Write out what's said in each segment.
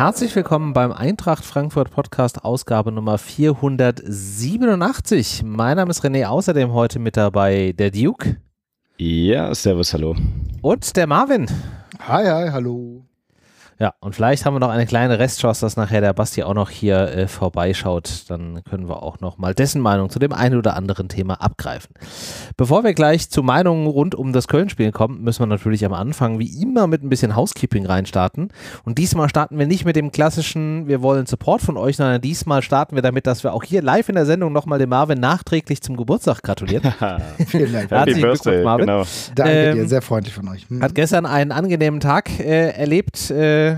Herzlich willkommen beim Eintracht Frankfurt Podcast Ausgabe Nummer 487. Mein Name ist René, außerdem heute mit dabei der Duke. Ja, servus, hallo. Und der Marvin. Hi, hi, hallo. Ja, und vielleicht haben wir noch eine kleine Restchance, dass nachher der Basti auch noch hier äh, vorbeischaut. Dann können wir auch noch mal dessen Meinung zu dem einen oder anderen Thema abgreifen. Bevor wir gleich zu Meinungen rund um das Köln-Spiel kommen, müssen wir natürlich am Anfang wie immer mit ein bisschen Housekeeping reinstarten. Und diesmal starten wir nicht mit dem klassischen, wir wollen Support von euch, sondern diesmal starten wir damit, dass wir auch hier live in der Sendung nochmal dem Marvin nachträglich zum Geburtstag gratulieren. Vielen Dank. Herzlichen Glückwunsch, Marvin. Genau. Danke Ähm, dir, sehr freundlich von euch. Hm. Hat gestern einen angenehmen Tag äh, erlebt äh,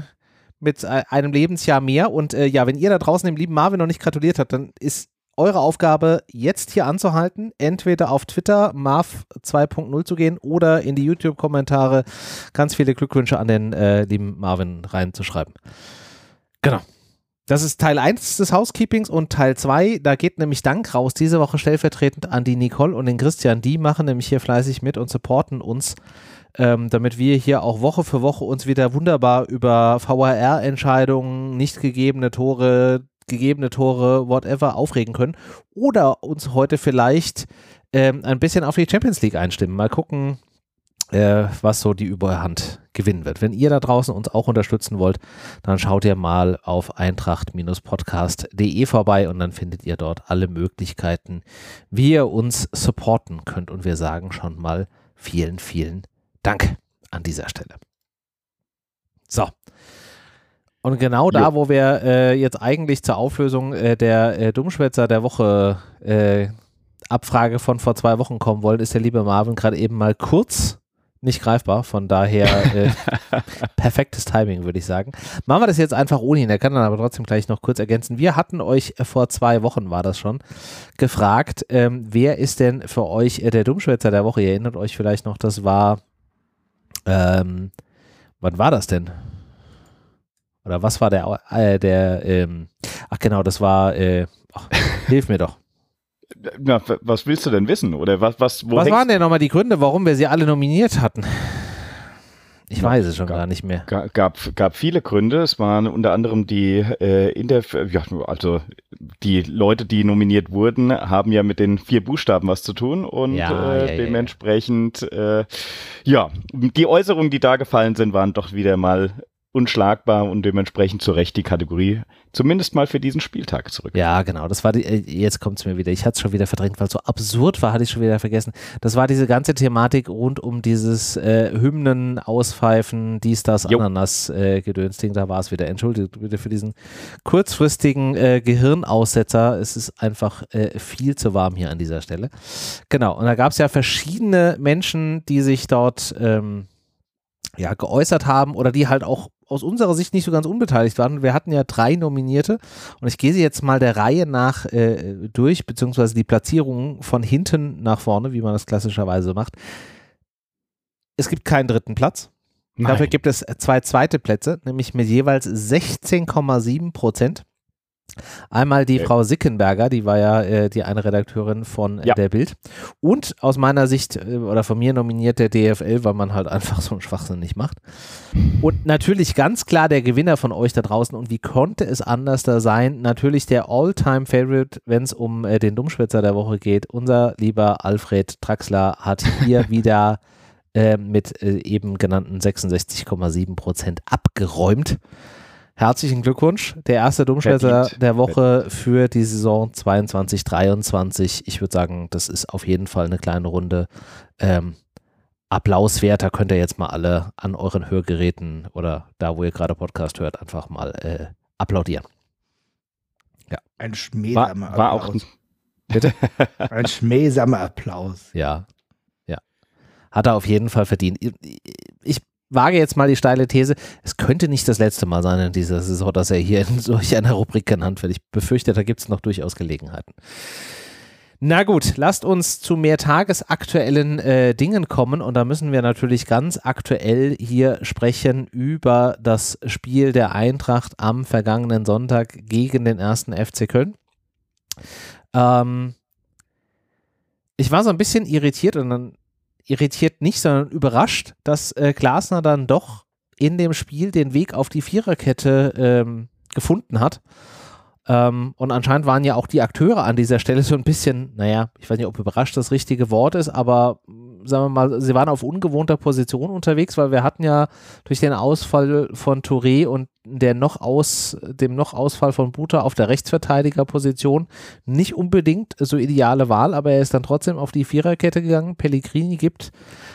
mit äh, einem Lebensjahr mehr. Und äh, ja, wenn ihr da draußen dem lieben Marvin noch nicht gratuliert habt, dann ist eure Aufgabe, jetzt hier anzuhalten, entweder auf Twitter Marv 2.0 zu gehen oder in die YouTube-Kommentare ganz viele Glückwünsche an den äh, lieben Marvin reinzuschreiben. Genau. Das ist Teil 1 des Housekeepings und Teil 2, da geht nämlich Dank raus, diese Woche stellvertretend an die Nicole und den Christian. Die machen nämlich hier fleißig mit und supporten uns ähm, damit wir hier auch Woche für Woche uns wieder wunderbar über VAR-Entscheidungen, nicht gegebene Tore, gegebene Tore, whatever aufregen können. Oder uns heute vielleicht ähm, ein bisschen auf die Champions League einstimmen. Mal gucken, äh, was so die Überhand gewinnen wird. Wenn ihr da draußen uns auch unterstützen wollt, dann schaut ihr mal auf eintracht-podcast.de vorbei und dann findet ihr dort alle Möglichkeiten, wie ihr uns supporten könnt. Und wir sagen schon mal vielen, vielen Dank an dieser Stelle. So. Und genau da, Jo. wo wir äh, jetzt eigentlich zur Auflösung äh, der äh, Dummschwätzer der Woche äh, Abfrage von vor zwei Wochen kommen wollen, ist der liebe Marvin gerade eben mal kurz nicht greifbar. Von daher äh, perfektes Timing, würde ich sagen. Machen wir das jetzt einfach ohne ihn. Er kann dann aber trotzdem gleich noch kurz ergänzen. Wir hatten euch vor zwei Wochen, war das schon, gefragt, ähm, wer ist denn für euch äh, der Dummschwätzer der Woche? Ihr erinnert euch vielleicht noch, das war, ähm, wann war das denn? Oder was war der, äh, der, ähm, ach genau, das war, äh, ach, hilf mir doch. Na, was willst du denn wissen? Oder was, was, wo Was waren denn nochmal die Gründe, warum wir sie alle nominiert hatten? Ich Ja, weiß es schon gab- gar nicht mehr. Ga- gab, gab viele Gründe. Es waren unter anderem die äh, in der, ja, also die Leute, die nominiert wurden, haben ja mit den vier Buchstaben was zu tun und Ja, äh, ja. dementsprechend, äh, ja, die Äußerungen, die da gefallen sind, waren doch wieder mal unschlagbar und dementsprechend zu Recht die Kategorie, zumindest mal für diesen Spieltag zurück. Ja, genau. Das war die, äh, jetzt kommt es mir wieder. Ich hatte es schon wieder verdrängt, weil es so absurd war, hatte ich schon wieder vergessen. Das war diese ganze Thematik rund um dieses äh, Hymnen, Auspfeifen, dies, das, Jo. Ananas, äh, Gedönsding. Da war es wieder. Entschuldigt bitte für diesen kurzfristigen äh, Gehirnaussetzer. Es ist einfach äh, viel zu warm hier an dieser Stelle. Genau. Und da gab es ja verschiedene Menschen, die sich dort ähm, ja, geäußert haben oder die halt auch aus unserer Sicht nicht so ganz unbeteiligt waren. Wir hatten ja drei Nominierte und ich gehe sie jetzt mal der Reihe nach äh, durch, beziehungsweise die Platzierung von hinten nach vorne, wie man das klassischerweise macht. Es gibt keinen dritten Platz. Dafür Nein. gibt es zwei zweite Plätze, nämlich mit jeweils 16,7 Prozent. Einmal die Okay. Frau Sickenberger, die war ja äh, die eine Redakteurin von äh, Ja. der Bild. Und aus meiner Sicht äh, oder von mir nominiert der DFL, weil man halt einfach so einen Schwachsinn nicht macht. Und natürlich ganz klar der Gewinner von euch da draußen. Und wie konnte es anders da sein? Natürlich der All-Time-Favorite, wenn es um äh, den Dummschwätzer der Woche geht. Unser lieber Alfred Traxler hat hier wieder äh, mit äh, eben genannten 66,7 Prozent abgeräumt. Herzlichen Glückwunsch. Der erste Dummschwätzer der Woche für die Saison 22, 23. Ich würde sagen, das ist auf jeden Fall eine kleine Runde. Ähm, Applaus wert. Da könnt ihr jetzt mal alle an euren Hörgeräten oder da, wo ihr gerade Podcast hört, einfach mal äh, applaudieren. Ein War, schmähsamer war auch Applaus. Ein schmähsamer Applaus. Ja, ja. Hat er auf jeden Fall verdient. Wage jetzt mal die steile These, es könnte nicht das letzte Mal sein in dieser Saison, dass er hier in solch einer Rubrik genannt wird. Ich befürchte, da gibt es noch durchaus Gelegenheiten. Na gut, lasst uns zu mehr tagesaktuellen äh, Dingen kommen und da müssen wir natürlich ganz aktuell hier sprechen über das Spiel der Eintracht am vergangenen Sonntag gegen den ersten FC Köln. Ähm, ich war so ein bisschen irritiert und dann irritiert nicht, sondern überrascht, dass äh, Glasner dann doch in dem Spiel den Weg auf die Viererkette ähm, gefunden hat. Ähm, und anscheinend waren ja auch die Akteure an dieser Stelle so ein bisschen, naja, ich weiß nicht, ob überrascht das richtige Wort ist, aber sagen wir mal, sie waren auf ungewohnter Position unterwegs, weil wir hatten ja durch den Ausfall von Touré und der noch aus, dem noch Ausfall von Buta auf der Rechtsverteidigerposition nicht unbedingt so ideale Wahl, aber er ist dann trotzdem auf die Viererkette gegangen. Pellegrini gibt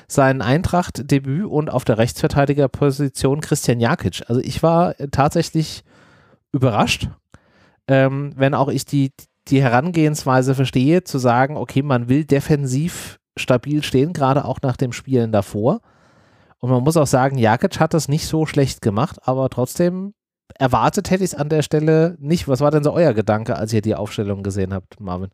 sein Eintracht-Debüt und auf der Rechtsverteidigerposition Christian Jakic. Also ich war tatsächlich überrascht, ähm, wenn auch ich die, die Herangehensweise verstehe, zu sagen, okay, man will defensiv stabil stehen, gerade auch nach dem Spielen davor. Und man muss auch sagen, Jakic hat das nicht so schlecht gemacht, aber trotzdem erwartet hätte ich es an der Stelle nicht. Was war denn so euer Gedanke, als ihr die Aufstellung gesehen habt, Marvin?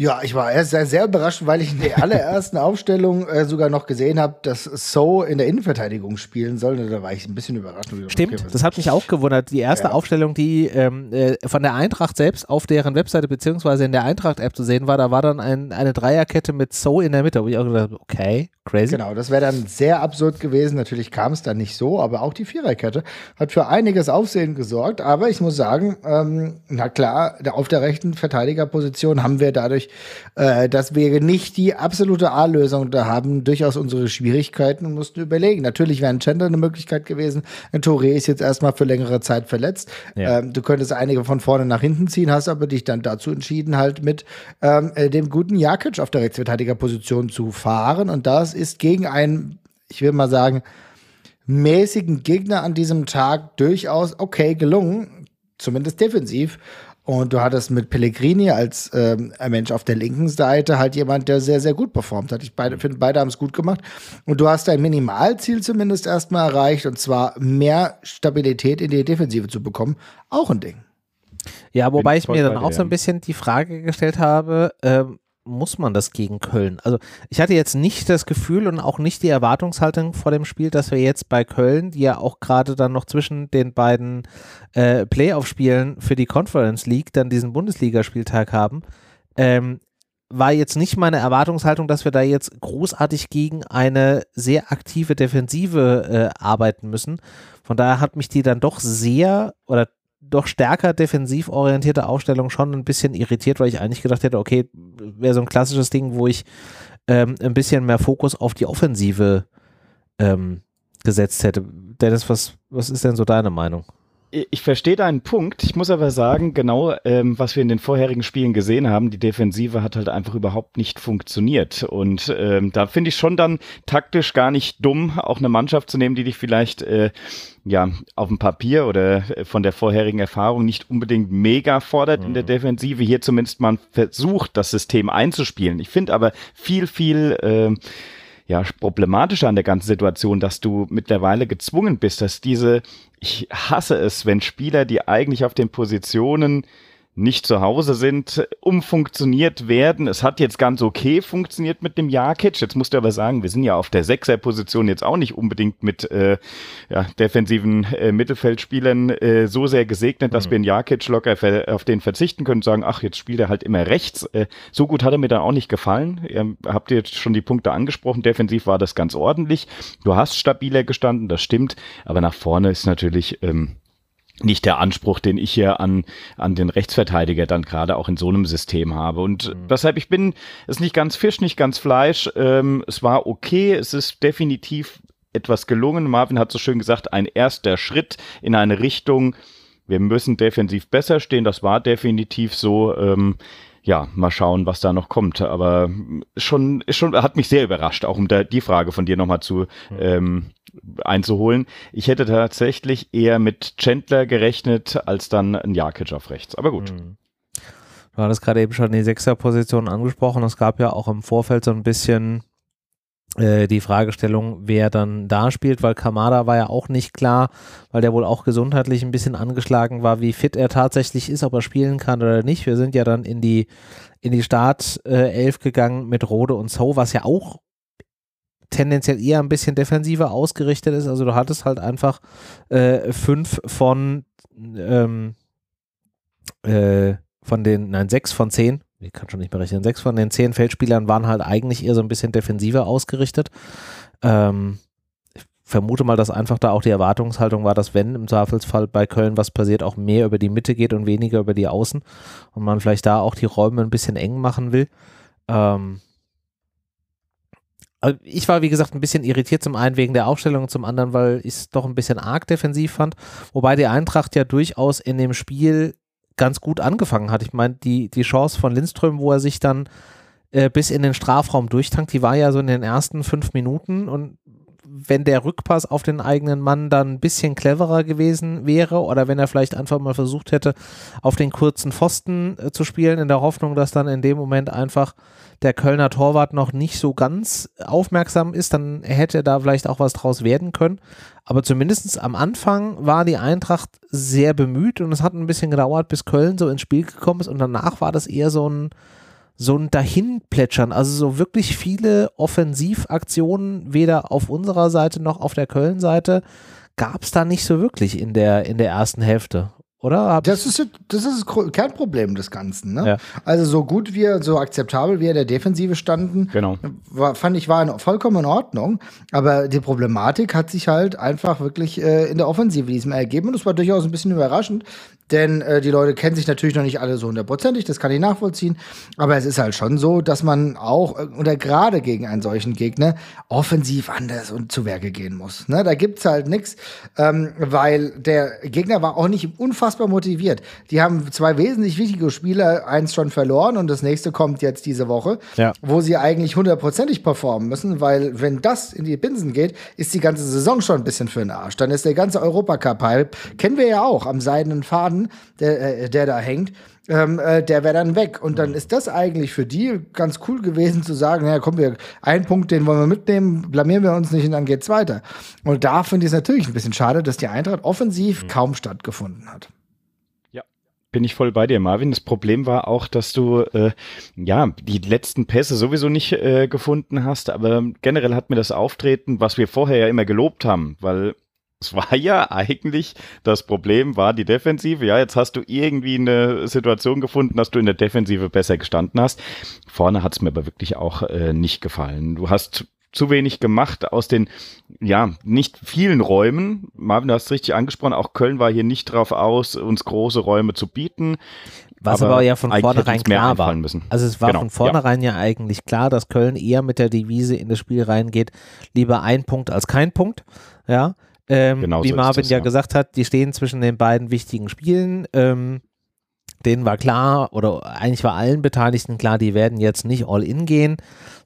Ja, ich war erst sehr, sehr überrascht, weil ich in der allerersten Aufstellung äh, sogar noch gesehen habe, dass So in der Innenverteidigung spielen soll. Da war ich ein bisschen überrascht. Stimmt, okay, das hat mich auch gewundert. Die erste ja. Aufstellung, die ähm, äh, von der Eintracht selbst auf deren Webseite beziehungsweise in der Eintracht-App zu sehen war, da war dann ein, eine Dreierkette mit So in der Mitte, wo ich auch gedacht okay, crazy. Genau, das wäre dann sehr absurd gewesen. Natürlich kam es dann nicht so, aber auch die Viererkette hat für einiges Aufsehen gesorgt. Aber ich muss sagen, ähm, na klar, auf der rechten Verteidigerposition haben wir dadurch äh, dass wir nicht die absolute A-Lösung da haben, durchaus unsere Schwierigkeiten und mussten überlegen. Natürlich wäre ein Chandler eine Möglichkeit gewesen. Ein Touré ist jetzt erstmal für längere Zeit verletzt. Ja. Ähm, du könntest einige von vorne nach hinten ziehen, hast aber dich dann dazu entschieden, halt mit ähm, äh, dem guten Jakic auf der Rechtsverteidigerposition zu fahren. Und das ist gegen einen, ich will mal sagen, mäßigen Gegner an diesem Tag durchaus okay gelungen, zumindest defensiv. Und du hattest mit Pellegrini als ähm, ein Mensch auf der linken Seite halt jemand, der sehr, sehr gut performt hat. Ich beide, finde, beide haben es gut gemacht. Und du hast dein Minimalziel zumindest erstmal erreicht, und zwar mehr Stabilität in die Defensive zu bekommen. Auch ein Ding. Ja, wobei ich mir dann auch so ein bisschen die Frage gestellt habe, ähm, muss man das gegen Köln? Also ich hatte jetzt nicht das Gefühl und auch nicht die Erwartungshaltung vor dem Spiel, dass wir jetzt bei Köln, die ja auch gerade dann noch zwischen den beiden äh, Playoff-Spielen für die Conference League dann diesen Bundesligaspieltag haben, ähm, war jetzt nicht meine Erwartungshaltung, dass wir da jetzt großartig gegen eine sehr aktive Defensive äh, arbeiten müssen. Von daher hat mich die dann doch sehr oder doch stärker defensiv orientierte Aufstellung schon ein bisschen irritiert, weil ich eigentlich gedacht hätte, okay, wäre so ein klassisches Ding, wo ich ähm, ein bisschen mehr Fokus auf die Offensive ähm, gesetzt hätte. Dennis, was, was ist denn so deine Meinung? Ich verstehe deinen Punkt. Ich muss aber sagen, genau, ähm, was wir in den vorherigen Spielen gesehen haben, die Defensive hat halt einfach überhaupt nicht funktioniert. Und ähm, da finde ich schon dann taktisch gar nicht dumm, auch eine Mannschaft zu nehmen, die dich vielleicht äh, ja auf dem Papier oder äh, von der vorherigen Erfahrung nicht unbedingt mega fordert mhm. in der mhm. Defensive. Hier zumindest mal versucht, das System einzuspielen. Ich finde aber viel, viel äh, ja, problematischer an der ganzen Situation, dass du mittlerweile gezwungen bist, dass diese, ich hasse es, wenn Spieler, die eigentlich auf den Positionen nicht zu Hause sind, umfunktioniert werden. Es hat jetzt ganz okay funktioniert mit dem Jakic. Jetzt musst du aber sagen, wir sind ja auf der Sechser-Position jetzt auch nicht unbedingt mit äh, ja, defensiven äh, Mittelfeldspielern äh, so sehr gesegnet, dass mhm. wir einen Jakic locker auf den verzichten können und sagen, ach, jetzt spielt er halt immer rechts. Äh, so gut hat er mir dann auch nicht gefallen. Ihr habt jetzt schon die Punkte angesprochen. Defensiv war das ganz ordentlich. Du hast stabiler gestanden, das stimmt. Aber nach vorne ist natürlich... Ähm, nicht der Anspruch, den ich hier an, an den Rechtsverteidiger dann gerade auch in so einem System habe. Und mhm. deshalb, ich bin, es ist nicht ganz Fisch, nicht ganz Fleisch. Ähm, es war okay, es ist definitiv etwas gelungen. Marvin hat so schön gesagt, ein erster Schritt in eine Richtung. Wir müssen defensiv besser stehen. Das war definitiv so. Ähm, ja, mal schauen, was da noch kommt. Aber schon, schon hat mich sehr überrascht, auch um da, die Frage von dir nochmal zu mhm. ähm, einzuholen. Ich hätte tatsächlich eher mit Chandler gerechnet, als dann ein Jakic auf rechts. Aber gut. Mhm. Du hattest gerade eben schon die Sechser-Position angesprochen. Es gab ja auch im Vorfeld so ein bisschen die Fragestellung, wer dann da spielt, weil Kamada war ja auch nicht klar, weil der wohl auch gesundheitlich ein bisschen angeschlagen war, wie fit er tatsächlich ist, ob er spielen kann oder nicht. Wir sind ja dann in die, in die Startelf äh, gegangen mit Rode und So, was ja auch tendenziell eher ein bisschen defensiver ausgerichtet ist. Also du hattest halt einfach äh, fünf von ähm, äh, von den, nein, sechs von zehn ich kann schon nicht mehr rechnen, sechs von den zehn Feldspielern waren halt eigentlich eher so ein bisschen defensiver ausgerichtet. Ähm, ich vermute mal, dass einfach da auch die Erwartungshaltung war, dass wenn im Zweifelsfall bei Köln was passiert, auch mehr über die Mitte geht und weniger über die Außen und man vielleicht da auch die Räume ein bisschen eng machen will. Ähm, ich war, wie gesagt, ein bisschen irritiert, zum einen wegen der Aufstellung, zum anderen, weil ich es doch ein bisschen arg defensiv fand. Wobei die Eintracht ja durchaus in dem Spiel ganz gut angefangen hat. Ich meine, die, die Chance von Lindström, wo er sich dann äh, bis in den Strafraum durchtankt, die war ja so in den ersten fünf Minuten und wenn der Rückpass auf den eigenen Mann dann ein bisschen cleverer gewesen wäre oder wenn er vielleicht einfach mal versucht hätte, auf den kurzen Pfosten äh, zu spielen, in der Hoffnung, dass dann in dem Moment einfach der Kölner Torwart noch nicht so ganz aufmerksam ist, dann hätte da vielleicht auch was draus werden können. Aber zumindest am Anfang war die Eintracht sehr bemüht und es hat ein bisschen gedauert, bis Köln so ins Spiel gekommen ist und danach war das eher so ein, so ein Dahinplätschern. Also so wirklich viele Offensivaktionen, weder auf unserer Seite noch auf der Köln-Seite, gab es da nicht so wirklich in der, in der ersten Hälfte oder? Das ist, das ist das Kernproblem des Ganzen. Ne? Ja. Also so gut wir, so akzeptabel wir in der Defensive standen, genau. war, fand ich, war in, vollkommen in Ordnung. Aber die Problematik hat sich halt einfach wirklich äh, in der Offensive diesem ergeben. Und das war durchaus ein bisschen überraschend, denn äh, die Leute kennen sich natürlich noch nicht alle so hundertprozentig, das kann ich nachvollziehen. Aber es ist halt schon so, dass man auch, äh, oder gerade gegen einen solchen Gegner, offensiv anders und zu Werke gehen muss. Ne? Da gibt's halt nichts, ähm, weil der Gegner war auch nicht unfassbar motiviert. Die haben zwei wesentlich wichtige Spieler, eins schon verloren und das nächste kommt jetzt diese Woche, ja. wo sie eigentlich hundertprozentig performen müssen, weil wenn das in die Binsen geht, ist die ganze Saison schon ein bisschen für den Arsch. Dann ist der ganze Europacup-Hype, kennen wir ja auch, am seidenen Faden der, äh, der da hängt, ähm, äh, der wäre dann weg. Und dann ist das eigentlich für die ganz cool gewesen zu sagen, ja, komm, wir, einen Punkt, den wollen wir mitnehmen, blamieren wir uns nicht und dann geht's weiter. Und da finde ich es natürlich ein bisschen schade, dass die Eintracht offensiv mhm. kaum stattgefunden hat bin ich voll bei dir, Marvin. Das Problem war auch, dass du äh, ja die letzten Pässe sowieso nicht äh, gefunden hast, aber generell hat mir das Auftreten, was wir vorher ja immer gelobt haben, weil es war ja eigentlich, das Problem war die Defensive. Ja, jetzt hast du irgendwie eine Situation gefunden, dass du in der Defensive besser gestanden hast. Vorne hat es mir aber wirklich auch äh, nicht gefallen. Du hast zu wenig gemacht aus den, ja, nicht vielen Räumen. Marvin, du hast es richtig angesprochen, auch Köln war hier nicht drauf aus, uns große Räume zu bieten. Was aber, aber ja von vornherein klar war. Müssen. Also es war genau, von vornherein ja. ja eigentlich klar, dass Köln eher mit der Devise in das Spiel reingeht, lieber ein Punkt als kein Punkt. Ja, ähm, genau wie Marvin das, ja, ja, gesagt hat, die stehen zwischen den beiden wichtigen Spielen. Ähm, denen war klar, oder eigentlich war allen Beteiligten klar, die werden jetzt nicht all in gehen,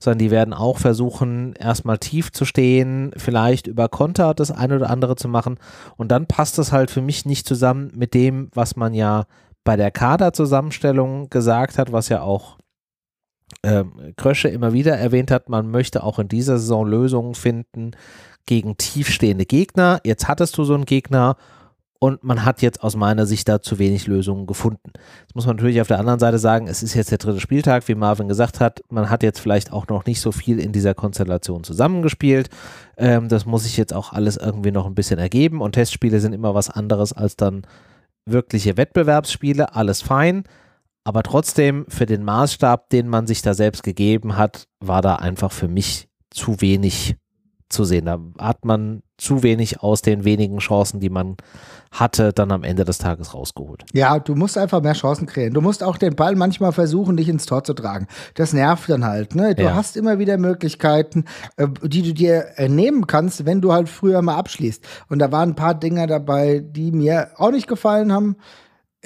sondern die werden auch versuchen, erstmal tief zu stehen, vielleicht über Konter das eine oder andere zu machen. Und dann passt das halt für mich nicht zusammen mit dem, was man ja bei der Kaderzusammenstellung gesagt hat, was ja auch ähm, Krösche immer wieder erwähnt hat, man möchte auch in dieser Saison Lösungen finden, gegen tiefstehende Gegner. Jetzt hattest du so einen Gegner und man hat jetzt aus meiner Sicht da zu wenig Lösungen gefunden. Jetzt muss man natürlich auf der anderen Seite sagen, es ist jetzt der dritte Spieltag, wie Marvin gesagt hat. Man hat jetzt vielleicht auch noch nicht so viel in dieser Konstellation zusammengespielt. Ähm, das muss sich jetzt auch alles irgendwie noch ein bisschen ergeben und Testspiele sind immer was anderes als dann wirkliche Wettbewerbsspiele. Alles fein. Aber trotzdem, für den Maßstab, den man sich da selbst gegeben hat, war da einfach für mich zu wenig zu sehen. Da hat man zu wenig aus den wenigen Chancen, die man hatte, dann am Ende des Tages rausgeholt. Ja, du musst einfach mehr Chancen kreieren. Du musst auch den Ball manchmal versuchen, dich ins Tor zu tragen. Das nervt dann halt. Ne? Du ja. hast immer wieder Möglichkeiten, äh, die du dir nehmen kannst, wenn du halt früher mal abschließt. Und da waren ein paar Dinger dabei, die mir auch nicht gefallen haben.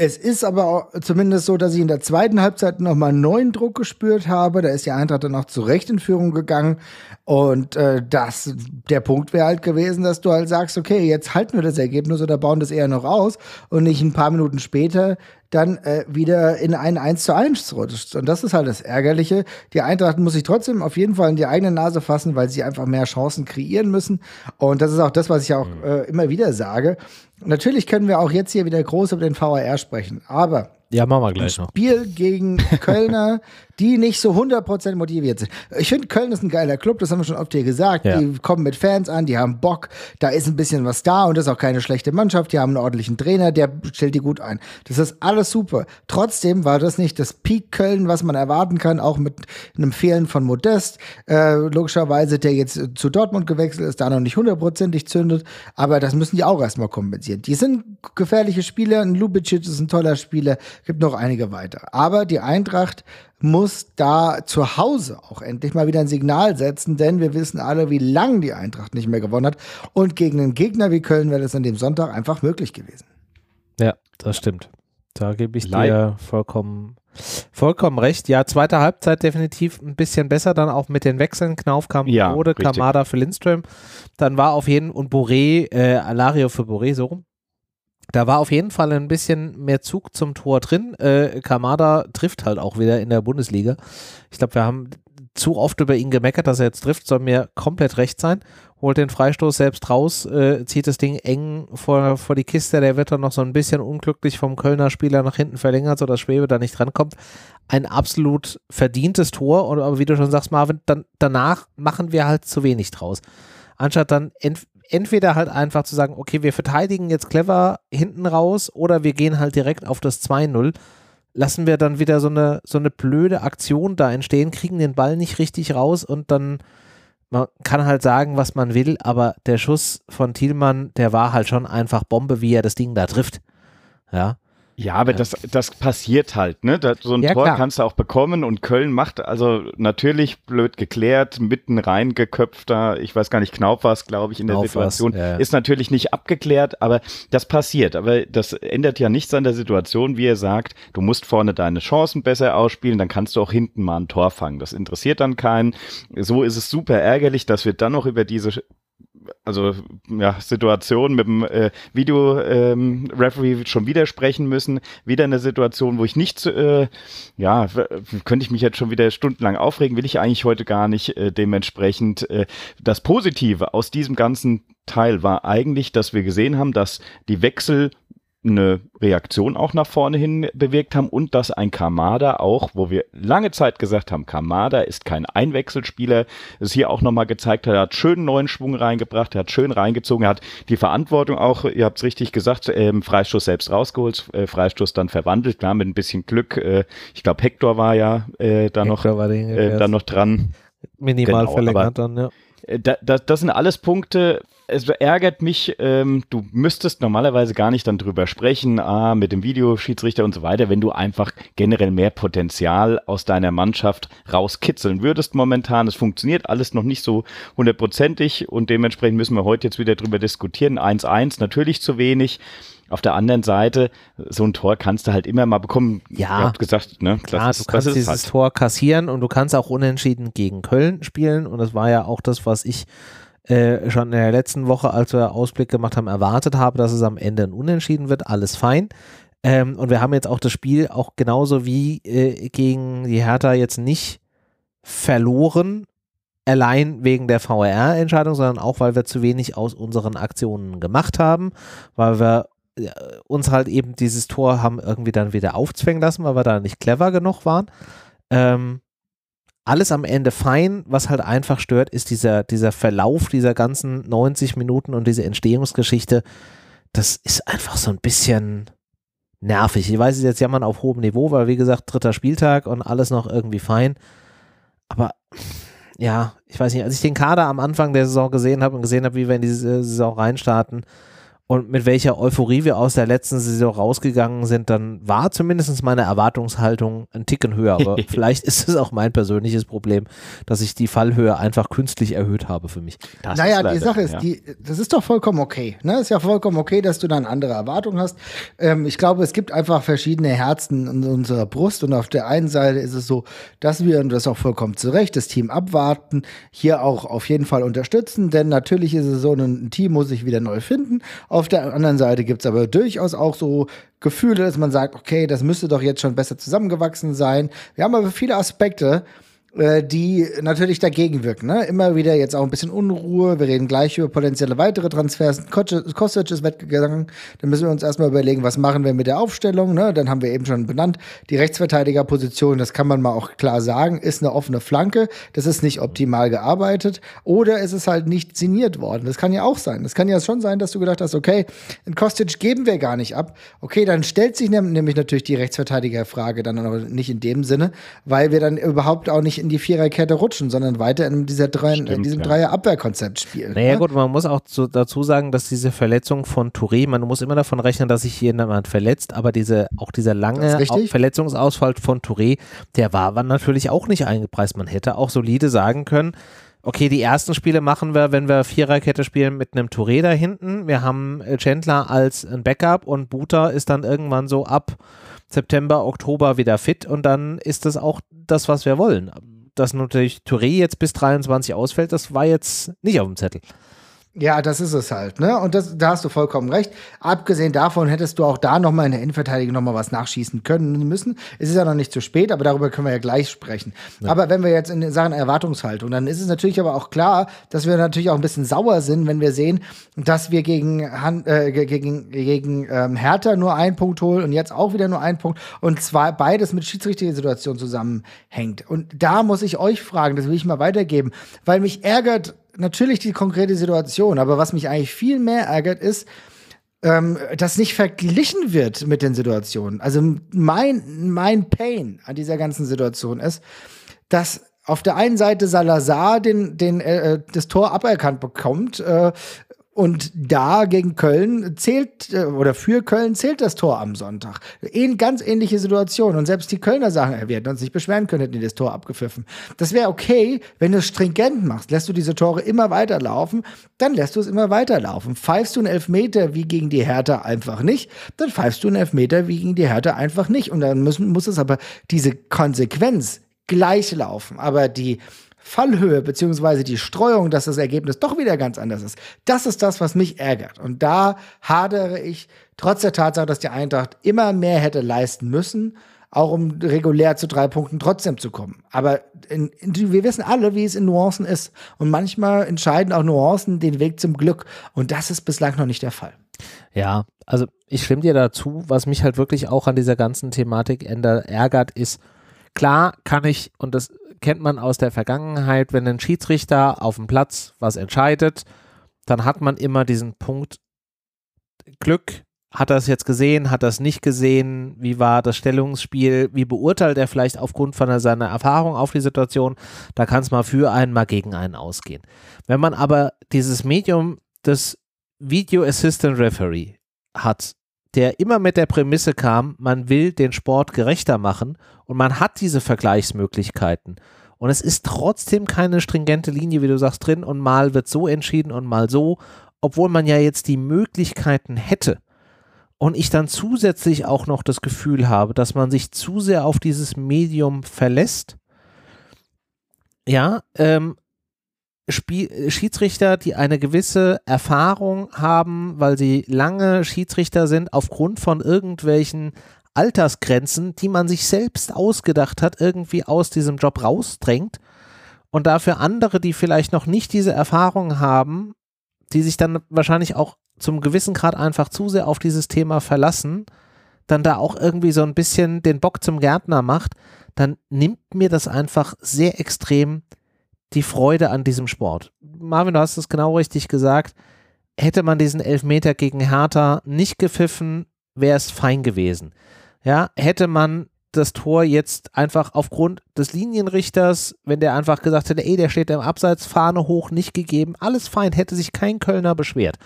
Es ist aber zumindest so, dass ich in der zweiten Halbzeit nochmal neuen Druck gespürt habe. Da ist die Eintracht dann auch zu Recht in Führung gegangen. Und äh, das, der Punkt wäre halt gewesen, dass du halt sagst, okay, jetzt halten wir das Ergebnis oder bauen das eher noch aus und nicht ein paar Minuten später dann äh, wieder in ein 1 zu 1 rutscht. Und das ist halt das Ärgerliche. Die Eintracht muss sich trotzdem auf jeden Fall in die eigene Nase fassen, weil sie einfach mehr Chancen kreieren müssen. Und das ist auch das, was ich auch mhm. äh, immer wieder sage. Natürlich können wir auch jetzt hier wieder groß über den VAR sprechen, aber ja, machen wir gleich noch. Spiel gegen Kölner, die nicht so 100% motiviert sind. Ich finde, Köln ist ein geiler Club, das haben wir schon oft hier gesagt. Ja. Die kommen mit Fans an, die haben Bock, da ist ein bisschen was da und das ist auch keine schlechte Mannschaft. Die haben einen ordentlichen Trainer, der stellt die gut ein. Das ist alles super. Trotzdem war das nicht das Peak Köln, was man erwarten kann, auch mit einem Fehlen von Modest. Äh, logischerweise, der jetzt zu Dortmund gewechselt ist, da noch nicht hundertprozentig zündet, aber das müssen die auch erstmal kompensieren. Die sind gefährliche Spieler, ein Lubicic ist ein toller Spieler, gibt noch einige weiter. Aber die Eintracht muss da zu Hause auch endlich mal wieder ein Signal setzen, denn wir wissen alle, wie lange die Eintracht nicht mehr gewonnen hat. Und gegen einen Gegner wie Köln wäre das an dem Sonntag einfach möglich gewesen. Ja, das stimmt. Da gebe ich Leid. dir vollkommen, vollkommen recht. Ja, zweite Halbzeit definitiv ein bisschen besser, dann auch mit den Wechseln. Knauf kam ja, Rode, Kamada für Lindström. Dann war auf jeden und Boré, äh, Alario für Boré, so rum. Da war auf jeden Fall ein bisschen mehr Zug zum Tor drin. Äh, Kamada trifft halt auch wieder in der Bundesliga. Ich glaube, wir haben zu oft über ihn gemeckert, dass er jetzt trifft, soll mir komplett recht sein. Holt den Freistoß selbst raus, äh, zieht das Ding eng vor, vor die Kiste. Der wird dann noch so ein bisschen unglücklich vom Kölner Spieler nach hinten verlängert, sodass Schwebe da nicht rankommt. Ein absolut verdientes Tor. Und, aber wie du schon sagst, Marvin, dann, danach machen wir halt zu wenig draus. Anstatt dann entweder halt einfach zu sagen, okay, wir verteidigen jetzt clever hinten raus oder wir gehen halt direkt auf das 2-0, lassen wir dann wieder so eine, so eine blöde Aktion da entstehen, kriegen den Ball nicht richtig raus und dann, man kann halt sagen, was man will, aber der Schuss von Thielmann, der war halt schon einfach Bombe, wie er das Ding da trifft. Ja. Ja, aber das, das passiert halt, ne? Das, so ein ja, Tor klar. kannst du auch bekommen und Köln macht also natürlich blöd geklärt, mitten reingeköpft da, ich weiß gar nicht, Knauf war es, glaube ich, in Knauf der Situation, ja. ist natürlich nicht abgeklärt, aber das passiert. Aber das ändert ja nichts an der Situation, wie er sagt, du musst vorne deine Chancen besser ausspielen, dann kannst du auch hinten mal ein Tor fangen. Das interessiert dann keinen. So ist es super ärgerlich, dass wir dann noch über diese also ja, Situation mit dem äh, Video-Referee ähm, schon wieder sprechen müssen. Wieder eine Situation, wo ich nicht, äh, ja, könnte ich mich jetzt schon wieder stundenlang aufregen, will ich eigentlich heute gar nicht. Äh, dementsprechend äh, das Positive aus diesem ganzen Teil war eigentlich, dass wir gesehen haben, dass die Wechsel eine Reaktion auch nach vorne hin bewirkt haben und dass ein Kamada auch, wo wir lange Zeit gesagt haben, Kamada ist kein Einwechselspieler, es hier auch nochmal gezeigt hat, er hat schön neuen Schwung reingebracht, er hat schön reingezogen, er hat die Verantwortung auch, ihr habt es richtig gesagt, ähm, Freistoß selbst rausgeholt, äh, Freistoß dann verwandelt, klar, mit ein bisschen Glück, äh, ich glaube Hector war ja äh, da noch, äh, da noch dran. Minimal genau, verlängert dann, ja. Äh, da, da, das sind alles Punkte, es ärgert mich, ähm, du müsstest normalerweise gar nicht dann drüber sprechen, ah, mit dem Videoschiedsrichter und so weiter, wenn du einfach generell mehr Potenzial aus deiner Mannschaft rauskitzeln würdest momentan. Es funktioniert alles noch nicht so hundertprozentig und dementsprechend müssen wir heute jetzt wieder drüber diskutieren. 1-1 natürlich zu wenig. Auf der anderen Seite, so ein Tor kannst du halt immer mal bekommen. Ja, Ihr habt gesagt, ne? Klar, das, du kannst dieses halt. Tor kassieren und du kannst auch unentschieden gegen Köln spielen und das war ja auch das, was ich äh, schon in der letzten Woche, als wir Ausblick gemacht haben, erwartet habe, dass es am Ende ein Unentschieden wird. Alles fein. Ähm, und wir haben jetzt auch das Spiel auch genauso wie äh, gegen die Hertha jetzt nicht verloren, allein wegen der VRR-Entscheidung, sondern auch, weil wir zu wenig aus unseren Aktionen gemacht haben, weil wir äh, uns halt eben dieses Tor haben irgendwie dann wieder aufzwängen lassen, weil wir da nicht clever genug waren. Ähm, alles am Ende fein. Was halt einfach stört, ist dieser, dieser Verlauf dieser ganzen 90 Minuten und diese Entstehungsgeschichte. Das ist einfach so ein bisschen nervig. Ich weiß es jetzt jammern auf hohem Niveau, weil wie gesagt, dritter Spieltag und alles noch irgendwie fein. Aber ja, ich weiß nicht, als ich den Kader am Anfang der Saison gesehen habe und gesehen habe, wie wir in diese Saison reinstarten, und mit welcher Euphorie wir aus der letzten Saison rausgegangen sind, dann war zumindest meine Erwartungshaltung ein Ticken höher. Aber vielleicht ist es auch mein persönliches Problem, dass ich die Fallhöhe einfach künstlich erhöht habe für mich. Das naja, leider, die Sache ist, ja. die, das ist doch vollkommen okay. Ne? Ist ja vollkommen okay, dass du dann andere Erwartungen hast. Ähm, ich glaube, es gibt einfach verschiedene Herzen in unserer Brust. Und auf der einen Seite ist es so, dass wir, und das auch vollkommen zu Recht, das Team abwarten, hier auch auf jeden Fall unterstützen. Denn natürlich ist es so, ein Team muss sich wieder neu finden Auf der anderen Seite gibt es aber durchaus auch so Gefühle, dass man sagt, okay, das müsste doch jetzt schon besser zusammengewachsen sein. Wir haben aber viele Aspekte, äh, die natürlich dagegen wirken. Ne? Immer wieder jetzt auch ein bisschen Unruhe. Wir reden gleich über potenzielle weitere Transfers. Kostic ist weggegangen. Dann müssen wir uns erstmal überlegen, was machen wir mit der Aufstellung. Ne? Dann haben wir eben schon benannt, die Rechtsverteidigerposition, das kann man mal auch klar sagen, ist eine offene Flanke. Das ist nicht optimal gearbeitet. Oder es ist halt nicht signiert worden. Das kann ja auch sein. Das kann ja schon sein, dass du gedacht hast, okay, in Kostic geben wir gar nicht ab. Okay, dann stellt sich nämlich natürlich die Rechtsverteidigerfrage dann aber nicht in dem Sinne, weil wir dann überhaupt auch nicht in die Viererkette rutschen, sondern weiter in, dieser drei, Stimmt, in diesem ja. Dreier-Abwehrkonzept spielen. Naja, ne? gut, man muss auch zu, dazu sagen, dass diese Verletzung von Touré, man muss immer davon rechnen, dass sich jemand verletzt, aber diese, auch dieser lange Verletzungsausfall von Touré, der war, war natürlich auch nicht eingepreist. Man hätte auch solide sagen können, okay, die ersten Spiele machen wir, wenn wir Viererkette spielen mit einem Touré da hinten. Wir haben Chandler als ein Backup und Buta ist dann irgendwann so ab September, Oktober wieder fit und dann ist das auch das, was wir wollen. Dass natürlich Touré jetzt bis 23 ausfällt, das war jetzt nicht auf dem Zettel. Ja, das ist es halt, ne? Und das, da hast du vollkommen recht. Abgesehen davon hättest du auch da nochmal in der Innenverteidigung nochmal was nachschießen können müssen. Es ist ja noch nicht zu spät, aber darüber können wir ja gleich sprechen. Ja. Aber wenn wir jetzt in Sachen Erwartungshaltung, dann ist es natürlich aber auch klar, dass wir natürlich auch ein bisschen sauer sind, wenn wir sehen, dass wir gegen, Han äh, gegen, gegen ähm, Hertha nur einen Punkt holen und jetzt auch wieder nur einen Punkt und zwar beides mit schiedsrichtiger Situation zusammenhängt. Und da muss ich euch fragen, das will ich mal weitergeben, weil mich ärgert natürlich die konkrete Situation, aber was mich eigentlich viel mehr ärgert, ist, ähm, dass nicht verglichen wird mit den Situationen. Also mein, mein Pain an dieser ganzen Situation ist, dass auf der einen Seite Salazar den, den, äh, das Tor aberkannt bekommt, äh, und da gegen Köln zählt, äh, oder für Köln zählt das Tor am Sonntag. Eine ganz ähnliche Situation. Und selbst die Kölner sagen, wir hätten uns nicht beschweren können, hätten die das Tor abgepfiffen. Das wäre okay, wenn du es stringent machst. Lässt du diese Tore immer weiterlaufen, dann lässt du es immer weiterlaufen. Pfeifst du einen Elfmeter wie gegen die Hertha einfach nicht, dann pfeifst du einen Elfmeter wie gegen die Hertha einfach nicht. Und dann müssen, muss es aber diese Konsequenz gleich laufen. Aber die, Fallhöhe beziehungsweise die Streuung, dass das Ergebnis doch wieder ganz anders ist. Das ist das, was mich ärgert. Und da hadere ich trotz der Tatsache, dass die Eintracht immer mehr hätte leisten müssen, auch um regulär zu drei Punkten trotzdem zu kommen. Aber in, in, wir wissen alle, wie es in Nuancen ist. Und manchmal entscheiden auch Nuancen den Weg zum Glück. Und das ist bislang noch nicht der Fall. Ja, also ich stimme dir dazu. Was mich halt wirklich auch an dieser ganzen Thematik ärgert, ist, klar kann ich, und das kennt man aus der Vergangenheit, wenn ein Schiedsrichter auf dem Platz was entscheidet, dann hat man immer diesen Punkt Glück. Hat er es jetzt gesehen? Hat er es nicht gesehen? Wie war das Stellungsspiel? Wie beurteilt er vielleicht aufgrund von seiner Erfahrung auf die Situation? Da kann es mal für einen, mal gegen einen ausgehen. Wenn man aber dieses Medium des Video Assistant Referee hat, der immer mit der Prämisse kam, man will den Sport gerechter machen und man hat diese Vergleichsmöglichkeiten. Und es ist trotzdem keine stringente Linie, wie du sagst, drin und mal wird so entschieden und mal so, obwohl man ja jetzt die Möglichkeiten hätte. Und ich dann zusätzlich auch noch das Gefühl habe, dass man sich zu sehr auf dieses Medium verlässt. Ja, ähm, Spiel Schiedsrichter, die eine gewisse Erfahrung haben, weil sie lange Schiedsrichter sind, aufgrund von irgendwelchen Altersgrenzen, die man sich selbst ausgedacht hat, irgendwie aus diesem Job rausdrängt. Und dafür andere, die vielleicht noch nicht diese Erfahrung haben, die sich dann wahrscheinlich auch zum gewissen Grad einfach zu sehr auf dieses Thema verlassen, dann da auch irgendwie so ein bisschen den Bock zum Gärtner macht, dann nimmt mir das einfach sehr extrem die Freude an diesem Sport. Marvin, du hast es genau richtig gesagt. Hätte man diesen Elfmeter gegen Hertha nicht gepfiffen, wäre es fein gewesen. Ja, hätte man das Tor jetzt einfach aufgrund des Linienrichters, wenn der einfach gesagt hätte, ey, der steht im Abseits, Fahne hoch, nicht gegeben, alles fein, hätte sich kein Kölner beschwert.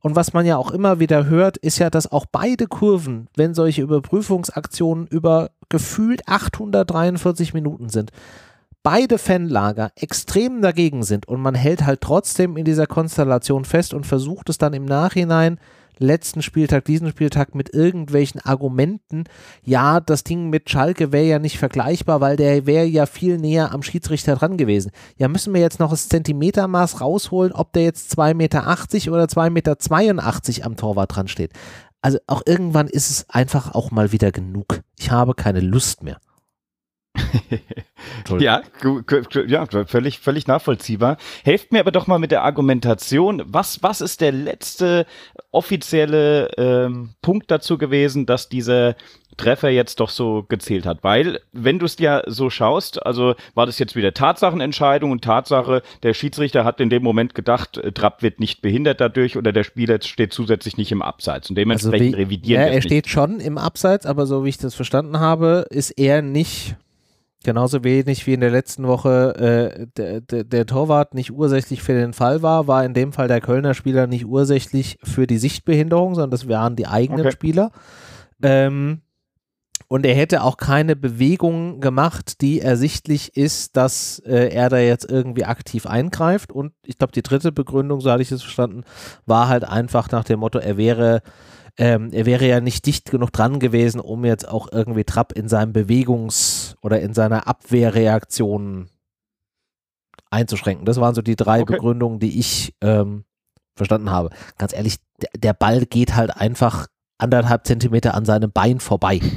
Und was man ja auch immer wieder hört, ist ja, dass auch beide Kurven, wenn solche Überprüfungsaktionen über gefühlt 843 Minuten sind, beide Fanlager extrem dagegen sind und man hält halt trotzdem in dieser Konstellation fest und versucht es dann im Nachhinein letzten Spieltag, diesen Spieltag mit irgendwelchen Argumenten, ja, das Ding mit Schalke wäre ja nicht vergleichbar, weil der wäre ja viel näher am Schiedsrichter dran gewesen. Ja, müssen wir jetzt noch das Zentimetermaß rausholen, ob der jetzt 2,80 Meter oder 2,82 Meter am Torwart dran steht. Also auch irgendwann ist es einfach auch mal wieder genug. Ich habe keine Lust mehr. ja, ja, völlig, völlig nachvollziehbar. Helft mir aber doch mal mit der Argumentation. Was, was ist der letzte offizielle ähm, Punkt dazu gewesen, dass dieser Treffer jetzt doch so gezählt hat? Weil, wenn du es ja so schaust, also war das jetzt wieder Tatsachenentscheidung und Tatsache, der Schiedsrichter hat in dem Moment gedacht, äh, Trapp wird nicht behindert dadurch oder der Spieler steht zusätzlich nicht im Abseits und dementsprechend also wie, revidieren. Ja, er steht nicht. schon im Abseits, aber so wie ich das verstanden habe, ist er nicht Genauso wenig wie in der letzten Woche äh, der, der, der, Torwart nicht ursächlich für den Fall war, war in dem Fall der Kölner Spieler nicht ursächlich für die Sichtbehinderung, sondern das waren die eigenen okay. Spieler. Ähm, und er hätte auch keine Bewegung gemacht, die ersichtlich ist, dass äh, er da jetzt irgendwie aktiv eingreift. Und ich glaube, die dritte Begründung, so hatte ich es verstanden, war halt einfach nach dem Motto, er wäre ähm, er wäre ja nicht dicht genug dran gewesen, um jetzt auch irgendwie Trapp in seinem Bewegungs- oder in seiner Abwehrreaktion einzuschränken. Das waren so die drei okay. Begründungen, die ich ähm, verstanden habe. Ganz ehrlich, der, der Ball geht halt einfach anderthalb Zentimeter an seinem Bein vorbei.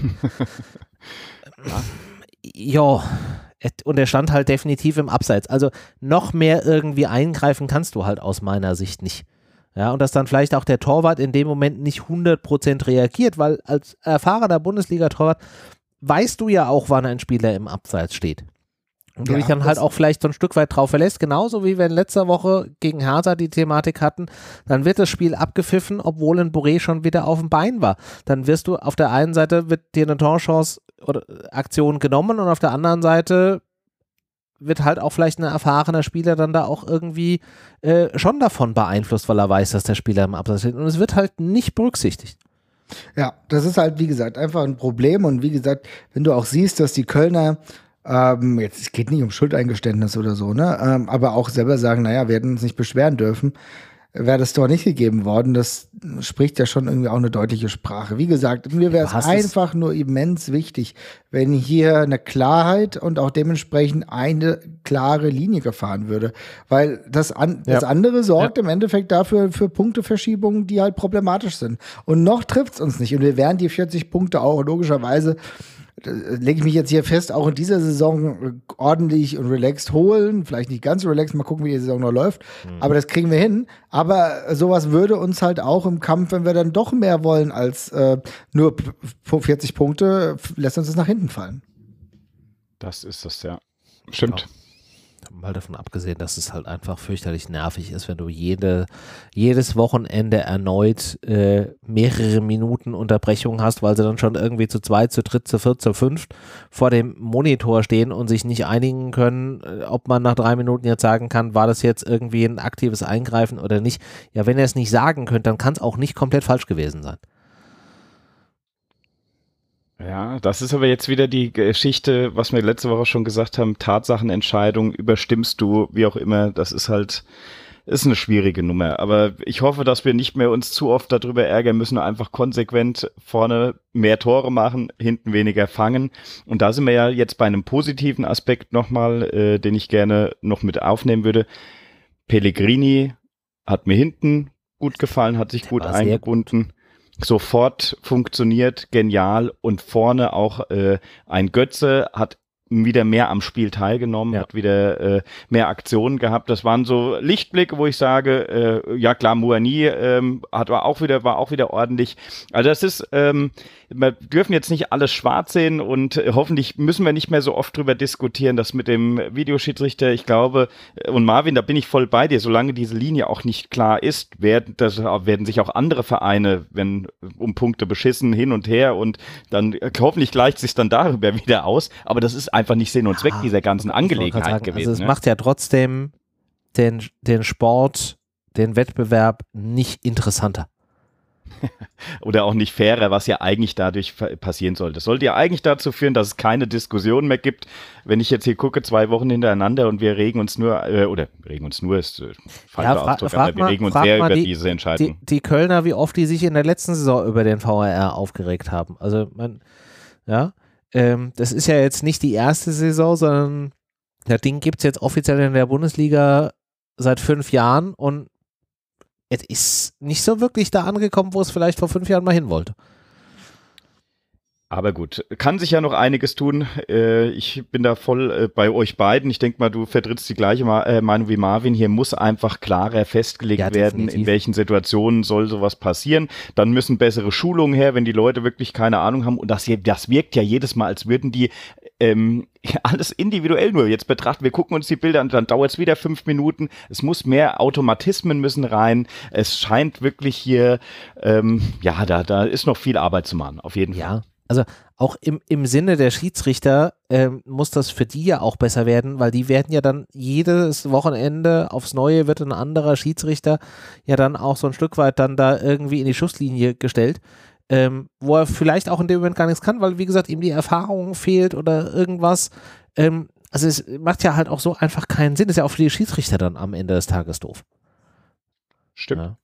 ja, und er stand halt definitiv im Abseits. Also noch mehr irgendwie eingreifen kannst du halt aus meiner Sicht nicht. Ja, und dass dann vielleicht auch der Torwart in dem Moment nicht 100% reagiert, weil als erfahrener Bundesliga-Torwart weißt du ja auch, wann ein Spieler im Abseits steht. Und du ja, dich dann halt auch vielleicht so ein Stück weit drauf verlässt, genauso wie wir in letzter Woche gegen Hertha die Thematik hatten, dann wird das Spiel abgepfiffen, obwohl ein Boré schon wieder auf dem Bein war. Dann wirst du auf der einen Seite wird dir eine Torchance oder Aktion genommen und auf der anderen Seite wird halt auch vielleicht ein erfahrener Spieler dann da auch irgendwie äh, schon davon beeinflusst, weil er weiß, dass der Spieler im Absatz steht. Und es wird halt nicht berücksichtigt. Ja, das ist halt, wie gesagt, einfach ein Problem. Und wie gesagt, wenn du auch siehst, dass die Kölner ähm, jetzt, es geht nicht um Schuldeingeständnis oder so, ne? Ähm, aber auch selber sagen, naja, wir hätten uns nicht beschweren dürfen wäre das Tor nicht gegeben worden. Das spricht ja schon irgendwie auch eine deutliche Sprache. Wie gesagt, mir wäre es einfach nur immens wichtig, wenn hier eine Klarheit und auch dementsprechend eine klare Linie gefahren würde. Weil das, an, ja. das andere sorgt ja. im Endeffekt dafür für Punkteverschiebungen, die halt problematisch sind. Und noch trifft es uns nicht. Und wir werden die 40 Punkte auch logischerweise lege ich mich jetzt hier fest, auch in dieser Saison ordentlich und relaxed holen. Vielleicht nicht ganz relaxed, mal gucken, wie die Saison noch läuft. Mhm. Aber das kriegen wir hin. Aber sowas würde uns halt auch im Kampf, wenn wir dann doch mehr wollen als äh, nur 40 Punkte, lässt uns das nach hinten fallen. Das ist das, ja. Stimmt. Ja mal davon abgesehen, dass es halt einfach fürchterlich nervig ist, wenn du jede, jedes Wochenende erneut äh, mehrere Minuten Unterbrechung hast, weil sie dann schon irgendwie zu zweit, zu dritt, zu viert, zu fünft vor dem Monitor stehen und sich nicht einigen können, äh, ob man nach drei Minuten jetzt sagen kann, war das jetzt irgendwie ein aktives Eingreifen oder nicht. Ja, wenn ihr es nicht sagen könnt, dann kann es auch nicht komplett falsch gewesen sein. Ja, das ist aber jetzt wieder die Geschichte, was wir letzte Woche schon gesagt haben, Tatsachenentscheidung, überstimmst du, wie auch immer, das ist halt, ist eine schwierige Nummer. Aber ich hoffe, dass wir nicht mehr uns zu oft darüber ärgern müssen, einfach konsequent vorne mehr Tore machen, hinten weniger fangen. Und da sind wir ja jetzt bei einem positiven Aspekt nochmal, äh, den ich gerne noch mit aufnehmen würde. Pellegrini hat mir hinten gut gefallen, hat sich gut eingebunden. Gut sofort funktioniert, genial und vorne auch äh, ein Götze hat wieder mehr am Spiel teilgenommen, ja. hat wieder äh, mehr Aktionen gehabt. Das waren so Lichtblicke, wo ich sage, äh, ja klar, Muani ähm, hat war auch wieder war auch wieder ordentlich. Also das ist, ähm, wir dürfen jetzt nicht alles schwarz sehen und äh, hoffentlich müssen wir nicht mehr so oft drüber diskutieren, dass mit dem Videoschiedsrichter, ich glaube, äh, und Marvin, da bin ich voll bei dir, solange diese Linie auch nicht klar ist, werden, das, werden sich auch andere Vereine, wenn um Punkte beschissen, hin und her und dann äh, hoffentlich gleicht sich dann darüber wieder aus. Aber das ist einfach nicht Sinn und Zweck dieser ganzen Angelegenheit sagen, gewesen. Also es ne? macht ja trotzdem den, den Sport, den Wettbewerb nicht interessanter. Oder auch nicht fairer, was ja eigentlich dadurch passieren sollte. Das sollte ja eigentlich dazu führen, dass es keine Diskussion mehr gibt. Wenn ich jetzt hier gucke, zwei Wochen hintereinander und wir regen uns nur, äh, oder regen uns nur, ist äh, falscher Ja, Ausdruck, aber wir mal- regen uns sehr über die- diese Die, Entscheidung. die Kölner, wie oft die sich in der letzten Saison über den VAR aufgeregt haben. Also, man, ja, ähm, das ist ja jetzt nicht die erste Saison, sondern das Ding gibt es jetzt offiziell in der Bundesliga seit fünf Jahren und es ist nicht so wirklich da angekommen, wo es vielleicht vor fünf Jahren mal hin wollte. Aber gut, kann sich ja noch einiges tun. Äh, ich bin da voll äh, bei euch beiden. Ich denke mal, du vertrittst die gleiche äh, Meinung wie Marvin. Hier muss einfach klarer festgelegt Ja, werden, in welchen Situationen soll sowas passieren. Dann müssen bessere Schulungen her, wenn die Leute wirklich keine Ahnung haben. Und das, das wirkt ja jedes Mal, als würden die ähm, alles individuell nur jetzt betrachten. Wir gucken uns die Bilder an, dann dauert es wieder fünf Minuten. Es muss mehr Automatismen müssen rein. Es scheint wirklich hier, ähm, ja, da, da ist noch viel Arbeit zu machen, auf jeden Fall. Ja, also auch im, im Sinne der Schiedsrichter ähm, muss das für die ja auch besser werden, weil die werden ja dann jedes Wochenende aufs Neue wird ein anderer Schiedsrichter ja dann auch so ein Stück weit dann da irgendwie in die Schusslinie gestellt, ähm, wo er vielleicht auch in dem Moment gar nichts kann, weil wie gesagt ihm die Erfahrung fehlt oder irgendwas. Ähm, also es macht ja halt auch so einfach keinen Sinn, ist ja auch für die Schiedsrichter dann am Ende des Tages doof. Stimmt, Ja.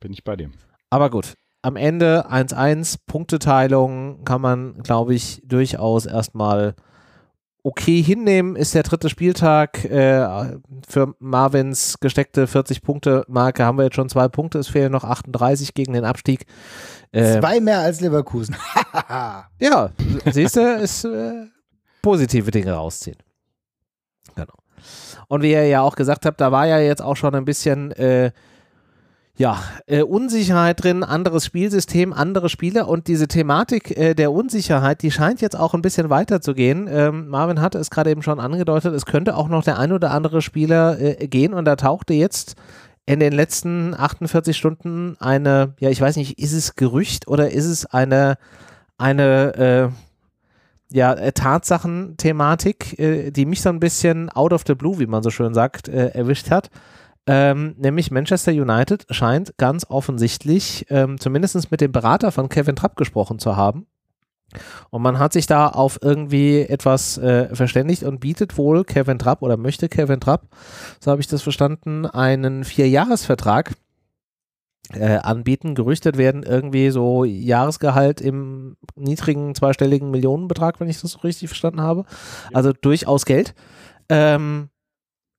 bin ich bei dir. Aber gut, am Ende 1-1, Punkteteilung kann man, glaube ich, durchaus erstmal okay hinnehmen. Ist der dritte Spieltag. Äh, für Marvins gesteckte 40-Punkte-Marke haben wir jetzt schon zwei Punkte. Es fehlen noch 38 gegen den Abstieg. Äh, Zwei mehr als Leverkusen. ja, siehst du, ist äh, positive Dinge rausziehen. Genau. Und wie ihr ja auch gesagt habt, da war ja jetzt auch schon ein bisschen äh, ja, äh, Unsicherheit drin, anderes Spielsystem, andere Spieler und diese Thematik äh, der Unsicherheit, die scheint jetzt auch ein bisschen weiterzugehen. Ähm, Marvin hatte es gerade eben schon angedeutet, es könnte auch noch der ein oder andere Spieler äh, gehen und da tauchte jetzt in den letzten 48 Stunden eine, ja, ich weiß nicht, ist es Gerücht oder ist es eine, eine, äh, ja, äh, Tatsachenthematik, äh, die mich so ein bisschen out of the blue, wie man so schön sagt, erwischt hat. Ähm, nämlich Manchester United scheint ganz offensichtlich, ähm, zumindest mit dem Berater von Kevin Trapp gesprochen zu haben. Und man hat sich da auf irgendwie etwas äh, verständigt und bietet wohl Kevin Trapp oder möchte Kevin Trapp, so habe ich das verstanden, einen Vierjahresvertrag äh, anbieten. Gerüchtet werden irgendwie so Jahresgehalt im niedrigen zweistelligen Millionenbetrag, wenn ich das so richtig verstanden habe. Also durchaus Geld. Ähm,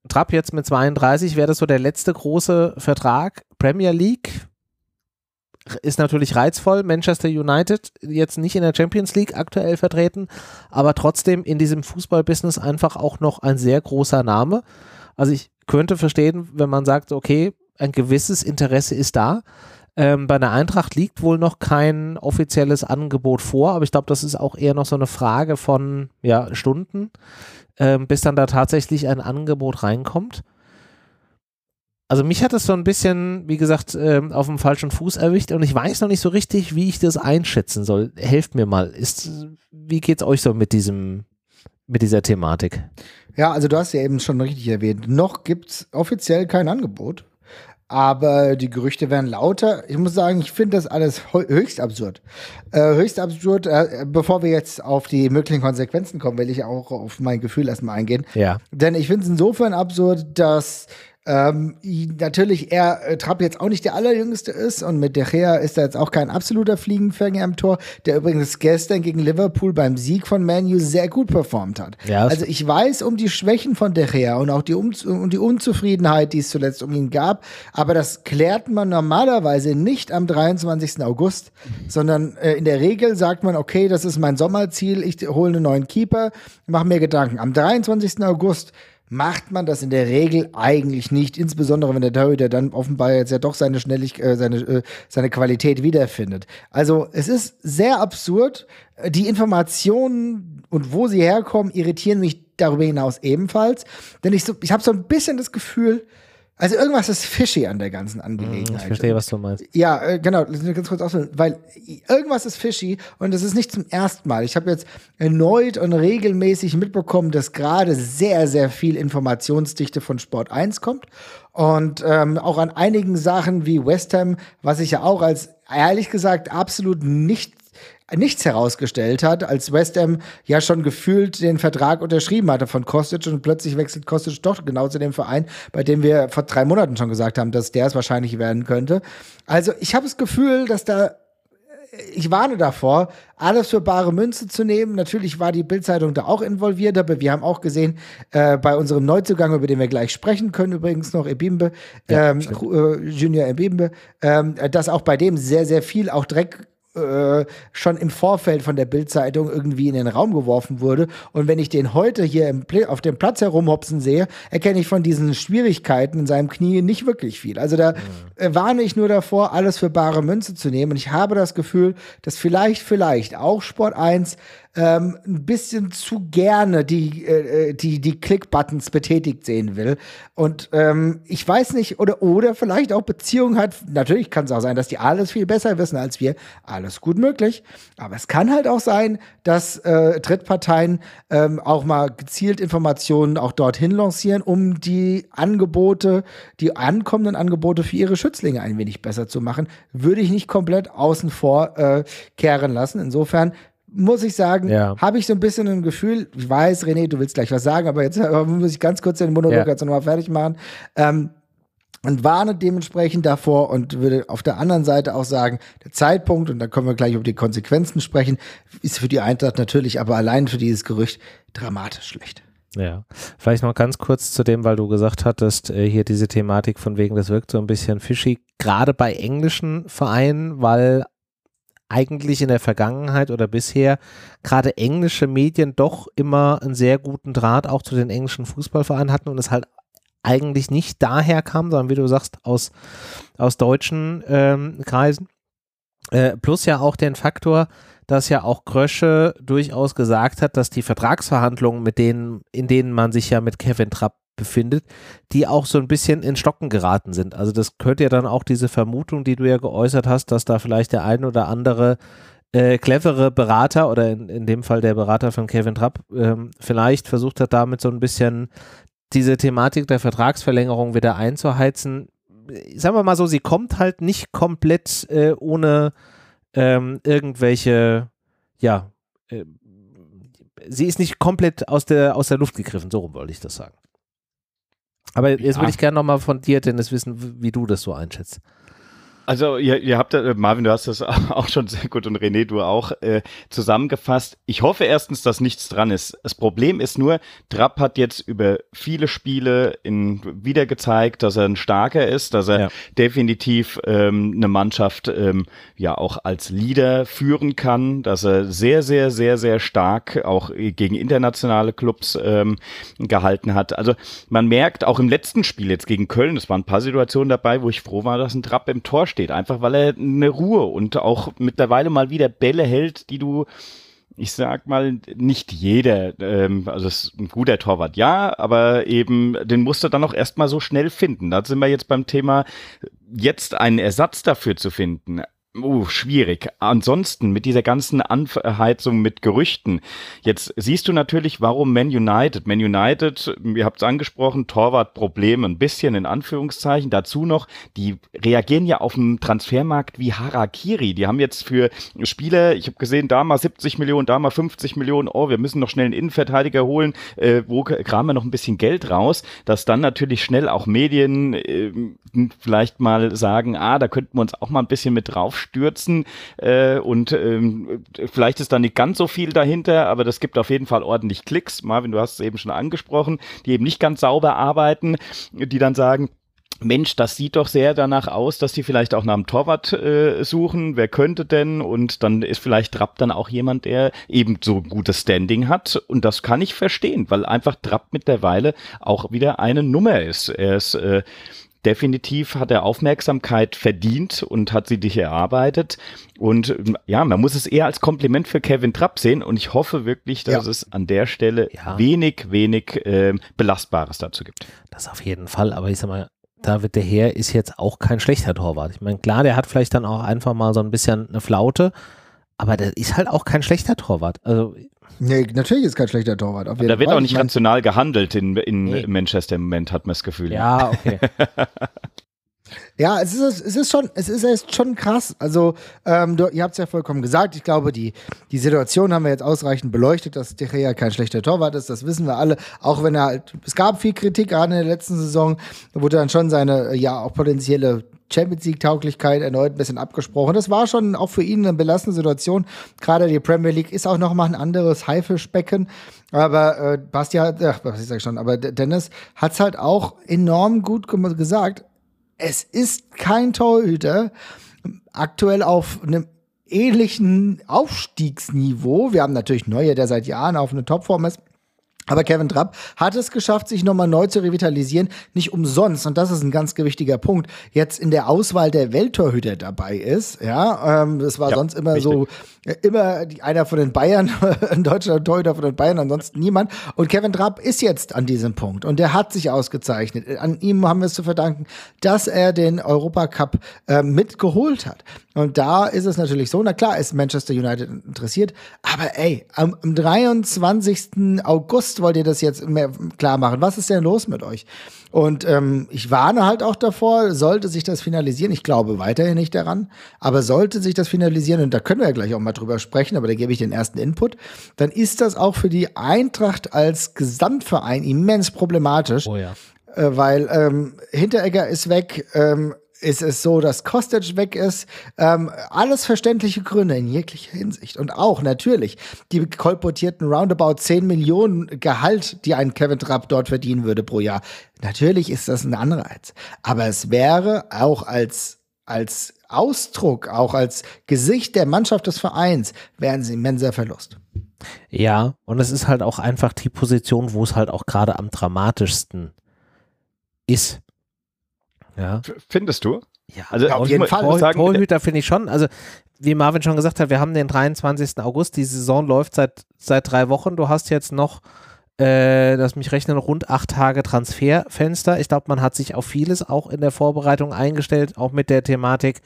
Trapp jetzt mit 32 wäre das so der letzte große Vertrag. Premier League ist natürlich reizvoll. Manchester United jetzt nicht in der Champions League aktuell vertreten, aber trotzdem in diesem Fußballbusiness einfach auch noch ein sehr großer Name. Also ich könnte verstehen, wenn man sagt, okay, ein gewisses Interesse ist da. Ähm, bei der Eintracht liegt wohl noch kein offizielles Angebot vor, aber ich glaube, das ist auch eher noch so eine Frage von ja, Stunden, ähm, bis dann da tatsächlich ein Angebot reinkommt. Also mich hat es so ein bisschen, wie gesagt, ähm, auf dem falschen Fuß erwischt und ich weiß noch nicht so richtig, wie ich das einschätzen soll. Helft mir mal. Ist, wie geht's euch so mit diesem, mit dieser Thematik? Ja, also du hast ja eben schon richtig erwähnt. Noch gibt es offiziell kein Angebot. Aber die Gerüchte werden lauter. Ich muss sagen, ich finde das alles höchst absurd. Äh, höchst absurd. Äh, bevor wir jetzt auf die möglichen Konsequenzen kommen, will ich auch auf mein Gefühl erstmal eingehen. Ja. Denn ich finde es insofern absurd, dass ähm, natürlich er äh, Trapp jetzt auch nicht der allerjüngste ist und mit De Gea ist er jetzt auch kein absoluter Fliegenfänger im Tor, der übrigens gestern gegen Liverpool beim Sieg von Manu sehr gut performt hat. Ja, also ich weiß um die Schwächen von De Gea und auch die, um und die Unzufriedenheit, die es zuletzt um ihn gab, aber das klärt man normalerweise nicht am 23. August, sondern äh, in der Regel sagt man, okay, das ist mein Sommerziel, ich hole einen neuen Keeper, mache mir Gedanken. Am 23. August macht man das in der Regel eigentlich nicht, insbesondere wenn der Torhüter dann offenbar jetzt ja doch seine Schnelligkeit, äh, seine, äh, seine Qualität wiederfindet. Also es ist sehr absurd. Die Informationen und wo sie herkommen, irritieren mich darüber hinaus ebenfalls. Denn ich, so, ich habe so ein bisschen das Gefühl, Also irgendwas ist fishy an der ganzen Angelegenheit. Ich verstehe, was du meinst. Ja, äh, genau, lass mich ganz kurz ausführen, weil irgendwas ist fishy und das ist nicht zum ersten Mal. Ich habe jetzt erneut und regelmäßig mitbekommen, dass gerade sehr, sehr viel Informationsdichte von Sport 1 kommt und ähm, auch an einigen Sachen wie West Ham, was ich ja auch als ehrlich gesagt absolut nicht nichts herausgestellt hat, als West Ham ja schon gefühlt den Vertrag unterschrieben hatte von Kostic und plötzlich wechselt Kostic doch genau zu dem Verein, bei dem wir vor drei Monaten schon gesagt haben, dass der es wahrscheinlich werden könnte. Also ich habe das Gefühl, dass da ich warne davor, alles für bare Münze zu nehmen. Natürlich war die Bildzeitung da auch involviert, aber wir haben auch gesehen, äh, bei unserem Neuzugang, über den wir gleich sprechen können, übrigens noch Ebimbe, ja, ähm, äh, Junior Ebimbe, ähm, dass auch bei dem sehr, sehr viel auch Dreck äh, schon im Vorfeld von der Bildzeitung irgendwie in den Raum geworfen wurde. Und wenn ich den heute hier im, auf dem Platz herumhopsen sehe, erkenne ich von diesen Schwierigkeiten in seinem Knie nicht wirklich viel. Also da äh, warne ich nur davor, alles für bare Münze zu nehmen. Und ich habe das Gefühl, dass vielleicht, vielleicht auch Sport 1 ähm, ein bisschen zu gerne die, äh, die, die Click-Buttons betätigt sehen will. Und ähm, ich weiß nicht, oder, oder vielleicht auch Beziehung hat. Natürlich kann es auch sein, dass die alles viel besser wissen als wir. Alles gut möglich. Aber es kann halt auch sein, dass äh, Drittparteien ähm, auch mal gezielt Informationen auch dorthin lancieren, um die Angebote, die ankommenden Angebote für ihre Schützlinge ein wenig besser zu machen. Würde ich nicht komplett außen vor äh, kehren lassen. Insofern muss ich sagen, ja. habe ich so ein bisschen ein Gefühl, ich weiß, René, du willst gleich was sagen, aber jetzt muss ich ganz kurz den Monolog ja. jetzt nochmal fertig machen. Ähm, und warne dementsprechend davor und würde auf der anderen Seite auch sagen, der Zeitpunkt, und da können wir gleich über die Konsequenzen sprechen, ist für die Eintracht natürlich, aber allein für dieses Gerücht dramatisch schlecht. Ja, vielleicht noch ganz kurz zu dem, weil du gesagt hattest, äh, hier diese Thematik von wegen, das wirkt so ein bisschen fishy, gerade bei englischen Vereinen, weil eigentlich in der Vergangenheit oder bisher gerade englische Medien doch immer einen sehr guten Draht auch zu den englischen Fußballvereinen hatten und es halt eigentlich nicht daher kam, sondern wie du sagst, aus, aus deutschen ähm, Kreisen. Äh, plus ja auch den Faktor, dass ja auch Krösche durchaus gesagt hat, dass die Vertragsverhandlungen, mit denen, in denen man sich ja mit Kevin Trapp befindet, die auch so ein bisschen in Stocken geraten sind. Also das könnte ja dann auch diese Vermutung, die du ja geäußert hast, dass da vielleicht der ein oder andere äh, clevere Berater oder in, in dem Fall der Berater von Kevin Trapp ähm, vielleicht versucht hat, damit so ein bisschen diese Thematik der Vertragsverlängerung wieder einzuheizen. Sagen wir mal so, sie kommt halt nicht komplett äh, ohne ähm, irgendwelche, ja, äh, sie ist nicht komplett aus der, aus der Luft gegriffen, so rum wollte ich das sagen. Aber jetzt ja. würde ich gerne nochmal von dir, Dennis, wissen, wie du das so einschätzt. Also ihr, ihr habt, äh, Marvin, du hast das auch schon sehr gut und René, du auch, äh, zusammengefasst. Ich hoffe erstens, dass nichts dran ist. Das Problem ist nur, Trapp hat jetzt über viele Spiele in, wieder gezeigt, dass er ein starker ist, dass er ja. definitiv ähm, eine Mannschaft ähm, ja auch als Leader führen kann, dass er sehr, sehr, sehr, sehr stark auch gegen internationale Clubs ähm, gehalten hat. Also man merkt auch im letzten Spiel jetzt gegen Köln, es waren ein paar Situationen dabei, wo ich froh war, dass ein Trapp im Tor steht, einfach weil er eine Ruhe und auch mittlerweile mal wieder Bälle hält, die du ich sag mal, nicht jeder, ähm, also ist ein guter Torwart, ja, aber eben, den musst du dann auch erstmal so schnell finden. Da sind wir jetzt beim Thema, jetzt einen Ersatz dafür zu finden. Uh, schwierig. Ansonsten mit dieser ganzen Anheizung mit Gerüchten. Jetzt siehst du natürlich, warum Man United. Man United, ihr habt es angesprochen, Torwartproblem ein bisschen in Anführungszeichen. Dazu noch, die reagieren ja auf dem Transfermarkt wie Harakiri. Die haben jetzt für Spieler, ich habe gesehen, da mal 70 Millionen, da mal 50 Millionen, oh, wir müssen noch schnell einen Innenverteidiger holen, äh, wo kramen wir noch ein bisschen Geld raus, dass dann natürlich schnell auch Medien äh, vielleicht mal sagen, ah, da könnten wir uns auch mal ein bisschen mit drauf stürzen äh, und ähm, vielleicht ist da nicht ganz so viel dahinter, aber das gibt auf jeden Fall ordentlich Klicks. Marvin, du hast es eben schon angesprochen, die eben nicht ganz sauber arbeiten, die dann sagen, Mensch, das sieht doch sehr danach aus, dass die vielleicht auch nach einem Torwart äh, suchen. Wer könnte denn? Und dann ist vielleicht Trapp dann auch jemand, der eben so ein gutes Standing hat. Und das kann ich verstehen, weil einfach Trapp mittlerweile auch wieder eine Nummer ist. Er ist äh, definitiv hat er Aufmerksamkeit verdient und hat sie dich erarbeitet. Und ja, man muss es eher als Kompliment für Kevin Trapp sehen. Und ich hoffe wirklich, dass ja. es an der Stelle ja. wenig, wenig äh, Belastbares dazu gibt. Das auf jeden Fall. Aber ich sag mal, David de Heer ist jetzt auch kein schlechter Torwart. Ich meine, klar, der hat vielleicht dann auch einfach mal so ein bisschen eine Flaute, aber der ist halt auch kein schlechter Torwart. Also Nee, natürlich ist kein schlechter Torwart. da wird Fall. auch nicht rational gehandelt in, in nee. Manchester im Moment, hat man das Gefühl. Ja, okay. Ja, es ist, es ist schon, es ist echt schon krass. Also, ähm, du, ihr habt es ja vollkommen gesagt. Ich glaube, die, die Situation haben wir jetzt ausreichend beleuchtet, dass De Gea kein schlechter Torwart ist. Das wissen wir alle. Auch wenn er halt, es gab viel Kritik, gerade in der letzten Saison, wurde dann schon seine, ja, auch potenzielle Champions League-Tauglichkeit erneut ein bisschen abgesprochen. Das war schon auch für ihn eine belastende Situation. Gerade die Premier League ist auch nochmal ein anderes Haifischbecken. Aber äh, Bastian, ach, was ich sag schon, aber Dennis hat es halt auch enorm gut gesagt es ist kein Torhüter aktuell auf einem ähnlichen Aufstiegsniveau. Wir haben natürlich Neue, der seit Jahren auf eine Topform ist. Aber Kevin Trapp hat es geschafft, sich nochmal neu zu revitalisieren. Nicht umsonst, und das ist ein ganz wichtiger Punkt, jetzt in der Auswahl der Welttorhüter dabei ist. Ja, ähm, das war ja, sonst immer richtig. so, immer einer von den Bayern, ein deutscher Torhüter von den Bayern, ansonsten niemand. Und Kevin Trapp ist jetzt an diesem Punkt und der hat sich ausgezeichnet. An ihm haben wir es zu verdanken, dass er den Europacup äh, mitgeholt hat. Und da ist es natürlich so, na klar ist Manchester United interessiert, aber ey, am, am 23. August wollt ihr das jetzt mehr klar machen. Was ist denn los mit euch? Und ähm, ich warne halt auch davor, sollte sich das finalisieren, ich glaube weiterhin nicht daran, aber sollte sich das finalisieren, und da können wir ja gleich auch mal drüber sprechen, aber da gebe ich den ersten Input, dann ist das auch für die Eintracht als Gesamtverein immens problematisch. Oh ja. Äh, weil ähm, Hinteregger ist weg, ähm, ist es so, dass Kostic weg ist. Ähm, alles verständliche Gründe in jeglicher Hinsicht. Und auch natürlich die kolportierten roundabout 10 Millionen Gehalt, die ein Kevin Trapp dort verdienen würde pro Jahr. Natürlich ist das ein Anreiz. Aber es wäre auch als, als Ausdruck, auch als Gesicht der Mannschaft des Vereins, wären sie immenser Verlust. Ja, und es ist halt auch einfach die Position, wo es halt auch gerade am dramatischsten ist. Ja. Findest du? Ja, also auf jeden Fall. Tor, sagen, Torhüter finde ich schon. Also, wie Marvin schon gesagt hat, wir haben den 23. August. Die Saison läuft seit, seit drei Wochen. Du hast jetzt noch, äh, lass mich rechnen, rund acht Tage Transferfenster. Ich glaube, man hat sich auf vieles auch in der Vorbereitung eingestellt, auch mit der Thematik.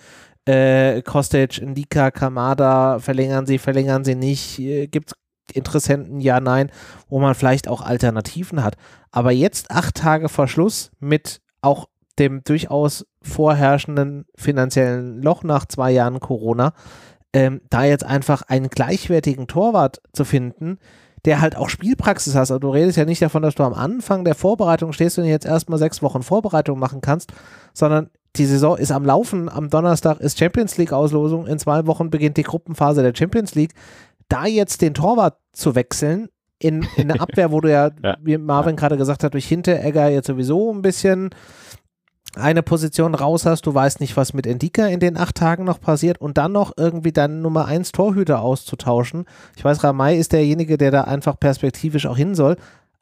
Äh, Kostic, Ndika, Kamada, verlängern sie, verlängern sie nicht, äh, gibt es Interessenten, ja, nein, wo man vielleicht auch Alternativen hat. Aber jetzt acht Tage vor Schluss mit auch dem durchaus vorherrschenden finanziellen Loch nach zwei Jahren Corona, ähm, da jetzt einfach einen gleichwertigen Torwart zu finden, der halt auch Spielpraxis hast. Also du redest ja nicht davon, dass du am Anfang der Vorbereitung stehst und jetzt erstmal sechs Wochen Vorbereitung machen kannst, sondern die Saison ist am Laufen. Am Donnerstag ist Champions League Auslosung. In zwei Wochen beginnt die Gruppenphase der Champions League. Da jetzt den Torwart zu wechseln, in, in der Abwehr, wo du ja, ja. wie Marvin ja. gerade gesagt hat, durch Hinteregger jetzt sowieso ein bisschen eine Position raus hast, du weißt nicht, was mit Endika in den acht Tagen noch passiert und dann noch irgendwie deinen Nummer 1 Torhüter auszutauschen. Ich weiß, Ramay ist derjenige, der da einfach perspektivisch auch hin soll,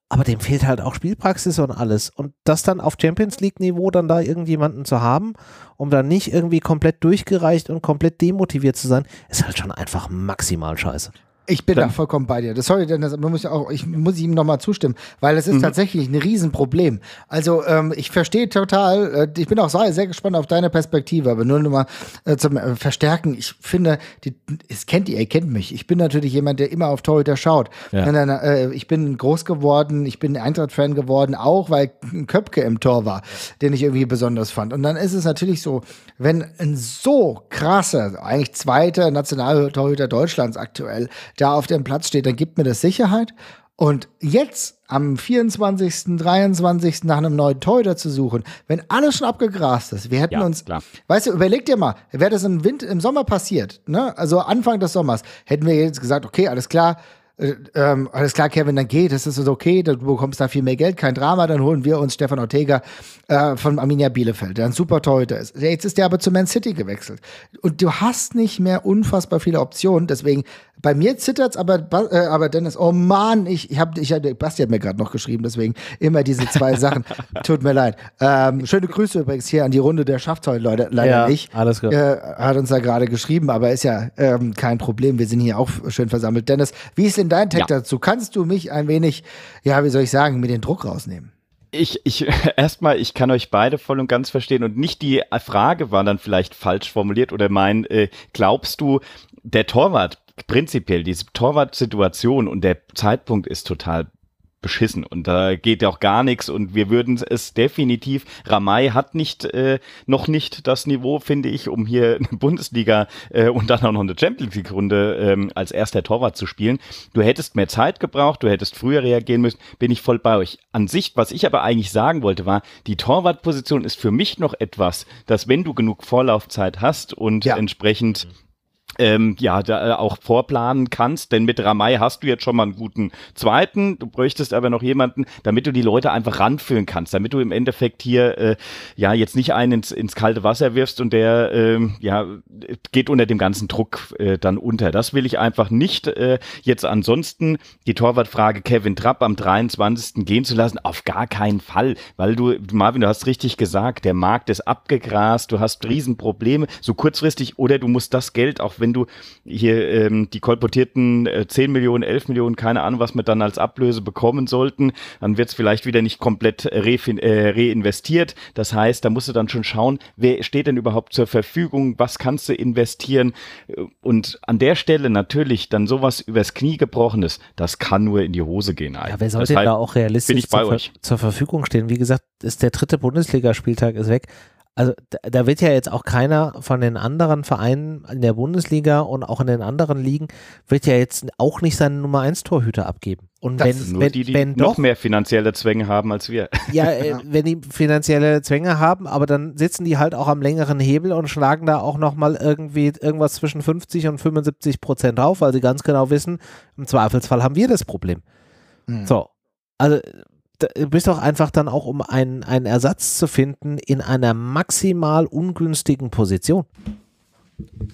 aber dem fehlt halt auch Spielpraxis und alles. Und das dann auf Champions League-Niveau dann da irgendjemanden zu haben, um dann nicht irgendwie komplett durchgereicht und komplett demotiviert zu sein, ist halt schon einfach maximal scheiße. Ich bin Dann, da vollkommen bei dir. Sorry, denn das muss ich auch, ich muss ihm nochmal zustimmen, weil es ist mhm. tatsächlich ein Riesenproblem. Also ähm, ich verstehe total, äh, ich bin auch sehr, sehr gespannt auf deine Perspektive, aber nur nochmal äh, zum äh, Verstärken. Ich finde, die, es kennt ihr, ihr kennt mich. Ich bin natürlich jemand, der immer auf Torhüter schaut. Ja. Nein, äh, ich bin groß geworden, ich bin Eintracht-Fan geworden, auch weil Köpke im Tor war, den ich irgendwie besonders fand. Und dann ist es natürlich so, wenn ein so krasser, eigentlich zweiter Nationaltorhüter Deutschlands aktuell, da auf dem Platz steht, dann gibt mir das Sicherheit. Und jetzt am 24., 23. nach einem neuen Torhüter zu suchen, wenn alles schon abgegrast ist, wir hätten ja, uns, klar. weißt du, überleg dir mal, wäre das im, Winter, im Sommer passiert, ne? also Anfang des Sommers, hätten wir jetzt gesagt, okay, alles klar, äh, ähm, alles klar, Kevin, dann geht, das ist okay, du bekommst da viel mehr Geld, kein Drama, dann holen wir uns Stefan Ortega äh, von Arminia Bielefeld, der ein super Torhüter ist. Jetzt ist der aber zu Man City gewechselt. Und du hast nicht mehr unfassbar viele Optionen, deswegen bei mir zittert's, aber, äh, aber Dennis, oh Mann, ich, ich habe, ich, Basti hat mir gerade noch geschrieben, deswegen immer diese zwei Sachen. Tut mir leid. Ähm, schöne Grüße übrigens hier an die Runde der schafft heute Leute, leider ja, nicht. Alles gut. Äh, hat uns da gerade geschrieben, aber ist ja ähm, kein Problem. Wir sind hier auch schön versammelt. Dennis, wie ist denn dein Tag ja. dazu? Kannst du mich ein wenig, ja, wie soll ich sagen, mit den Druck rausnehmen? Ich, ich, erstmal, ich kann euch beide voll und ganz verstehen und nicht die Frage war dann vielleicht falsch formuliert oder mein, äh, glaubst du, der Torwart prinzipiell, diese Torwart-Situation und der Zeitpunkt ist total beschissen und da geht ja auch gar nichts und wir würden es definitiv, Ramay hat nicht, äh, noch nicht das Niveau, finde ich, um hier eine Bundesliga äh, und dann auch noch eine Champions League Runde ähm, als erster Torwart zu spielen. Du hättest mehr Zeit gebraucht, du hättest früher reagieren müssen, bin ich voll bei euch. An sich, was ich aber eigentlich sagen wollte, war, die Torwartposition ist für mich noch etwas, dass wenn du genug Vorlaufzeit hast und ja. entsprechend ähm, ja, da äh, auch vorplanen kannst, denn mit Ramay hast du jetzt schon mal einen guten zweiten, du bräuchtest aber noch jemanden, damit du die Leute einfach ranführen kannst, damit du im Endeffekt hier äh, ja jetzt nicht einen ins, ins kalte Wasser wirfst und der ähm, ja geht unter dem ganzen Druck äh, dann unter. Das will ich einfach nicht äh, jetzt ansonsten die Torwartfrage Kevin Trapp am 23. gehen zu lassen, auf gar keinen Fall, weil du, Marvin, du hast richtig gesagt, der Markt ist abgegrast, du hast Riesenprobleme, so kurzfristig oder du musst das Geld auch wenn wenn du hier ähm, die kolportierten äh, 10 Millionen, 11 Millionen, keine Ahnung, was wir dann als Ablöse bekommen sollten, dann wird es vielleicht wieder nicht komplett äh, reinvestiert. Das heißt, da musst du dann schon schauen, wer steht denn überhaupt zur Verfügung, was kannst du investieren und an der Stelle natürlich dann sowas übers Knie gebrochenes, das kann nur in die Hose gehen. Ja, wer sollte da auch realistisch zur, zur Verfügung stehen? Wie gesagt, ist der dritte Bundesligaspieltag ist weg also da, da, wird ja jetzt auch keiner von den anderen Vereinen in der Bundesliga und auch in den anderen Ligen wird ja jetzt auch nicht seinen Nummer 1 Torhüter abgeben. Und das wenn, nur wenn, die, die wenn noch doch, mehr finanzielle Zwänge haben als wir. Ja, äh, wenn die finanzielle Zwänge haben, aber dann sitzen die halt auch am längeren Hebel und schlagen da auch nochmal irgendwie irgendwas zwischen 50 und 75 Prozent drauf, weil sie ganz genau wissen, im Zweifelsfall haben wir das Problem. Mhm. So. Also bist doch einfach dann auch, um einen, einen Ersatz zu finden, in einer maximal ungünstigen Position.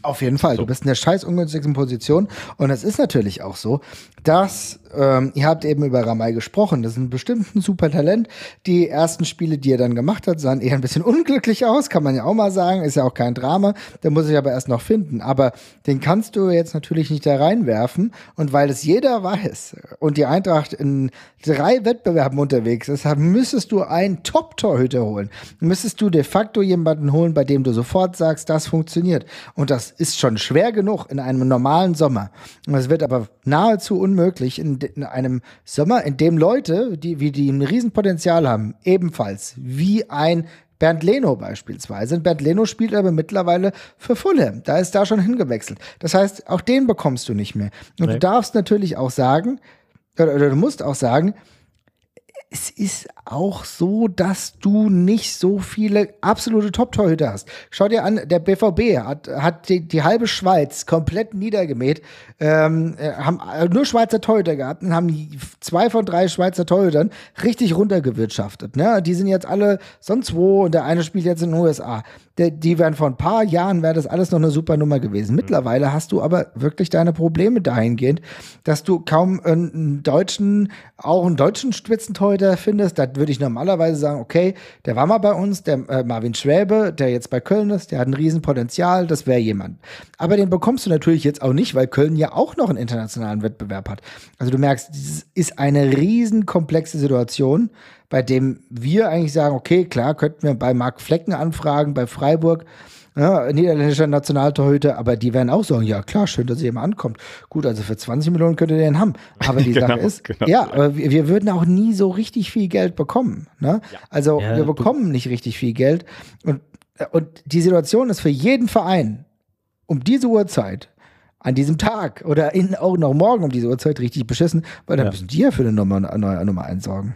Auf jeden Fall. So. Du bist in der scheiß ungünstigsten Position. Und es ist natürlich auch so, dass, ähm, ihr habt eben über Ramay gesprochen, das ist ein bestimmt ein super Talent. Die ersten Spiele, die er dann gemacht hat, sahen eher ein bisschen unglücklich aus, kann man ja auch mal sagen. Ist ja auch kein Drama. Der muss ich aber erst noch finden. Aber den kannst du jetzt natürlich nicht da reinwerfen. Und weil es jeder weiß und die Eintracht in drei Wettbewerben unterwegs ist, müsstest du einen Top-Torhüter holen. Müsstest du de facto jemanden holen, bei dem du sofort sagst, das funktioniert. Und das ist schon schwer genug in einem normalen Sommer. Und es wird aber nahezu unmöglich in, in, einem Sommer, in dem Leute, die, wie die ein Riesenpotenzial haben, ebenfalls wie ein Bernd Leno beispielsweise. Bernd Leno spielt aber mittlerweile für Fulham. Da ist da schon hingewechselt. Das heißt, auch den bekommst du nicht mehr. Und nee. du darfst natürlich auch sagen, oder, oder du musst auch sagen, es ist auch so, dass du nicht so viele absolute Top-Torhüter hast. Schau dir an, der BVB hat, hat die, die halbe Schweiz komplett niedergemäht, ähm, äh, haben nur Schweizer Torhüter gehabt und haben zwei von drei Schweizer Torhütern richtig runtergewirtschaftet. Ne? Die sind jetzt alle sonst wo und der eine spielt jetzt in den USA die wären vor ein paar Jahren, wäre das alles noch eine super Nummer gewesen. Mittlerweile hast du aber wirklich deine Probleme dahingehend, dass du kaum einen deutschen, auch einen deutschen Spitzentorhüter findest. Da würde ich normalerweise sagen, okay, der war mal bei uns, der äh, Marvin Schwäbe, der jetzt bei Köln ist, der hat ein Riesenpotenzial, das wäre jemand. Aber den bekommst du natürlich jetzt auch nicht, weil Köln ja auch noch einen internationalen Wettbewerb hat. Also du merkst, das ist eine riesen komplexe Situation bei dem wir eigentlich sagen, okay, klar, könnten wir bei Marc Flecken anfragen, bei Freiburg, ja, niederländischer Nationaltorhüter, aber die werden auch sagen, ja klar, schön, dass ihr immer ankommt. Gut, also für 20 Millionen könnt ihr den haben. Aber die genau, Sache ist, genau. ja, aber wir, wir, würden auch nie so richtig viel Geld bekommen. Ne? Ja. Also ja, wir bekommen nicht richtig viel Geld. Und, und die Situation ist für jeden Verein um diese Uhrzeit an diesem Tag oder in, auch noch morgen um diese Uhrzeit richtig beschissen, weil dann müssen die ja für eine Nummer, eine Nummer eins sorgen.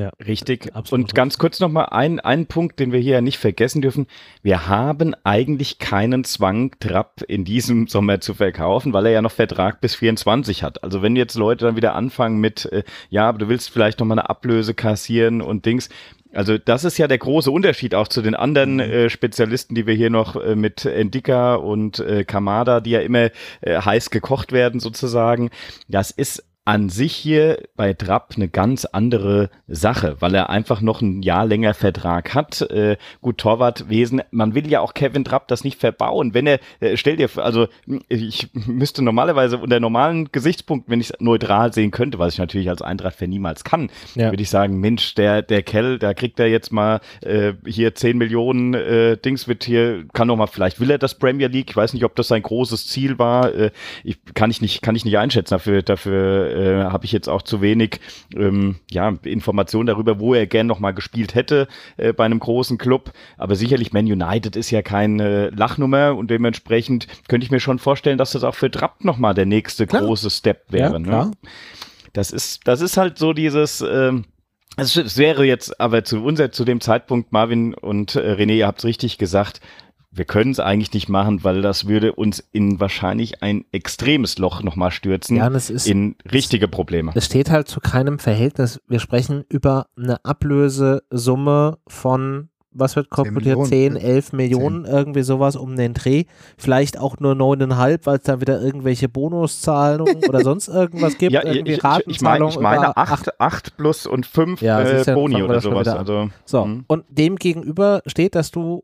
Ja, richtig. Absolut. Und ganz kurz nochmal ein, ein Punkt, den wir hier ja nicht vergessen dürfen. Wir haben eigentlich keinen Zwang, Trapp in diesem Sommer zu verkaufen, weil er ja noch Vertrag bis 24 hat. Also wenn jetzt Leute dann wieder anfangen mit, äh, ja, aber du willst vielleicht nochmal eine Ablöse kassieren und Dings, also das ist ja der große Unterschied auch zu den anderen mhm. äh, Spezialisten, die wir hier noch äh, mit Endika und äh, Kamada, die ja immer äh, heiß gekocht werden sozusagen. Das ist an sich hier bei Trapp eine ganz andere Sache, weil er einfach noch ein Jahr länger Vertrag hat. Äh, gut, Torwartwesen, man will ja auch Kevin Trapp das nicht verbauen. Wenn er, äh, stell dir, also ich müsste normalerweise unter normalen Gesichtspunkten, wenn ich es neutral sehen könnte, was ich natürlich als Eintracht-Fan niemals kann, ja. würde ich sagen, Mensch, der, der Kell, da kriegt er jetzt mal äh, hier 10 Millionen äh, Dings wird hier, kann noch mal, vielleicht will er das Premier League, ich weiß nicht, ob das sein großes Ziel war, äh, ich, kann ich nicht, kann ich nicht einschätzen, dafür, dafür äh, habe ich jetzt auch zu wenig ähm, ja, Informationen darüber, wo er gern nochmal gespielt hätte äh, bei einem großen Club. Aber sicherlich Man United ist ja keine Lachnummer und dementsprechend könnte ich mir schon vorstellen, dass das auch für Trapp nochmal der nächste klar. große Step wäre. Ja, ne? Das ist, das ist halt so dieses, ähm, es wäre jetzt aber zu unser, zu dem Zeitpunkt, Marvin und äh, René, ihr habt es richtig gesagt, wir können es eigentlich nicht machen, weil das würde uns in wahrscheinlich ein extremes Loch nochmal stürzen, ja, das ist, in richtige Probleme. Es steht halt zu keinem Verhältnis. Wir sprechen über eine Ablösesumme von, was wird kolportiert, 10, 11 Millionen, 10. irgendwie sowas um den Dreh. Vielleicht auch nur 9,5, weil es dann wieder irgendwelche Bonuszahlungen oder sonst irgendwas gibt. Ja, irgendwie ich, ich, ich meine, ich meine 8, 8 plus und 5 ja, äh, Boni oder sowas. Also, so, mh. und dem gegenüber steht, dass du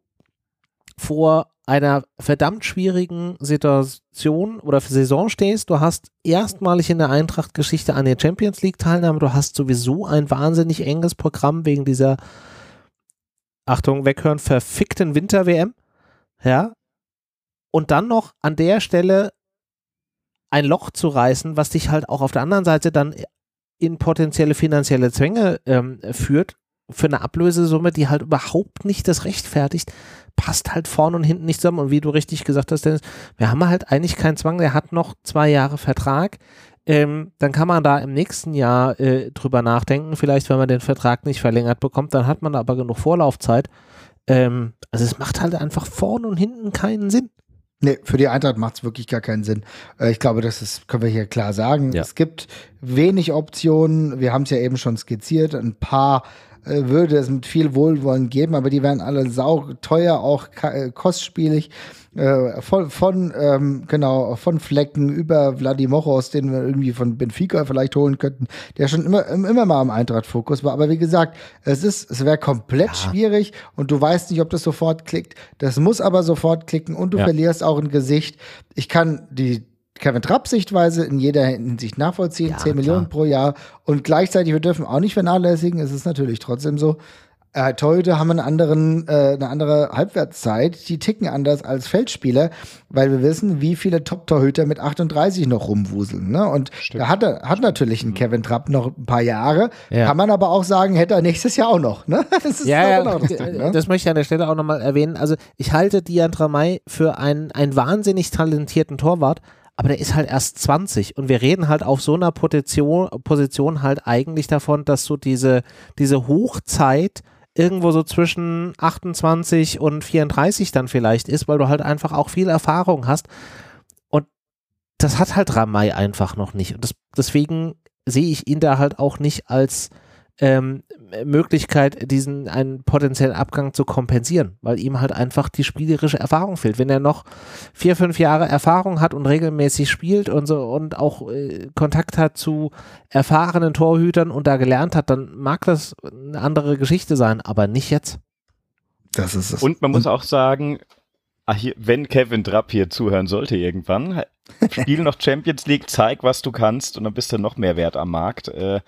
vor einer verdammt schwierigen Situation oder Saison stehst. Du hast erstmalig in der Eintracht-Geschichte eine Champions League-Teilnahme. Du hast sowieso ein wahnsinnig enges Programm wegen dieser, Achtung, weghören, verfickten Winter-WM. Ja. Und dann noch an der Stelle ein Loch zu reißen, was dich halt auch auf der anderen Seite dann in potenzielle finanzielle Zwänge ähm, führt, für eine Ablösesumme, die halt überhaupt nicht das rechtfertigt, passt halt vorne und hinten nicht zusammen. Und wie du richtig gesagt hast, Dennis, wir haben halt eigentlich keinen Zwang. Der hat noch zwei Jahre Vertrag. Ähm, dann kann man da im nächsten Jahr äh, drüber nachdenken. Vielleicht, wenn man den Vertrag nicht verlängert bekommt, dann hat man aber genug Vorlaufzeit. Ähm, also es macht halt einfach vorne und hinten keinen Sinn. Nee, für die Eintracht macht es wirklich gar keinen Sinn. Äh, ich glaube, das ist, können wir hier klar sagen. Ja. Es gibt wenig Optionen. Wir haben es ja eben schon skizziert. Ein paar würde es mit viel Wohlwollen geben, aber die wären alle sau teuer, auch äh, kostspielig. Äh, von, von ähm, genau, von Flecken über Vladimoros, den wir irgendwie von Benfica vielleicht holen könnten, der schon immer, immer mal am Eintracht-Fokus war. Aber wie gesagt, es ist, es wäre komplett ja. schwierig und du weißt nicht, ob das sofort klickt. Das muss aber sofort klicken und du ja. verlierst auch ein Gesicht. Ich kann die Kevin Trapp Sichtweise in jeder Hinsicht nachvollziehen, ja, 10 klar. Millionen pro Jahr. Und gleichzeitig, wir dürfen auch nicht vernachlässigen, es ist natürlich trotzdem so, äh, Torhüter haben einen anderen, äh, eine andere Halbwertszeit, die ticken anders als Feldspieler, weil wir wissen, wie viele Top-Torhüter mit 38 noch rumwuseln. Ne? Und Stimmt. da hat, er, hat natürlich ein mhm. Kevin Trapp noch ein paar Jahre, ja. kann man aber auch sagen, hätte er nächstes Jahr auch noch. Ne? Das ja, ja das, Ding, ne? das, möchte ich an der Stelle auch nochmal erwähnen. Also ich halte Dian Tramay für einen, einen wahnsinnig talentierten Torwart, aber der ist halt erst 20 und wir reden halt auf so einer Position, Position halt eigentlich davon, dass so diese, diese Hochzeit irgendwo so zwischen 28 und 34 dann vielleicht ist, weil du halt einfach auch viel Erfahrung hast. Und das hat halt Ramay einfach noch nicht. Und das, deswegen sehe ich ihn da halt auch nicht als ähm, Möglichkeit, diesen einen potenziellen Abgang zu kompensieren, weil ihm halt einfach die spielerische Erfahrung fehlt. Wenn er noch vier, fünf Jahre Erfahrung hat und regelmäßig spielt und so und auch äh, Kontakt hat zu erfahrenen Torhütern und da gelernt hat, dann mag das eine andere Geschichte sein, aber nicht jetzt. Das ist es. Und man muss auch sagen, ach hier, wenn Kevin Trapp hier zuhören sollte irgendwann, spiel noch Champions League, zeig, was du kannst und dann bist du noch mehr wert am Markt. Äh,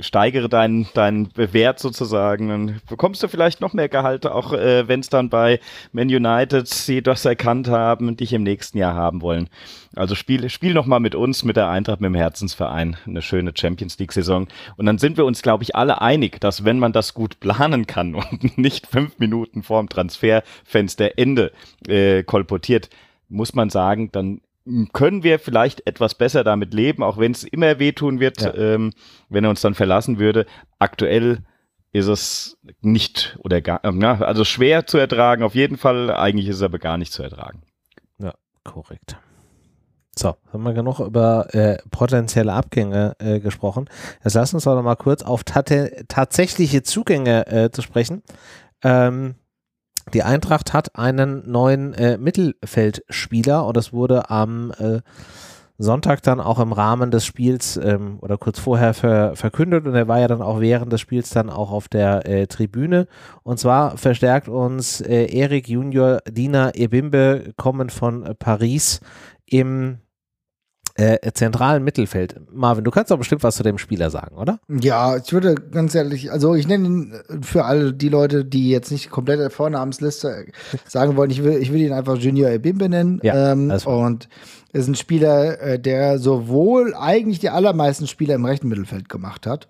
steigere deinen deinen Wert sozusagen, dann bekommst du vielleicht noch mehr Gehalt, auch äh, wenn es dann bei Man United sie das erkannt haben und dich im nächsten Jahr haben wollen. Also spiel, spiel noch mal mit uns, mit der Eintracht, mit dem Herzensverein, eine schöne Champions League-Saison. Und dann sind wir uns, glaube ich, alle einig, dass wenn man das gut planen kann und nicht fünf Minuten vorm Transferfenster Ende äh, kolportiert, muss man sagen, dann können wir vielleicht etwas besser damit leben, auch wenn es immer wehtun wird, ja. ähm, wenn er uns dann verlassen würde. Aktuell ist es nicht oder gar, ähm, ja, also schwer zu ertragen, auf jeden Fall. Eigentlich ist es aber gar nicht zu ertragen. Ja, korrekt. So, haben wir genug über äh, potenzielle Abgänge äh, gesprochen. Jetzt lass uns doch noch mal kurz auf tatsächliche Zugänge äh, zu sprechen. Ähm, die Eintracht hat einen neuen äh, Mittelfeldspieler und das wurde am äh, Sonntag dann auch im Rahmen des Spiels ähm, oder kurz vorher ver verkündet und er war ja dann auch während des Spiels dann auch auf der äh, Tribüne. Und zwar verstärkt uns äh, Erik Junior Dina Ebimbe, kommen von Paris im äh, zentralen Mittelfeld. Marvin, du kannst doch bestimmt was zu dem Spieler sagen, oder? Ja, ich würde ganz ehrlich, also ich nenne ihn für alle die Leute, die jetzt nicht komplett der Vornamensliste sagen wollen, ich will, ich will ihn einfach Junior Ebimbe nennen. Ja, ähm, und ist ein Spieler, äh, der sowohl eigentlich die allermeisten Spieler im rechten Mittelfeld gemacht hat,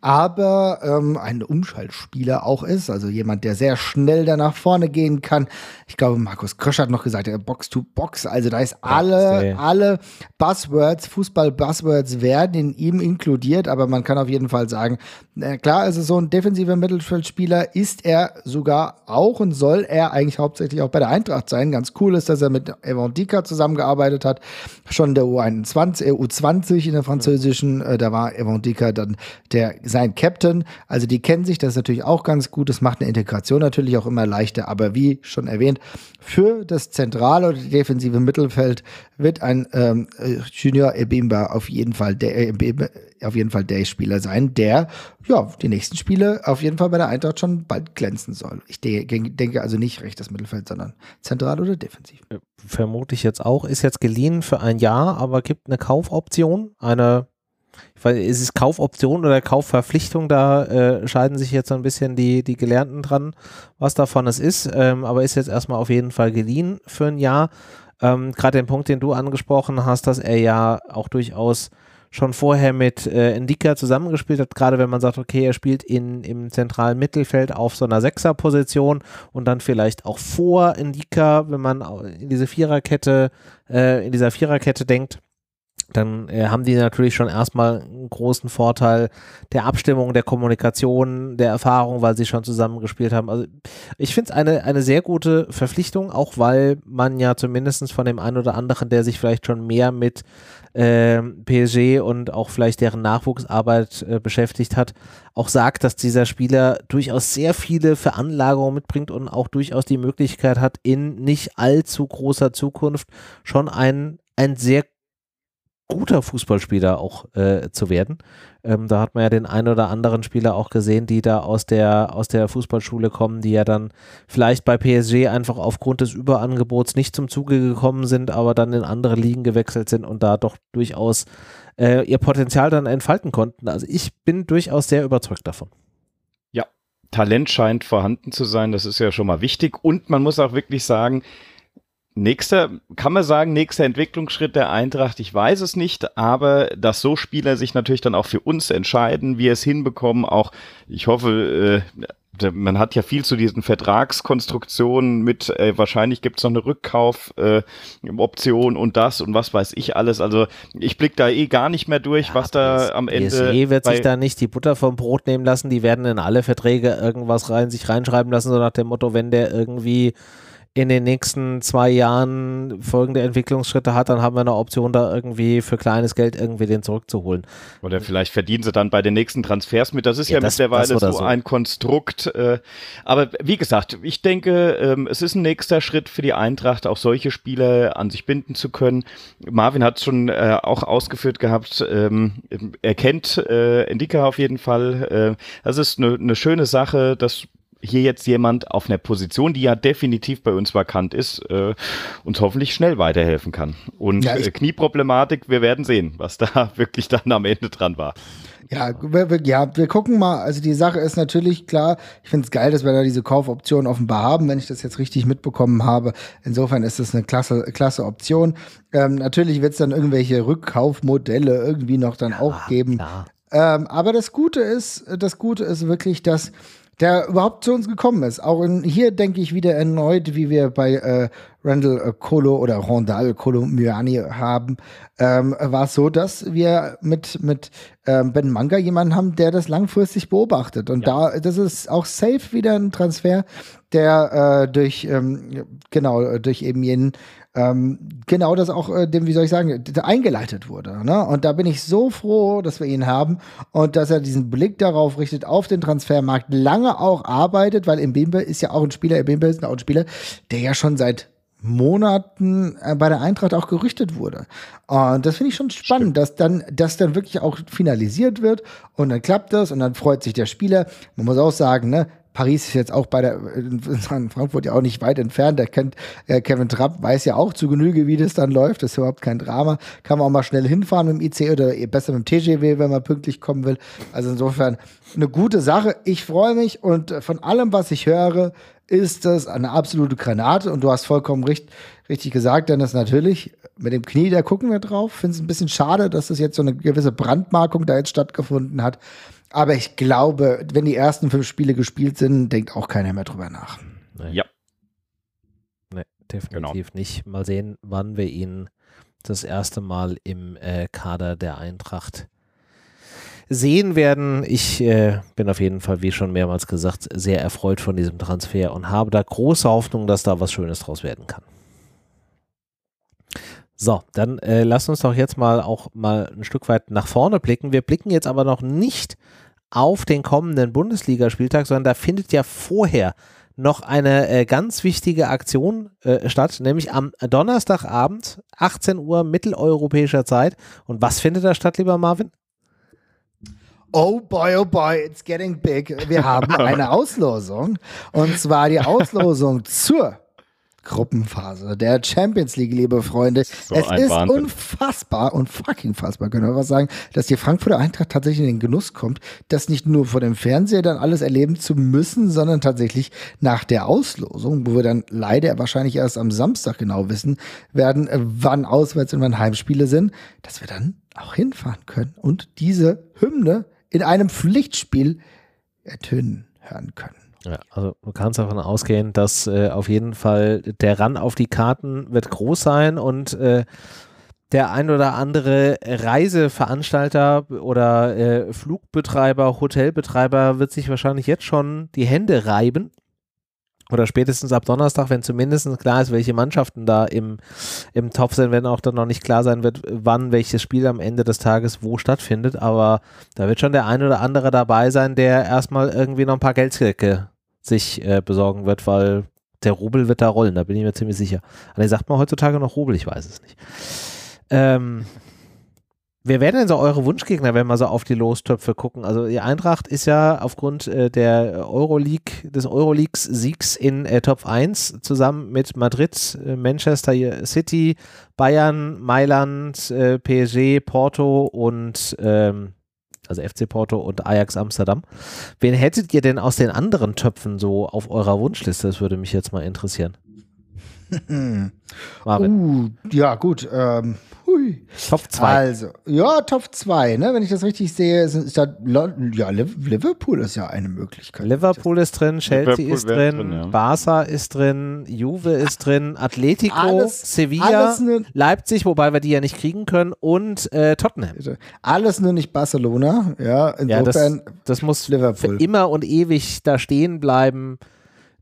aber ähm, ein Umschaltspieler auch ist, also jemand, der sehr schnell da nach vorne gehen kann. Ich glaube, Markus Krösch hat noch gesagt, er Box to Box, also da ist alle, ja, alle Buzzwords, Fußball-Buzzwords werden in ihm inkludiert, aber man kann auf jeden Fall sagen, äh, klar, also so ein defensiver Mittelfeldspieler ist er sogar auch und soll er eigentlich hauptsächlich auch bei der Eintracht sein. Ganz cool ist, dass er mit Evan Dika zusammengearbeitet hat, schon der U21, äh, U20 in der französischen, äh, da war Evan Dika dann der sein Captain. Also die kennen sich, das ist natürlich auch ganz gut. Das macht eine Integration natürlich auch immer leichter. Aber wie schon erwähnt, für das zentrale oder defensive Mittelfeld wird ein ähm, Junior Ebimba auf jeden Fall der Ebimba, auf jeden Fall der Spieler sein, der ja die nächsten Spiele auf jeden Fall bei der Eintracht schon bald glänzen soll. Ich de denke also nicht rechtes Mittelfeld, sondern zentral oder defensiv. Vermute ich jetzt auch. Ist jetzt geliehen für ein Jahr, aber gibt eine Kaufoption, eine ist es Kaufoption oder Kaufverpflichtung, da äh, scheiden sich jetzt so ein bisschen die, die Gelernten dran, was davon es ist, ähm, aber ist jetzt erstmal auf jeden Fall geliehen für ein Jahr. Ähm, Gerade den Punkt, den du angesprochen hast, dass er ja auch durchaus schon vorher mit äh, Indika zusammengespielt hat, gerade wenn man sagt, okay, er spielt in, im zentralen Mittelfeld auf so einer Sechserposition und dann vielleicht auch vor Indika, wenn man in diese Viererkette, äh, in dieser Viererkette denkt, dann äh, haben die natürlich schon erstmal einen großen Vorteil der Abstimmung, der Kommunikation, der Erfahrung, weil sie schon zusammengespielt haben. Also ich finde es eine, eine sehr gute Verpflichtung, auch weil man ja zumindest von dem einen oder anderen, der sich vielleicht schon mehr mit äh, PSG und auch vielleicht deren Nachwuchsarbeit äh, beschäftigt hat, auch sagt, dass dieser Spieler durchaus sehr viele Veranlagungen mitbringt und auch durchaus die Möglichkeit hat, in nicht allzu großer Zukunft schon ein, ein sehr guter Fußballspieler auch äh, zu werden. Ähm, da hat man ja den einen oder anderen Spieler auch gesehen, die da aus der, aus der Fußballschule kommen, die ja dann vielleicht bei PSG einfach aufgrund des Überangebots nicht zum Zuge gekommen sind, aber dann in andere Ligen gewechselt sind und da doch durchaus äh, ihr Potenzial dann entfalten konnten. Also ich bin durchaus sehr überzeugt davon. Ja, Talent scheint vorhanden zu sein, das ist ja schon mal wichtig und man muss auch wirklich sagen, Nächster, kann man sagen, nächster Entwicklungsschritt der Eintracht, ich weiß es nicht, aber dass so Spieler sich natürlich dann auch für uns entscheiden, wir es hinbekommen, auch, ich hoffe, äh, man hat ja viel zu diesen Vertragskonstruktionen mit, äh, wahrscheinlich gibt es noch eine Rückkaufoption äh, und das und was weiß ich alles. Also ich blicke da eh gar nicht mehr durch, ja, was da am Ende. PSG wird sich da nicht die Butter vom Brot nehmen lassen, die werden in alle Verträge irgendwas rein, sich reinschreiben lassen, so nach dem Motto, wenn der irgendwie in den nächsten zwei Jahren folgende Entwicklungsschritte hat, dann haben wir eine Option, da irgendwie für kleines Geld irgendwie den zurückzuholen. Oder vielleicht verdienen sie dann bei den nächsten Transfers mit. Das ist ja, ja das, mittlerweile so, so, ein Konstrukt. Äh, aber wie gesagt, ich denke, ähm, es ist ein nächster Schritt für die Eintracht, auch solche Spieler an sich binden zu können. Marvin hat es schon äh, auch ausgeführt gehabt. Ähm, er kennt äh, Endika auf jeden Fall. Das ist eine, eine schöne Sache, dass hier jetzt jemand auf einer Position, die ja definitiv bei uns vakant ist, äh, uns hoffentlich schnell weiterhelfen kann. Und ja, äh, Knieproblematik, wir werden sehen, was da wirklich dann am Ende dran war. Ja, wir, ja, wir gucken mal. Also die Sache ist natürlich klar, ich finde es geil, dass wir da diese Kaufoption offenbar haben, wenn ich das jetzt richtig mitbekommen habe. Insofern ist das eine klasse, klasse Option. Ähm, natürlich wird es dann irgendwelche Rückkaufmodelle irgendwie noch dann ja, auch geben. Ähm, aber das Gute ist, das Gute ist wirklich, dass der überhaupt zu uns gekommen ist. Auch in, hier denke ich wieder erneut, wie wir bei äh, Randall äh, Colo oder Rondal Colomiani haben, ähm, war es so, dass wir mit, mit ähm, Ben Manga jemanden haben, der das langfristig beobachtet. Und ja. da, das ist auch safe wieder ein Transfer, der äh, durch, ähm, genau, durch eben jenen ähm, genau das auch, äh, dem, wie soll ich sagen, eingeleitet wurde. Ne? Und da bin ich so froh, dass wir ihn haben und dass er diesen Blick darauf richtet, auf den Transfermarkt, lange auch arbeitet, weil Mbembe ist ja auch ein Spieler, Mbembe ist auch ein Spieler, der ja schon seit Monaten äh, bei der Eintracht auch gerüchtet wurde. Und das finde ich schon spannend, dass dann, dass dann wirklich auch finalisiert wird und dann klappt das und dann freut sich der Spieler. Man muss auch sagen, ne, Paris ist jetzt auch bei der in Frankfurt ja auch nicht weit entfernt. Der kennt äh, Kevin Trapp, weiß ja auch zu Genüge, wie das dann läuft. Das ist überhaupt kein Drama. Kann man auch mal schnell hinfahren mit dem IC oder besser mit dem TGW, wenn man pünktlich kommen will. Also insofern eine gute Sache. Ich freue mich und von allem, was ich höre, ist das eine absolute Granate und du hast vollkommen richtig, richtig gesagt, Dennis, natürlich mit dem Knie, da gucken wir drauf. Finde es ein bisschen schade, dass das jetzt so eine gewisse Brandmarkung da jetzt stattgefunden hat. Aber ich glaube, wenn die ersten fünf Spiele gespielt sind, denkt auch keiner mehr drüber nach. Nee. Ja. Nee, definitiv genau. nicht. Mal sehen, wann wir ihn das erste Mal im äh, Kader der Eintracht sehen werden. Ich äh, bin auf jeden Fall, wie schon mehrmals gesagt, sehr erfreut von diesem Transfer und habe da große Hoffnung, dass da was Schönes draus werden kann. So, dann äh, lass uns doch jetzt mal auch mal ein Stück weit nach vorne blicken. Wir blicken jetzt aber noch nicht auf den kommenden Bundesligaspieltag, sondern da findet ja vorher noch eine äh, ganz wichtige Aktion äh, statt, nämlich am Donnerstagabend, 18 Uhr mitteleuropäischer Zeit. Und was findet da statt, lieber Marvin? Oh boy, oh boy, it's getting big. Wir haben eine Auslosung. Und zwar die Auslosung zur Gruppenphase der Champions League, liebe Freunde. So es ist Wahnsinn. unfassbar und fucking fassbar, können wir was sagen, dass die Frankfurter Eintracht tatsächlich in den Genuss kommt, das nicht nur vor dem Fernseher dann alles erleben zu müssen, sondern tatsächlich nach der Auslosung, wo wir dann leider wahrscheinlich erst am Samstag genau wissen werden, wann Auswärts- und wann Heimspiele sind, dass wir dann auch hinfahren können und diese Hymne in einem Pflichtspiel ertönen hören können. Ja, also du kannst davon ausgehen, dass äh, auf jeden Fall der Run auf die Karten wird groß sein und äh, der ein oder andere Reiseveranstalter oder äh, Flugbetreiber, Hotelbetreiber wird sich wahrscheinlich jetzt schon die Hände reiben, oder spätestens ab Donnerstag, wenn zumindest klar ist, welche Mannschaften da im, im Topf sind, wenn auch dann noch nicht klar sein wird, wann welches Spiel am Ende des Tages wo stattfindet. Aber da wird schon der ein oder andere dabei sein, der erstmal irgendwie noch ein paar Geldsäcke sich äh, besorgen wird, weil der Rubel wird da rollen, da bin ich mir ziemlich sicher. Aber sagt man heutzutage noch Rubel, ich weiß es nicht. Ähm, Wer wären denn so eure Wunschgegner, wenn wir so auf die Lostöpfe gucken? Also die Eintracht ist ja aufgrund äh, der Euroleague, des Euroleagues-Siegs in äh, Top 1 zusammen mit Madrid, äh, Manchester City, Bayern, Mailand, äh, PSG, Porto und ähm, also FC Porto und Ajax Amsterdam. Wen hättet ihr denn aus den anderen Töpfen so auf eurer Wunschliste? Das würde mich jetzt mal interessieren. uh, ja, gut. Ähm, Hui. Top 2. Also, ja, Top 2, ne? Wenn ich das richtig sehe, ist, ist da, ja, Liverpool ist ja eine Möglichkeit. Liverpool ist drin, Chelsea Liverpool ist drin, drin ja. Barca ist drin, Juve ist drin, Atletico, alles, Sevilla, alles ne, Leipzig, wobei wir die ja nicht kriegen können, und äh, Tottenham. Alles nur nicht Barcelona, ja. Insofern ja, das, das muss Liverpool. für immer und ewig da stehen bleiben.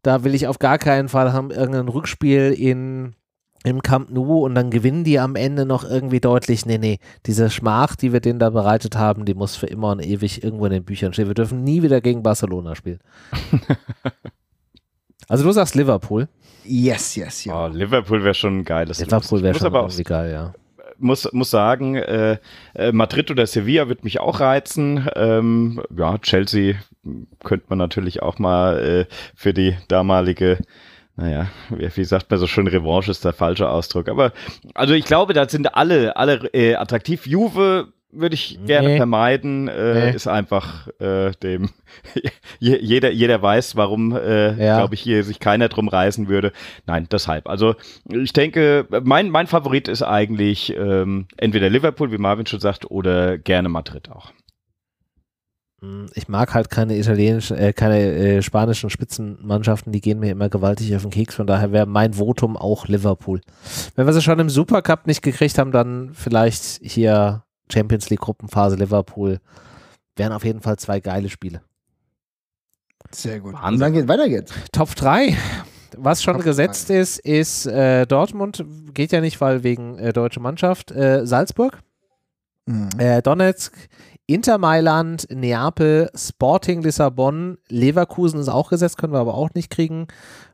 Da will ich auf gar keinen Fall haben irgendein Rückspiel in im Camp Nou und dann gewinnen die am Ende noch irgendwie deutlich. Nee, nee, diese Schmach, die wir denen da bereitet haben, die muss für immer und ewig irgendwo in den Büchern stehen. Wir dürfen nie wieder gegen Barcelona spielen. also du sagst Liverpool. Yes, yes, ja. Oh, Liverpool wäre schon ein geiles Liverpool wäre schon irgendwie geil, ja muss, muss sagen, äh, äh, Madrid oder Sevilla wird mich auch reizen. Ähm, ja, Chelsea könnte man natürlich auch mal äh, für die damalige naja, wie sagt man so schön, Revanche ist der falsche Ausdruck. Aber also ich glaube, da sind alle, alle äh, attraktiv. Juve würde ich gerne nee. vermeiden, äh, nee. ist einfach äh, dem jeder jeder weiß, warum äh, ja. glaube ich hier sich keiner drum reißen würde. Nein, deshalb. Also ich denke, mein mein Favorit ist eigentlich ähm, entweder Liverpool, wie Marvin schon sagt, oder gerne Madrid auch. Hm, ich mag halt keine italienischen, äh, keine äh, spanischen Spitzenmannschaften, die gehen mir immer gewaltig auf den Keks. Von daher wäre mein Votum auch Liverpool. Wenn wir sie schon im Supercup nicht gekriegt haben, dann vielleicht hier Champions League Gruppenphase Liverpool. Wären auf jeden Fall zwei geile Spiele. Sehr gut. Und dann geht, weiter geht's. Top 3. Was schon Top gesetzt 3. ist, ist äh, Dortmund. Geht ja nicht, weil wegen äh, deutsche Mannschaft. Äh, Salzburg. Mhm. Äh, Donetsk Inter Mailand, Neapel, Sporting Lissabon, Leverkusen ist auch gesetzt, können wir aber auch nicht kriegen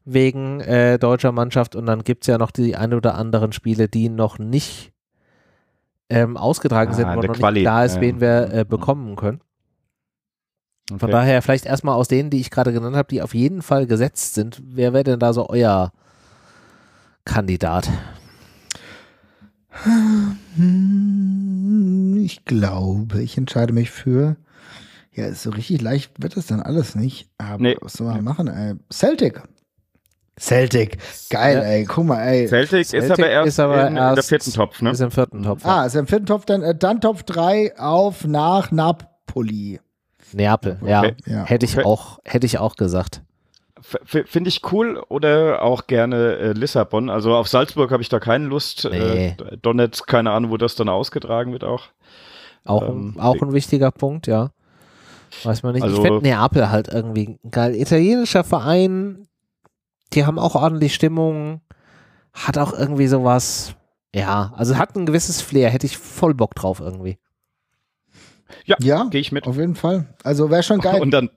wegen äh, deutscher Mannschaft. Und dann gibt es ja noch die ein oder anderen Spiele, die noch nicht ähm, ausgetragen Ah, sind, wo noch Quali, nicht klar ist, wen wir äh, bekommen können. Von Okay. daher vielleicht erstmal aus denen, die ich gerade genannt habe, die auf jeden Fall gesetzt sind. Wer wäre denn da so euer Kandidat? Hm, Ich glaube, ich entscheide mich für. Ja, so richtig leicht wird das dann alles nicht. Aber Nee. was soll man machen, ey? Celtic. Celtic. Geil, Ja. ey. Guck mal, ey. Celtic, ist Celtic aber erst ist aber in, in der erst- vierten Topf, ne? Ist im vierten Topf. Ah, ist im vierten Topf dann, äh, dann Topf 3 auf nach Napoli. Neapel, ja. Okay. Ja. Hätte ich Okay. auch, hätte ich auch gesagt. Finde ich cool oder auch gerne äh, Lissabon. Also auf Salzburg habe ich da keine Lust. Nee. Äh, Donetsk, keine Ahnung, wo das dann ausgetragen wird auch. Auch, Ähm, ein, auch ein wichtiger Punkt, ja. Weiß man nicht. Also- ich finde Neapel halt irgendwie geil. Italienischer Verein, die haben auch ordentlich Stimmung, hat auch irgendwie sowas. Ja, also hat ein gewisses Flair, hätte ich voll Bock drauf irgendwie. Ja, Gehe ich mit. auf jeden Fall. Also wäre schon geil. Und dann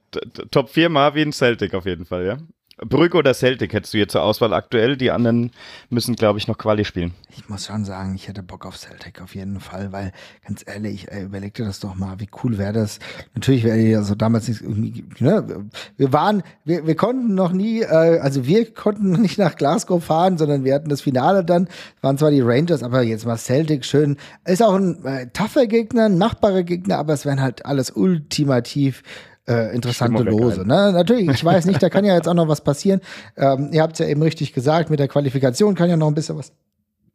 Top 4 Marvin, Celtic auf jeden Fall, ja. Brügge oder Celtic hättest du jetzt zur Auswahl aktuell. Die anderen müssen, glaube ich, noch Quali spielen. Ich muss schon sagen, ich hätte Bock auf Celtic auf jeden Fall, weil ganz ehrlich, überleg dir das doch mal, wie cool wäre das. Natürlich wäre ja so damals nicht irgendwie, ne, wir waren, wir, wir konnten noch nie, äh, also wir konnten nicht nach Glasgow fahren, sondern wir hatten das Finale dann, waren zwar die Rangers, aber jetzt mal Celtic schön, ist auch ein äh, tougher Gegner, ein machbarer Gegner, aber es wären halt alles ultimativ äh, interessante Lose. Ne? Natürlich, ich weiß nicht, da kann ja jetzt auch noch was passieren. Ähm, ihr habt es ja eben richtig gesagt, mit der Qualifikation kann ja noch ein bisschen was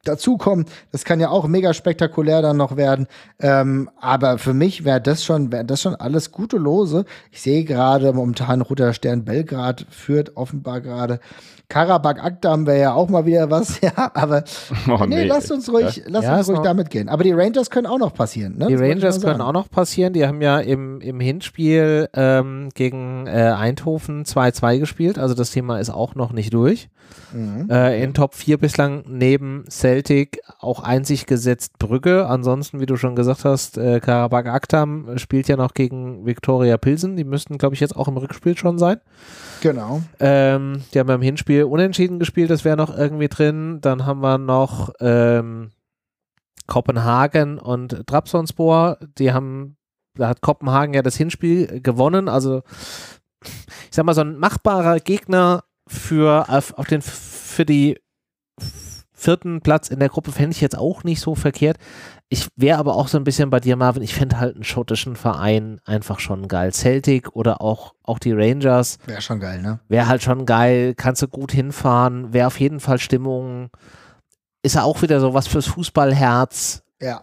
dazukommen. Das kann ja auch mega spektakulär dann noch werden. Ähm, aber für mich wäre das schon, wäre das schon alles gute Lose. Ich sehe gerade momentan Roter Stern Belgrad führt offenbar gerade. Karabakh Akdam wäre ja auch mal wieder was, ja, aber Oh, nee, lasst uns ruhig, lasst Ja, uns ruhig noch- damit gehen. Aber die Rangers können auch noch passieren, ne? Die Das Rangers können auch noch passieren. Die haben ja im, im Hinspiel ähm, gegen äh, Eindhoven 2-2 gespielt. Also das Thema ist auch noch nicht durch. Mhm. Äh, in Top 4 bislang neben Celtic auch einzig gesetzt Brügge. Ansonsten, wie du schon gesagt hast, äh, Karabakh Aktam spielt ja noch gegen Viktoria Pilsen. Die müssten, glaube ich, jetzt auch im Rückspiel schon sein. Genau. Ähm, die haben beim Hinspiel unentschieden gespielt, das wäre noch irgendwie drin. Dann haben wir noch ähm, Kopenhagen und Trabzonspor. Die haben, da hat Kopenhagen ja das Hinspiel gewonnen. Also ich sag mal, so ein machbarer Gegner für, auf, auf den, für die vierten Platz in der Gruppe fände ich jetzt auch nicht so verkehrt. Ich wäre aber auch so ein bisschen bei dir, Marvin. Ich fände halt einen schottischen Verein einfach schon geil. Celtic oder auch, auch die Rangers Wäre schon geil, ne? wäre halt schon geil. Kannst du gut hinfahren. Wäre auf jeden Fall Stimmung. Ist ja auch wieder so was fürs Fußballherz. Ja.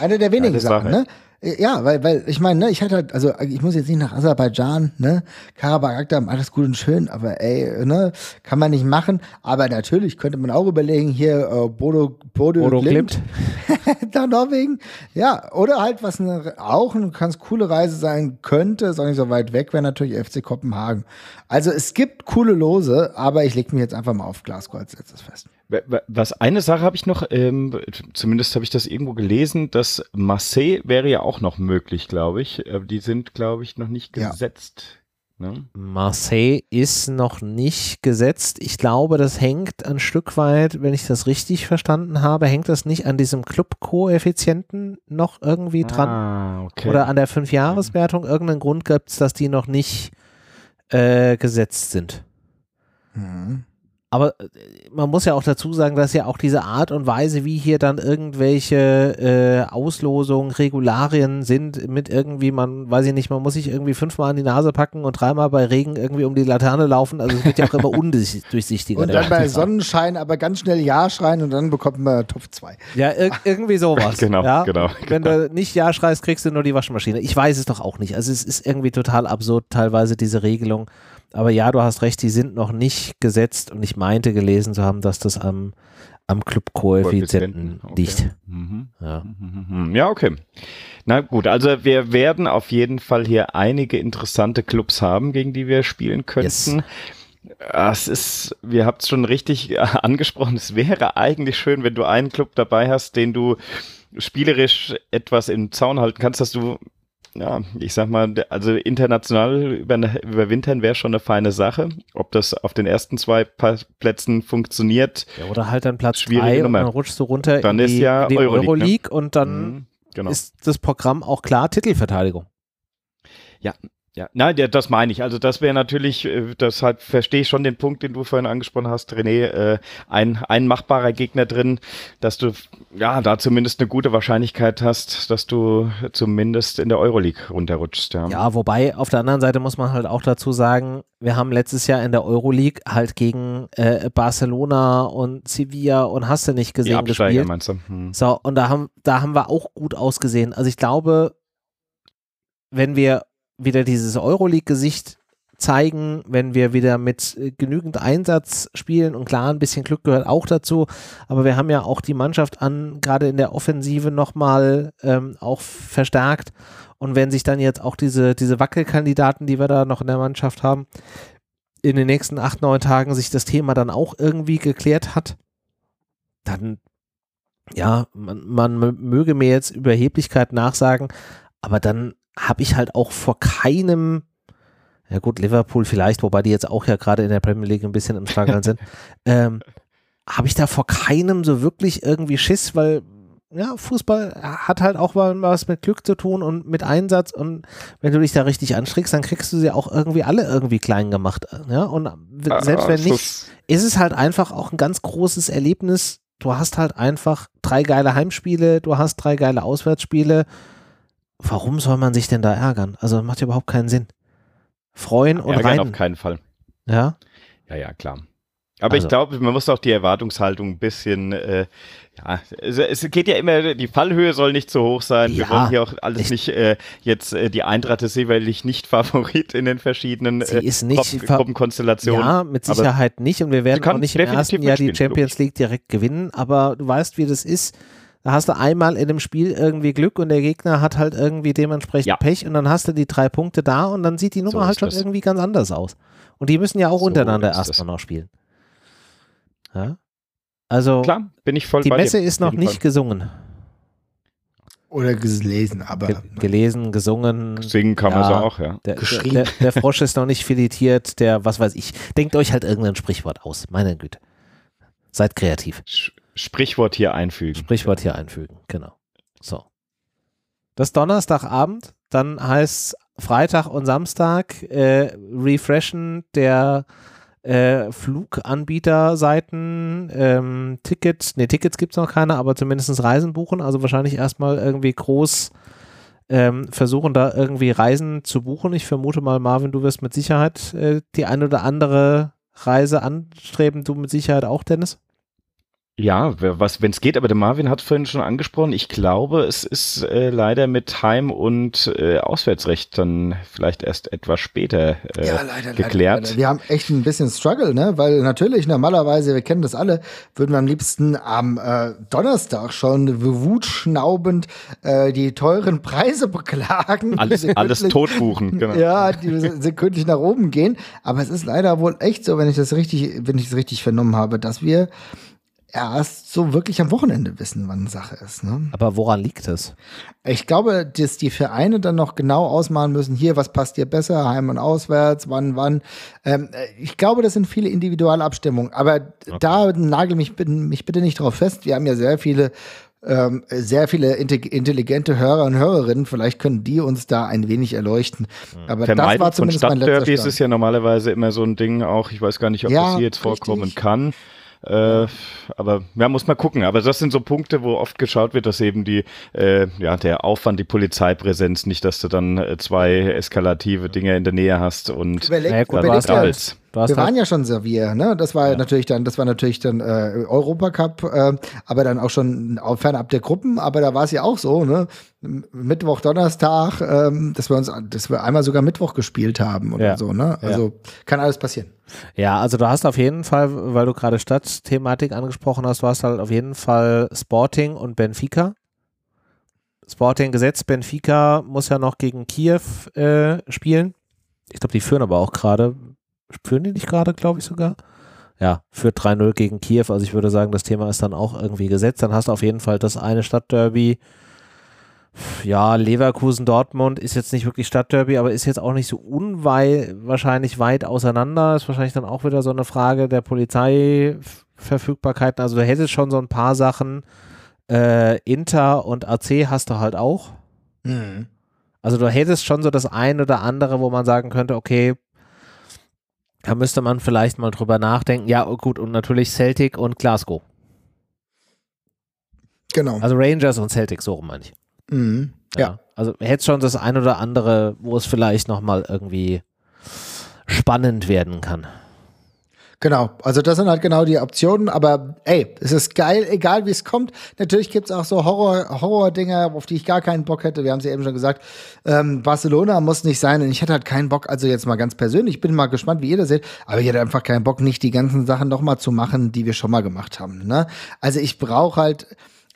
Eine der wenigen Geile Sachen, Sache. ne? Ja, weil, weil ich meine, ne, ich hatte halt, also ich muss jetzt nicht nach Aserbaidschan, ne? Karabakh, Akdam, alles gut und schön, aber ey, ne, kann man nicht machen. Aber natürlich könnte man auch überlegen, hier äh, Bodo, Bodo, Bodo Glimt, Glimt. nach Norwegen. Ja, oder halt, was eine, auch eine ganz coole Reise sein könnte, ist auch nicht so weit weg, wäre natürlich FC Kopenhagen. Also es gibt coole Lose, aber ich lege mich jetzt einfach mal auf Glasgow als letztes fest. Wa- wa- Was eine Sache habe ich noch, ähm, zumindest habe ich das irgendwo gelesen, dass Marseille wäre ja auch noch möglich, glaube ich. Aber die sind, glaube ich, noch nicht Ja. gesetzt. Ne? Marseille ist noch nicht gesetzt. Ich glaube, das hängt ein Stück weit, wenn ich das richtig verstanden habe, hängt das nicht an diesem Club-Koeffizienten noch irgendwie dran Ah, okay. oder an der Fünfjahreswertung. Irgendeinen Grund gibt es, dass die noch nicht äh, gesetzt sind. Mhm. Aber äh, man muss ja auch dazu sagen, dass ja auch diese Art und Weise, wie hier dann irgendwelche äh, Auslosungen, Regularien sind, mit irgendwie, man weiß ich nicht, man muss sich irgendwie fünfmal an die Nase packen und dreimal bei Regen irgendwie um die Laterne laufen. Also es wird ja auch immer undurchsichtiger. Und dann bei. Sonnenschein aber ganz schnell Ja schreien und dann bekommt man Top 2. Ja, ir irgendwie sowas. Genau, ja? genau, Wenn du nicht Ja schreist, kriegst du nur die Waschmaschine. Ich weiß es doch auch nicht. Also es ist irgendwie total absurd teilweise diese Regelung. Aber ja, du hast recht, die sind noch nicht gesetzt und ich meinte gelesen zu haben, dass das am, am Club-Koeffizienten Okay. liegt. Mhm. Ja. Mhm. Ja, okay. Na gut, also wir werden auf jeden Fall hier einige interessante Clubs haben, gegen die wir spielen könnten. Yes. Es ist, wir habt es schon richtig angesprochen, es wäre eigentlich schön, wenn du einen Club dabei hast, den du spielerisch etwas im Zaun halten kannst, dass du ja, ich sag mal, also international über, überwintern wäre schon eine feine Sache. Ob das auf den ersten zwei Plätzen funktioniert. Ja, oder halt dann Platz zwei und dann rutschst du runter dann in die, ja in die Euroleague, Euroleague ne? und dann mhm, genau. ist das Programm auch klar Titelverteidigung. Ja, ja, nein, das meine ich. Also das wäre natürlich, äh, deshalb verstehe ich schon den Punkt, den du vorhin angesprochen hast, René, äh, ein, ein machbarer Gegner drin, dass du ja da zumindest eine gute Wahrscheinlichkeit hast, dass du zumindest in der Euroleague runterrutschst. Ja, ja wobei auf der anderen Seite muss man halt auch dazu sagen, wir haben letztes Jahr in der Euroleague halt gegen äh, Barcelona und Sevilla und hast du nicht gesehen Die gespielt. Meinst du? Hm. So, und da haben, da haben wir auch gut ausgesehen. Also ich glaube, wenn wir wieder dieses Euroleague-Gesicht zeigen, wenn wir wieder mit äh, genügend Einsatz spielen und klar, ein bisschen Glück gehört auch dazu, aber wir haben ja auch die Mannschaft an, gerade in der Offensive nochmal ähm, auch verstärkt. Und wenn sich dann jetzt auch diese, diese Wackelkandidaten, die wir da noch in der Mannschaft haben, in den nächsten acht, neun Tagen sich das Thema dann auch irgendwie geklärt hat, dann ja, man, man möge mir jetzt Überheblichkeit nachsagen, aber dann habe ich halt auch vor keinem, ja gut, Liverpool vielleicht, wobei die jetzt auch ja gerade in der Premier League ein bisschen im Struggle sind, ähm, habe ich da vor keinem so wirklich irgendwie Schiss, weil ja, Fußball hat halt auch mal was mit Glück zu tun und mit Einsatz und wenn du dich da richtig anstrickst, dann kriegst du sie auch irgendwie alle irgendwie klein gemacht. Ja, und selbst wenn nicht, ist es halt einfach auch ein ganz großes Erlebnis. Du hast halt einfach drei geile Heimspiele, du hast drei geile Auswärtsspiele warum soll man sich denn da ärgern? Also macht ja überhaupt keinen Sinn. Freuen und ärgern rein. auf keinen Fall. Ja? Ja, ja, klar. Aber also. ich glaube, man muss auch die Erwartungshaltung ein bisschen, äh, ja, es, es, geht ja immer, die Fallhöhe soll nicht zu hoch sein. Ja, Wir wollen hier auch alles ich, nicht, äh, jetzt äh, die Eintracht ist sicherlich nicht Favorit in den verschiedenen sie äh, ist nicht Gruppenkonstellationen. Ja, mit Sicherheit nicht und wir werden auch nicht im ersten Jahr die Champions League direkt gewinnen, aber du weißt, wie das ist da hast du einmal in dem Spiel irgendwie Glück und der Gegner hat halt irgendwie dementsprechend ja. Pech und dann hast du die drei Punkte da und dann sieht die Nummer so halt schon das. irgendwie ganz anders aus. Und die müssen ja auch so untereinander erstmal noch spielen. Ja? Also, Klar, bin ich voll die Messe ist noch nicht Fall. gesungen. Oder gelesen, aber. Ge gelesen, gesungen. Singen kann ja, man so auch, ja. Der, der, der, Frosch ist noch nicht filetiert, der, was weiß ich. Denkt euch halt irgendein Sprichwort aus, meine Güte. Seid kreativ. Sch Sprichwort hier einfügen. Sprichwort hier einfügen, genau. So. Das Donnerstagabend, dann heißt Freitag und Samstag äh, refreshen der äh, Fluganbieterseiten ähm, Tickets, ne, Tickets gibt es noch keine, aber zumindest Reisen buchen, also wahrscheinlich erstmal irgendwie groß ähm, versuchen, da irgendwie Reisen zu buchen. Ich vermute mal, Marvin, du wirst mit Sicherheit äh, die ein oder andere Reise anstreben, du mit Sicherheit auch, Dennis? Ja, was, wenn es geht, aber der Marvin hat es vorhin schon angesprochen. Ich glaube, es ist äh, leider mit Heim- und äh, Auswärtsrecht dann vielleicht erst etwas später äh, ja, leider, geklärt. Leider, leider. Wir haben echt ein bisschen Struggle, ne? Weil natürlich normalerweise, wir kennen das alle, würden wir am liebsten am äh, Donnerstag schon wutschnaubend äh, die teuren Preise beklagen. Alles, alles totbuchen, genau. Ja, die sekündlich nach oben gehen. Aber es ist leider wohl echt so, wenn ich das richtig, wenn ich das richtig vernommen habe, dass wir erst so wirklich am Wochenende wissen, wann Sache ist. Ne? Aber woran liegt es? Ich glaube, dass die Vereine dann noch genau ausmalen müssen, hier, was passt dir besser, heim und auswärts, wann, wann. Ähm, ich glaube, das sind viele individuelle Abstimmungen. Aber okay. da nagel mich, mich bitte nicht drauf fest. Wir haben ja sehr viele ähm, sehr viele intelligente Hörer und Hörerinnen. Vielleicht können die uns da ein wenig erleuchten. Aber Vermeidung das war zumindest von Stadtderbys ist ja normalerweise immer so ein Ding auch. Ich weiß gar nicht, ob ja, das hier jetzt vorkommen richtig. kann. Äh, aber ja, muss man gucken. Aber das sind so Punkte, wo oft geschaut wird, dass eben die, äh, ja, der Aufwand, die Polizeipräsenz, nicht, dass du dann äh, zwei eskalative Dinge in der Nähe hast und überleg, ja, gut, überleg halt, wir waren ja schon Servier, ne? Das war ja. natürlich dann, das war natürlich dann äh, Europacup, äh, aber dann auch schon fernab der Gruppen, aber da war es ja auch so, ne? Mittwoch, Donnerstag, ähm, dass wir uns, dass wir einmal sogar Mittwoch gespielt haben oder ja. so, ne? Also ja. kann alles passieren. Ja, also du hast auf jeden Fall, weil du gerade Stadtthematik angesprochen hast, du hast halt auf jeden Fall Sporting und Benfica. Sporting gesetzt, Benfica muss ja noch gegen Kiew äh, spielen. Ich glaube, die führen aber auch gerade Führen die nicht gerade, glaube ich sogar? Ja, führt 3-0 gegen Kiew. Also ich würde sagen, das Thema ist dann auch irgendwie gesetzt. Dann hast du auf jeden Fall das eine Stadtderby Ja, Leverkusen-Dortmund ist jetzt nicht wirklich Stadtderby, aber ist jetzt auch nicht so unwahrscheinlich weit auseinander. Ist wahrscheinlich dann auch wieder so eine Frage der Polizeiverfügbarkeiten. Also du hättest schon so ein paar Sachen. Äh, Inter und AC hast du halt auch. Mhm. Also du hättest schon so das ein oder andere, wo man sagen könnte, okay, da müsste man vielleicht mal drüber nachdenken. Ja, gut, und natürlich Celtic und Glasgow. Genau. Also Rangers und Celtic, so rum meine ich. Mhm. Ja. Also hätte schon das ein oder andere, wo es vielleicht nochmal irgendwie spannend werden kann. Genau, also das sind halt genau die Optionen, aber ey, es ist geil, egal wie es kommt. Natürlich gibt es auch so Horror, Horror-Dinger, auf die ich gar keinen Bock hätte. Wir haben es ja eben schon gesagt, ähm, Barcelona muss nicht sein und ich hätte halt keinen Bock, also jetzt mal ganz persönlich, ich bin mal gespannt, wie ihr das seht, aber ich hätte einfach keinen Bock, nicht die ganzen Sachen nochmal zu machen, die wir schon mal gemacht haben. Ne? Also ich brauche halt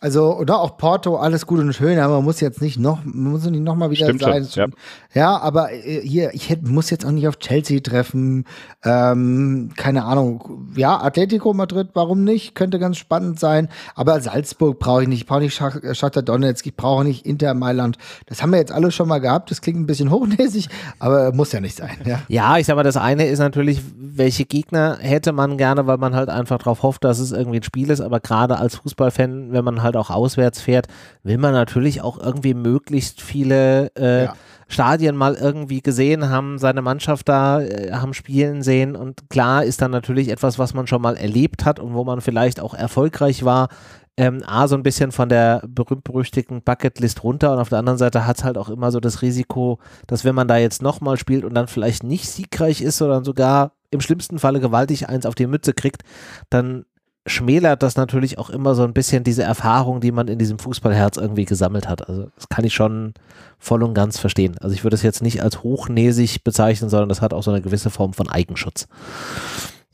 also, oder auch Porto, alles gut und schön, aber man muss jetzt nicht noch, man muss nicht noch mal wieder Stimmt sein. schon, ja. Ja, aber äh, hier, ich hätte, muss jetzt auch nicht auf Chelsea treffen. Ähm, keine Ahnung. Ja, Atletico Madrid, warum nicht? Könnte ganz spannend sein. Aber Salzburg brauche ich nicht. Ich brauche nicht Schach- Shakhtar Donetsk. Ich brauche nicht Inter Mailand. Das haben wir jetzt alle schon mal gehabt. Das klingt ein bisschen hochnäsig, aber muss ja nicht sein. Ja. Ja, ich sag mal, das eine ist natürlich, welche Gegner hätte man gerne, weil man halt einfach darauf hofft, dass es irgendwie ein Spiel ist, aber gerade als Fußballfan, wenn man halt auch auswärts fährt, will man natürlich auch irgendwie möglichst viele äh, Ja. Stadien mal irgendwie gesehen haben, seine Mannschaft da äh, haben spielen sehen. Und klar ist dann natürlich etwas, was man schon mal erlebt hat und wo man vielleicht auch erfolgreich war, ähm, A, so ein bisschen von der berühmt-berüchtigten Bucketlist runter und auf der anderen Seite hat es halt auch immer so das Risiko, dass wenn man da jetzt nochmal spielt und dann vielleicht nicht siegreich ist, sondern sogar im schlimmsten Falle gewaltig eins auf die Mütze kriegt, dann schmälert das natürlich auch immer so ein bisschen diese Erfahrung, die man in diesem Fußballherz irgendwie gesammelt hat. Also das kann ich schon voll und ganz verstehen. Also ich würde es jetzt nicht als hochnäsig bezeichnen, sondern das hat auch so eine gewisse Form von Eigenschutz.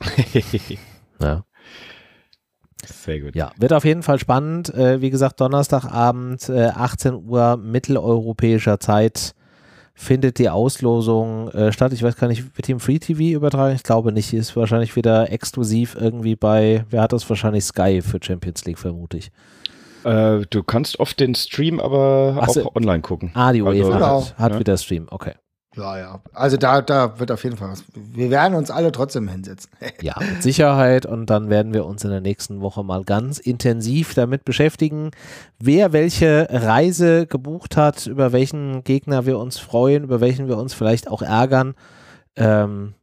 Ja. Sehr gut. Ja, wird auf jeden Fall spannend. Äh, wie gesagt, Donnerstagabend, äh, 18 Uhr mitteleuropäischer Zeit findet die Auslosung äh, statt. Ich weiß gar nicht, wird die im Free TV übertragen? Ich glaube nicht. Ist wahrscheinlich wieder exklusiv irgendwie bei, wer hat das wahrscheinlich Sky für Champions League, vermute ich. Äh, du kannst oft den Stream aber Ach auch so. online gucken. Ah, die Also, UEFA Genau. hat, hat ja. wieder Stream, okay. Ja, ja. Also da, da wird auf jeden Fall was. Wir werden uns alle trotzdem hinsetzen. Ja, mit Sicherheit. Und dann werden wir uns in der nächsten Woche mal ganz intensiv damit beschäftigen, wer welche Reise gebucht hat, über welchen Gegner wir uns freuen, über welchen wir uns vielleicht auch ärgern. Ähm,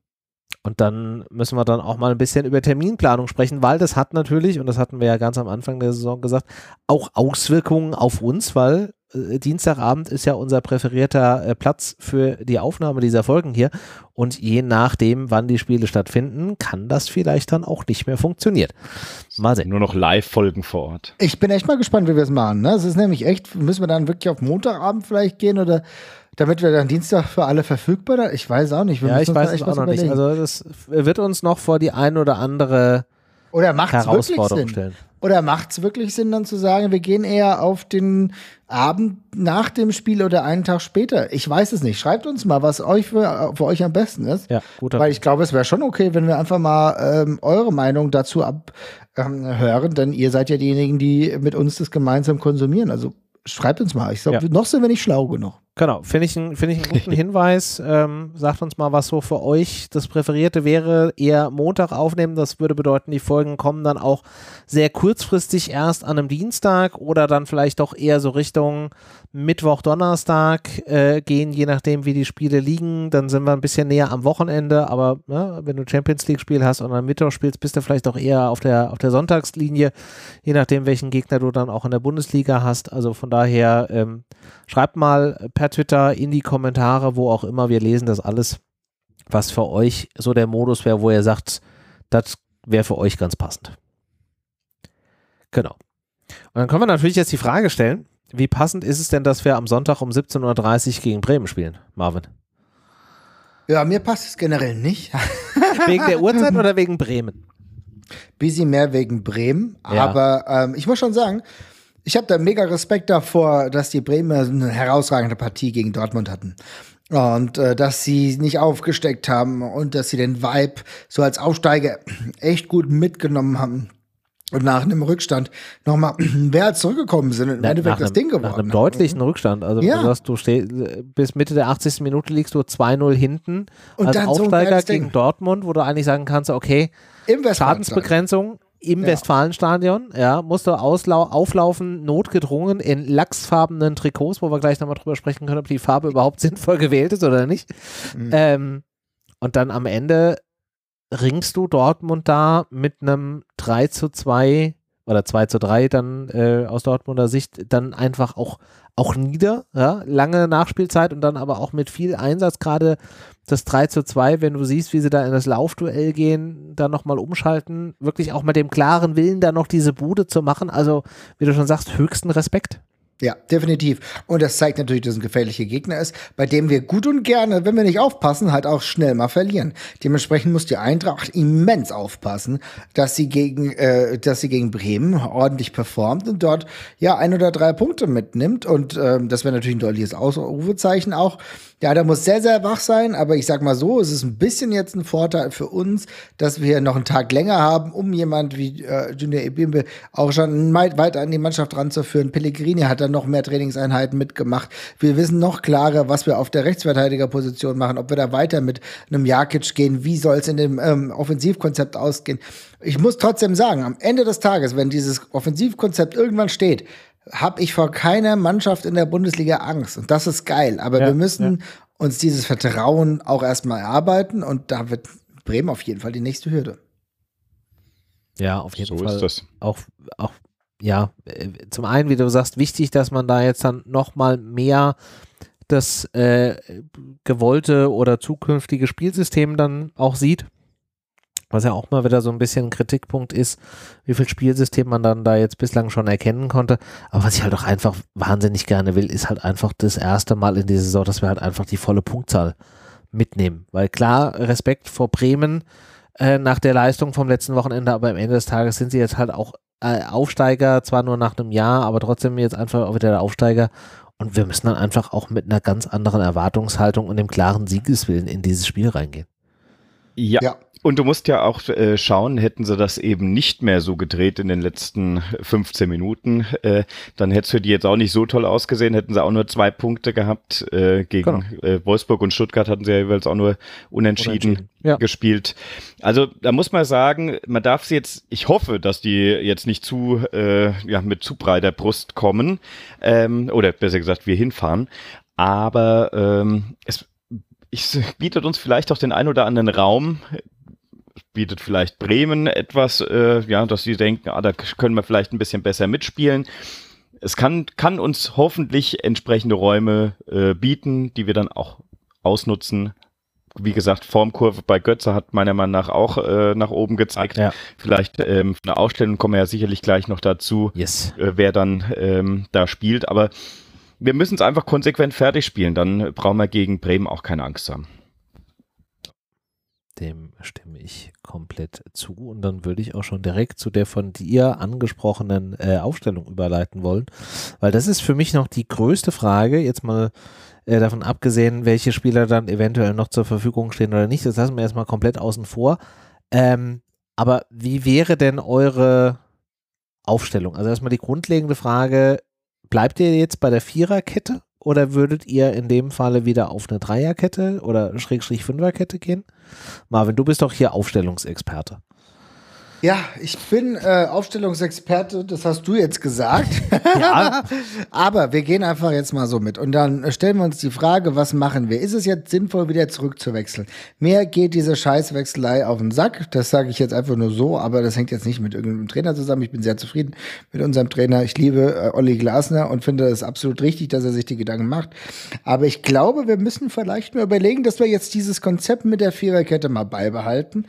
und dann müssen wir dann auch mal ein bisschen über Terminplanung sprechen, weil das hat natürlich, und das hatten wir ja ganz am Anfang der Saison gesagt, auch Auswirkungen auf uns, weil Dienstagabend ist ja unser präferierter äh, Platz für die Aufnahme dieser Folgen hier. Und je nachdem, wann die Spiele stattfinden, kann das vielleicht dann auch nicht mehr funktionieren. Mal sehen. Nur noch Live-Folgen vor Ort. Ich bin echt mal gespannt, wie wir es machen. Ne? Es ist nämlich echt, müssen wir dann wirklich auf Montagabend vielleicht gehen oder damit wir dann Dienstag für alle verfügbar sind? Ich weiß auch nicht. Wir Ja, ich weiß es auch noch nicht. überlegen. Also das wird uns noch vor die ein oder andere oder macht es wirklich Sinn? stellen. Oder macht es wirklich Sinn, dann zu sagen, wir gehen eher auf den Abend nach dem Spiel oder einen Tag später? Ich weiß es nicht. Schreibt uns mal, was euch für, für euch am besten ist. Ja, guter Weil ich glaube, es wäre schon okay, wenn wir einfach mal ähm, eure Meinung dazu abhören, ähm, denn ihr seid ja diejenigen, die mit uns das gemeinsam konsumieren. Also schreibt uns mal. Ich glaube, Ja. noch sind wir nicht schlau genug. Genau, finde ich, ein- finde ich einen guten Hinweis. Ähm, sagt uns mal, was so für euch das Präferierte wäre. Eher Montag aufnehmen, das würde bedeuten, die Folgen kommen dann auch sehr kurzfristig erst an einem Dienstag oder dann vielleicht doch eher so Richtung Mittwoch, Donnerstag äh, gehen, je nachdem, wie die Spiele liegen. Dann sind wir ein bisschen näher am Wochenende, aber ne, wenn du Champions League-Spiel hast und am Mittwoch spielst, bist du vielleicht auch eher auf der, auf der Sonntagslinie, je nachdem, welchen Gegner du dann auch in der Bundesliga hast. Also von daher ähm, schreibt mal per Twitter in die Kommentare, wo auch immer, wir lesen das alles, was für euch so der Modus wäre, wo ihr sagt, das wäre für euch ganz passend. Genau. Und dann können wir natürlich jetzt die Frage stellen, wie passend ist es denn, dass wir am Sonntag um 17.30 Uhr gegen Bremen spielen, Marvin? Ja, mir passt es generell nicht. Wegen der Uhrzeit oder wegen Bremen? Bisschen mehr wegen Bremen. Ja. Aber ähm, ich muss schon sagen, ich habe da mega Respekt davor, dass die Bremer eine herausragende Partie gegen Dortmund hatten. Und äh, dass sie nicht aufgesteckt haben und dass sie den Vibe so als Aufsteiger echt gut mitgenommen haben. Und nach einem Rückstand nochmal wer zurückgekommen sind und im Endeffekt das Ding gewonnen Nach einem deutlichen Rückstand. Also Ja. du sagst, du stehst bis Mitte der 80. Minute liegst du 2-0 hinten Und als so Aufsteiger geiles gegen. Dortmund, wo du eigentlich sagen kannst, okay. Schadensbegrenzung im Ja. Westfalenstadion, ja, musst du auslau auflaufen, notgedrungen in lachsfarbenen Trikots, wo wir gleich nochmal drüber sprechen können, ob die Farbe überhaupt sinnvoll gewählt ist oder nicht. Mhm. Ähm, und dann am Ende ringst du Dortmund da mit einem 3 zu 2 oder 2 zu 3 dann äh, aus Dortmunder Sicht dann einfach auch, auch nieder, ja, lange Nachspielzeit und dann aber auch mit viel Einsatz, gerade das 3 zu 2, wenn du siehst, wie sie da in das Laufduell gehen, dann nochmal umschalten, wirklich auch mit dem klaren Willen, da noch diese Bude zu machen, also wie du schon sagst, höchsten Respekt. Ja, definitiv. Und das zeigt natürlich, dass es ein gefährlicher Gegner ist, bei dem wir gut und gerne, wenn wir nicht aufpassen, halt auch schnell mal verlieren. Dementsprechend muss die Eintracht immens aufpassen, dass sie gegen, äh, dass sie gegen Bremen ordentlich performt und dort ja ein oder drei Punkte mitnimmt. Und ähm, das wäre natürlich ein deutliches Ausrufezeichen auch. Ja, da muss sehr, sehr wach sein, aber ich sag mal so, es ist ein bisschen jetzt ein Vorteil für uns, dass wir noch einen Tag länger haben, um jemand wie äh, Junior Ebimbe auch schon weit- weiter an die Mannschaft ranzuführen. Pellegrini hat dann noch mehr Trainingseinheiten mitgemacht. Wir wissen noch klarer, was wir auf der Rechtsverteidigerposition machen, ob wir da weiter mit einem Jakic gehen, wie soll es in dem ähm, Offensivkonzept ausgehen. Ich muss trotzdem sagen, am Ende des Tages, wenn dieses Offensivkonzept irgendwann steht, habe ich vor keiner Mannschaft in der Bundesliga Angst. Und das ist geil. Aber Ja, wir müssen uns dieses Vertrauen auch erstmal erarbeiten. Und da wird Bremen auf jeden Fall die nächste Hürde. Ja, auf jeden So Fall. ist das. auch, auch, ja, äh, zum einen, wie du sagst, wichtig, dass man da jetzt dann nochmal mehr das äh, gewollte oder zukünftige Spielsystem dann auch sieht. Was ja auch mal wieder so ein bisschen ein Kritikpunkt ist, wie viel Spielsystem man dann da jetzt bislang schon erkennen konnte. Aber was ich halt auch einfach wahnsinnig gerne will, ist halt einfach das erste Mal in dieser Saison, dass wir halt einfach die volle Punktzahl mitnehmen. Weil klar, Respekt vor Bremen, äh, nach der Leistung vom letzten Wochenende, aber am Ende des Tages sind sie jetzt halt auch äh, Aufsteiger, zwar nur nach einem Jahr, aber trotzdem jetzt einfach auch wieder der Aufsteiger. Und wir müssen dann einfach auch mit einer ganz anderen Erwartungshaltung und dem klaren Siegeswillen in dieses Spiel reingehen. Ja. Ja. Und du musst ja auch äh, schauen, hätten sie das eben nicht mehr so gedreht in den letzten 15 Minuten, äh, dann hätte es für die jetzt auch nicht so toll ausgesehen, hätten sie auch nur zwei Punkte gehabt. Äh, gegen äh, Wolfsburg und Stuttgart hatten sie ja jeweils auch nur unentschieden, Unentschieden, ja. gespielt. Also da muss man sagen, man darf sie jetzt, ich hoffe, dass die jetzt nicht zu, äh, ja, mit zu breiter Brust kommen, ähm, oder besser gesagt, wir hinfahren. Aber ähm, es ich, bietet uns vielleicht auch den ein oder anderen Raum, bietet vielleicht Bremen etwas, äh, ja, dass sie denken, ah, da können wir vielleicht ein bisschen besser mitspielen. Es kann, kann uns hoffentlich entsprechende Räume äh, bieten, die wir dann auch ausnutzen. Wie gesagt, Formkurve bei Götze hat meiner Meinung nach auch äh, nach oben gezeigt. Ja. Vielleicht ähm, eine Ausstellung kommen wir ja sicherlich gleich noch dazu Yes. äh, wer dann ähm, da spielt. Aber wir müssen es einfach konsequent fertig spielen. Dann brauchen wir gegen Bremen auch keine Angst haben. Dem stimme ich komplett zu und dann würde ich auch schon direkt zu der von dir angesprochenen äh, Aufstellung überleiten wollen, weil das ist für mich noch die größte Frage, jetzt mal äh, davon abgesehen, welche Spieler dann eventuell noch zur Verfügung stehen oder nicht, das lassen wir erstmal komplett außen vor. Ähm, aber wie wäre denn eure Aufstellung? Also erstmal die grundlegende Frage, bleibt ihr jetzt bei der Viererkette oder würdet ihr in dem Falle wieder auf eine Dreierkette oder Schrägstrich Fünferkette gehen? Marvin, du bist doch hier Aufstellungsexperte. Ja, ich bin äh, Aufstellungsexperte, das hast du jetzt gesagt. Ja. Aber wir gehen einfach jetzt mal so mit. Und dann äh, stellen wir uns die Frage, was machen wir? Ist es jetzt sinnvoll, wieder zurückzuwechseln? Mir geht diese Scheißwechselei auf den Sack. Das sage ich jetzt einfach nur so, aber das hängt jetzt nicht mit irgendeinem Trainer zusammen. Ich bin sehr zufrieden mit unserem Trainer. Ich liebe äh, Olli Glasner und finde es absolut richtig, dass er sich die Gedanken macht. Aber ich glaube, wir müssen vielleicht mal überlegen, dass wir jetzt dieses Konzept mit der Viererkette mal beibehalten.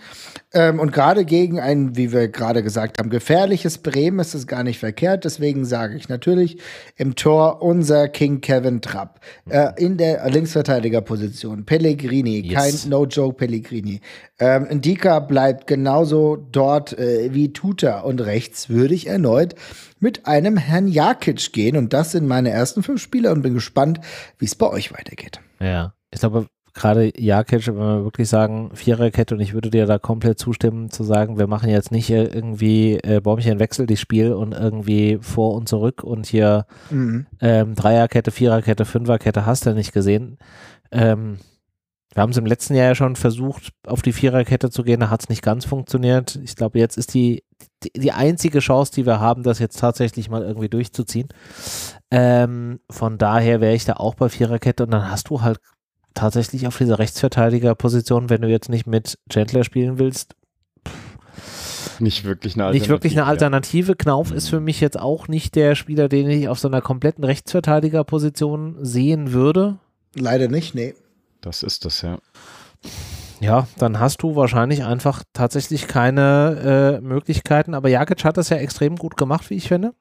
Ähm, und gerade gegen ein, wie wir gerade gesagt haben, gefährliches Bremen ist es gar nicht verkehrt. Deswegen sage ich natürlich im Tor unser King Kevin Trapp. Äh, in der Linksverteidigerposition Pellegrini, Yes. kein No-Joke Pellegrini. Ähm, Ndika bleibt genauso dort äh, wie Tuta. Und rechts würde ich erneut mit einem Herrn Jakic gehen. Und das sind meine ersten fünf Spieler und bin gespannt, wie es bei euch weitergeht. Ja. Ich glaube, gerade Jakic, wenn wir wirklich sagen, Viererkette und ich würde dir da komplett zustimmen, zu sagen, wir machen jetzt nicht irgendwie äh, Bäumchenwechsel, die Spiel und irgendwie vor und zurück und hier mhm. ähm, Dreierkette, Viererkette, Fünferkette hast du nicht gesehen. Ähm, wir haben es im letzten Jahr ja schon versucht, auf die Viererkette zu gehen, da hat es nicht ganz funktioniert. Ich glaube, jetzt ist die, die, die, einzige Chance, die wir haben, das jetzt tatsächlich mal irgendwie durchzuziehen. Ähm, von daher wäre ich da auch bei Viererkette und dann hast du halt tatsächlich auf dieser Rechtsverteidigerposition, wenn du jetzt nicht mit Gentler spielen willst, nicht wirklich eine Alternative. Nicht wirklich eine Alternative. Ja. Knauf ist für mich jetzt auch nicht der Spieler, den ich auf so einer kompletten Rechtsverteidigerposition sehen würde. Leider nicht, nee. Das ist das, ja. Ja, dann hast du wahrscheinlich einfach tatsächlich keine äh, Möglichkeiten. Aber Jakic hat das ja extrem gut gemacht, wie ich finde.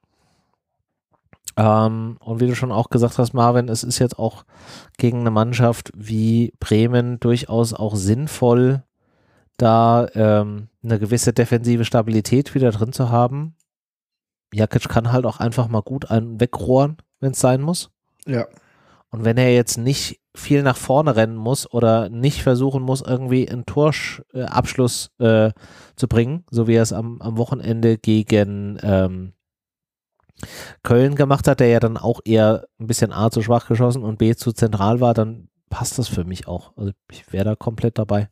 Ähm, und wie du schon auch gesagt hast, Marvin, es ist jetzt auch gegen eine Mannschaft wie Bremen durchaus auch sinnvoll, da ähm, eine gewisse defensive Stabilität wieder drin zu haben. Jakic kann halt auch einfach mal gut einen wegrohren, wenn es sein muss. Ja. Und wenn er jetzt nicht viel nach vorne rennen muss oder nicht versuchen muss, irgendwie einen Torabschluss äh, zu bringen, so wie er es am, am Wochenende gegen ähm, Köln gemacht hat, der ja dann auch eher ein bisschen A zu schwach geschossen und B zu zentral war, dann passt das für mich auch. Also ich wäre da komplett dabei.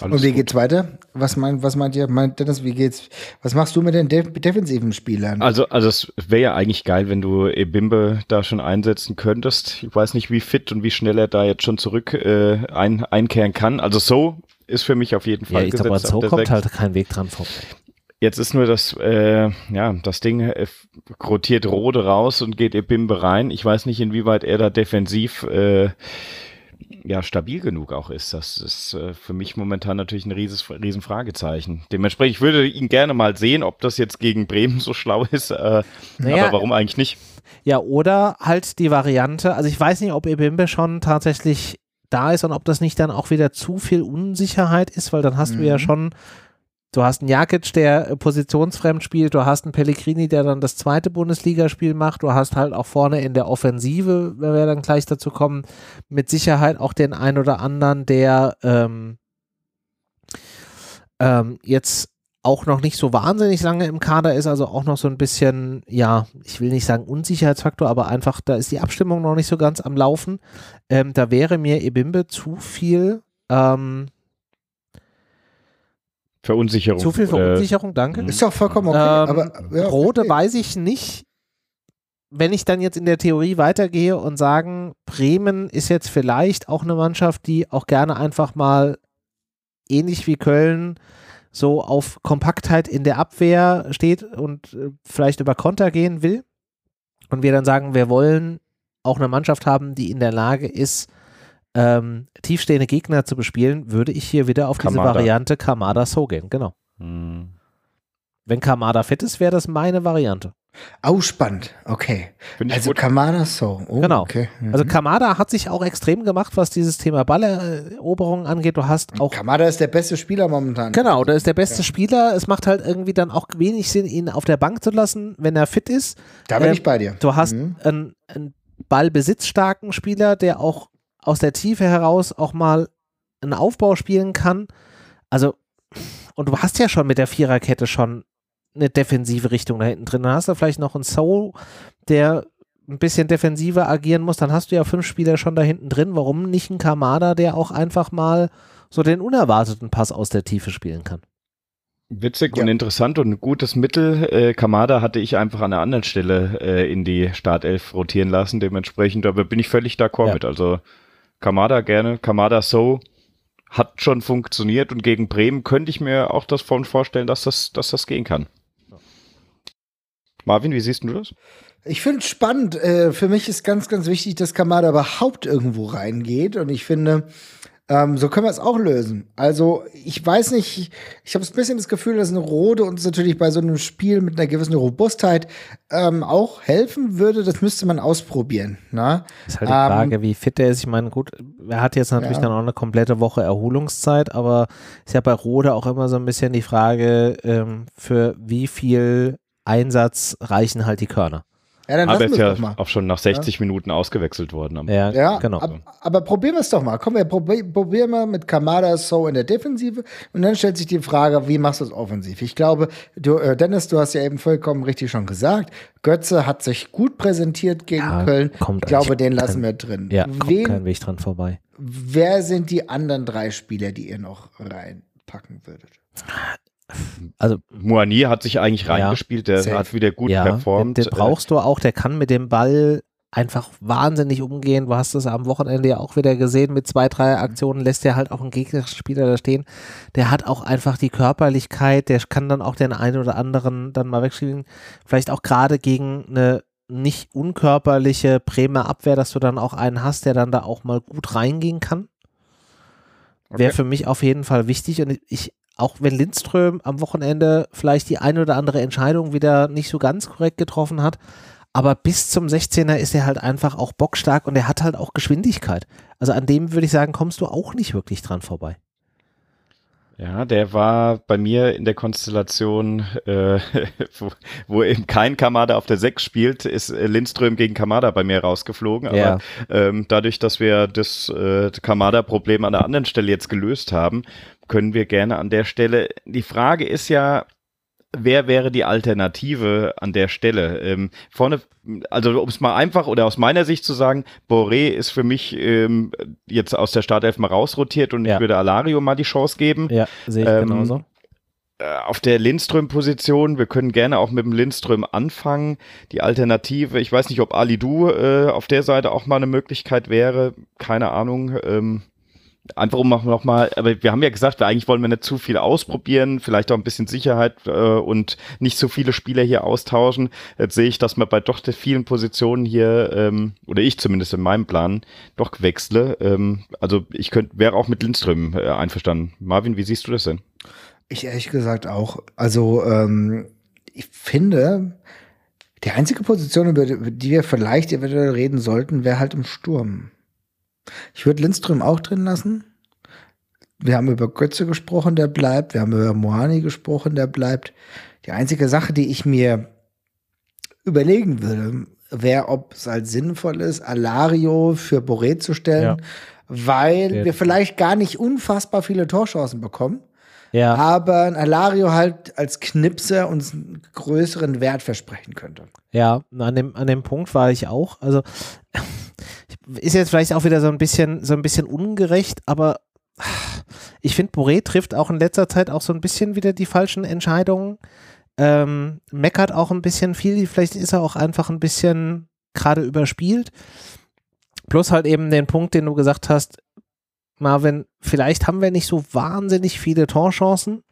Alles und wie gut. geht's weiter? Was meint, was meint ihr, meint Dennis, wie geht's? Was machst du mit den def defensiven Spielern? Also, also es wäre ja eigentlich geil, wenn du Ebimbe da schon einsetzen könntest. Ich weiß nicht, wie fit und wie schnell er da jetzt schon zurück äh, ein, einkehren kann. Also so ist für mich auf jeden Fall ja, ich gesetzt. Aber so kommt 6. halt kein Weg dran vorbei. Jetzt ist nur das, äh, ja, das Ding äh, rotiert Rode raus und geht Ebimbe rein. Ich weiß nicht, inwieweit er da defensiv äh, ja, stabil genug auch ist. Das ist äh, für mich momentan natürlich ein rieses, riesen Fragezeichen. Dementsprechend, ich würde ihn gerne mal sehen, ob das jetzt gegen Bremen so schlau ist. Äh, naja, aber warum eigentlich nicht? Ja, oder halt die Variante, also ich weiß nicht, ob Ebimbe schon tatsächlich da ist und ob das nicht dann auch wieder zu viel Unsicherheit ist, weil dann hast mhm. du ja mhm. schon Du hast einen Jakic, der positionsfremd spielt, du hast einen Pellegrini, der dann das zweite Bundesligaspiel macht, du hast halt auch vorne in der Offensive, wenn wir dann gleich dazu kommen, mit Sicherheit auch den ein oder anderen, der ähm, ähm, jetzt auch noch nicht so wahnsinnig lange im Kader ist, also auch noch so ein bisschen, ja, ich will nicht sagen Unsicherheitsfaktor, aber einfach, da ist die Abstimmung noch nicht so ganz am Laufen. Ähm, da wäre mir Ebimbe zu viel. Ähm, Verunsicherung. Zu viel Verunsicherung, äh, danke. Ist doch vollkommen okay. Ähm, aber, ja, Rode okay. weiß ich nicht. Wenn ich dann jetzt in der Theorie weitergehe und sagen, Bremen ist jetzt vielleicht auch eine Mannschaft, die auch gerne einfach mal ähnlich wie Köln so auf Kompaktheit in der Abwehr steht und äh, vielleicht über Konter gehen will. Und wir dann sagen, wir wollen auch eine Mannschaft haben, die in der Lage ist, ähm, tiefstehende Gegner zu bespielen, würde ich hier wieder auf Kamada. diese Variante Kamada So gehen, genau. Hm. Wenn Kamada fit ist, wäre das meine Variante. Au, spannend. Okay. Also gut. Kamada so. Oh, genau. Okay. Mhm. Also Kamada hat sich auch extrem gemacht, was dieses Thema Balleroberung angeht. Du hast auch. Kamada ist der beste Spieler momentan. Genau, der ist der beste ja. Spieler. Es macht halt irgendwie dann auch wenig Sinn, ihn auf der Bank zu lassen, wenn er fit ist. Da bin ähm, ich bei dir. Du hast mhm. einen, einen ballbesitzstarken Spieler, der auch aus der Tiefe heraus auch mal einen Aufbau spielen kann. Also, und du hast ja schon mit der Viererkette schon eine defensive Richtung da hinten drin. Dann hast du vielleicht noch einen Soul, der ein bisschen defensiver agieren muss. Dann hast du ja fünf Spieler schon da hinten drin. Warum nicht ein Kamada, der auch einfach mal so den unerwarteten Pass aus der Tiefe spielen kann? Witzig ja. und interessant und ein gutes Mittel. Äh, Kamada hatte ich einfach an einer anderen Stelle äh, in die Startelf rotieren lassen. Dementsprechend, aber bin ich völlig d'accord ja. mit. Also Kamada gerne. Kamada so hat schon funktioniert und gegen Bremen könnte ich mir auch das von vorstellen, dass das, dass das gehen kann. Marvin, wie siehst du das? Ich finde es spannend. Äh, für mich ist ganz, ganz wichtig, dass Kamada überhaupt irgendwo reingeht. Und ich finde, ähm, so können wir es auch lösen. Also, ich weiß nicht, ich habe ein bisschen das Gefühl, dass eine Rode uns natürlich bei so einem Spiel mit einer gewissen Robustheit ähm, auch helfen würde. Das müsste man ausprobieren. Ne? Ist halt die ähm, Frage, wie fit er ist. Ich meine, gut, er hat jetzt natürlich ja. dann auch eine komplette Woche Erholungszeit, aber ist ja bei Rode auch immer so ein bisschen die Frage, ähm, für wie viel Einsatz reichen halt die Körner. Ja, dann Aber ist ja es doch mal. auch schon nach 60 Minuten ausgewechselt worden. am- Ja, Ja, genau. ab, aber probieren wir es doch mal. Komm, wir probi probieren mal mit Kamada So in der Defensive und dann stellt sich die Frage, wie machst du es offensiv? Ich glaube, du, äh, Dennis, du hast ja eben vollkommen richtig schon gesagt, Götze hat sich gut präsentiert gegen Ja, Köln. kommt ich glaube, den lassen kein- wir drin. ja, kommt Wen, kein Weg dran vorbei. wer sind die anderen drei Spieler, die ihr noch reinpacken würdet? Also Moani hat sich eigentlich reingespielt, der Safe. hat wieder gut ja, performt. Den, den brauchst du auch, der kann mit dem Ball einfach wahnsinnig umgehen. Du hast es am Wochenende ja auch wieder gesehen, mit zwei, drei Aktionen lässt er halt auch einen gegnerischen Spieler da stehen. Der hat auch einfach die Körperlichkeit, der kann dann auch den einen oder anderen dann mal wegschieben. Vielleicht auch gerade gegen eine nicht unkörperliche Bremer Abwehr, dass du dann auch einen hast, der dann da auch mal gut reingehen kann. Wäre Okay. für mich auf jeden Fall wichtig und ich, auch wenn Lindström am Wochenende vielleicht die eine oder andere Entscheidung wieder nicht so ganz korrekt getroffen hat, aber bis zum 16er ist er halt einfach auch bockstark und er hat halt auch Geschwindigkeit. Also an dem würde ich sagen, kommst du auch nicht wirklich dran vorbei. Ja, der war bei mir in der Konstellation, äh, wo, wo eben kein Kamada auf der 6 spielt, ist äh, Lindström gegen Kamada bei mir rausgeflogen. Aber Ja. ähm, dadurch, dass wir das äh, Kamada-Problem an der anderen Stelle jetzt gelöst haben, können wir gerne an der Stelle. Die Frage ist ja, wer wäre die Alternative an der Stelle? Ähm, vorne, also um es mal einfach oder aus meiner Sicht zu sagen, Boré ist für mich ähm, jetzt aus der Startelf mal rausrotiert und Ja. ich würde Alario mal die Chance geben. Ja, sehe ich Ähm, genauso. Äh, Auf der Lindström-Position, wir können gerne auch mit dem Lindström anfangen. Die Alternative, ich weiß nicht, ob Ali Du äh, auf der Seite auch mal eine Möglichkeit wäre, keine Ahnung. Ähm, einfach um noch noch mal, aber wir haben ja gesagt, wir eigentlich wollen wir nicht zu viel ausprobieren, vielleicht auch ein bisschen Sicherheit äh, und nicht so viele Spieler hier austauschen. Jetzt sehe ich, dass man bei doch der vielen Positionen hier, ähm, oder ich zumindest in meinem Plan, doch wechsle. Ähm, also ich könnte, wäre auch mit Lindström äh, einverstanden. Marvin, wie siehst du das denn? Ich ehrlich gesagt auch. Also, ähm, ich finde, die einzige Position, über die wir vielleicht eventuell reden sollten, wäre halt im Sturm. Ich würde Lindström auch drin lassen. Wir haben über Götze gesprochen, der bleibt. Wir haben über Moani gesprochen, der bleibt. Die einzige Sache, die ich mir überlegen würde, wäre, ob es halt sinnvoll ist, Alario für Boré zu stellen, Ja. weil Der- wir vielleicht gar nicht unfassbar viele Torchancen bekommen Ja, aber ein Alario halt als Knipser uns einen größeren Wert versprechen könnte. Ja, an dem, an dem Punkt war ich auch. Also ist jetzt vielleicht auch wieder so ein bisschen, so ein bisschen ungerecht, aber ich finde, Boré trifft auch in letzter Zeit auch so ein bisschen wieder die falschen Entscheidungen. Ähm, meckert auch ein bisschen viel, vielleicht ist er auch einfach ein bisschen gerade überspielt. Plus halt eben den Punkt, den du gesagt hast, Marvin, vielleicht haben wir nicht so wahnsinnig viele Torchancen.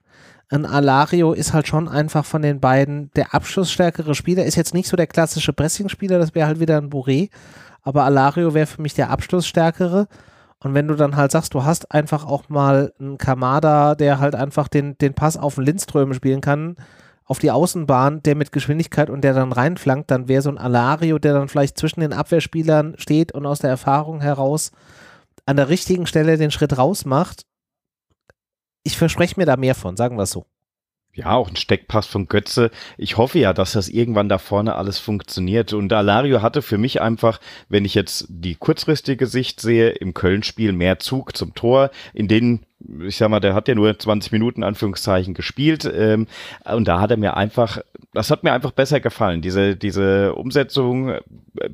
Ein Alario ist halt schon einfach von den beiden der abschlussstärkere Spieler. Ist jetzt nicht so der klassische Pressing-Spieler, das wäre halt wieder ein Boré. Aber Alario wäre für mich der abschlussstärkere. Und wenn du dann halt sagst, du hast einfach auch mal einen Kamada, der halt einfach den, den Pass auf den Lindström spielen kann, auf die Außenbahn, der mit Geschwindigkeit und der dann reinflankt, dann wäre so ein Alario, der dann vielleicht zwischen den Abwehrspielern steht und aus der Erfahrung heraus an der richtigen Stelle den Schritt raus macht. Ich verspreche mir da mehr von, sagen wir es so. Ja, auch ein Steckpass von Götze. Ich hoffe ja, dass das irgendwann da vorne alles funktioniert. Und Alario hatte für mich einfach, wenn ich jetzt die kurzfristige Sicht sehe, im Köln-Spiel mehr Zug zum Tor, in denen ich sag mal, der hat ja nur 20 Minuten Anführungszeichen gespielt ähm, und da hat er mir einfach, das hat mir einfach besser gefallen. Diese diese Umsetzung.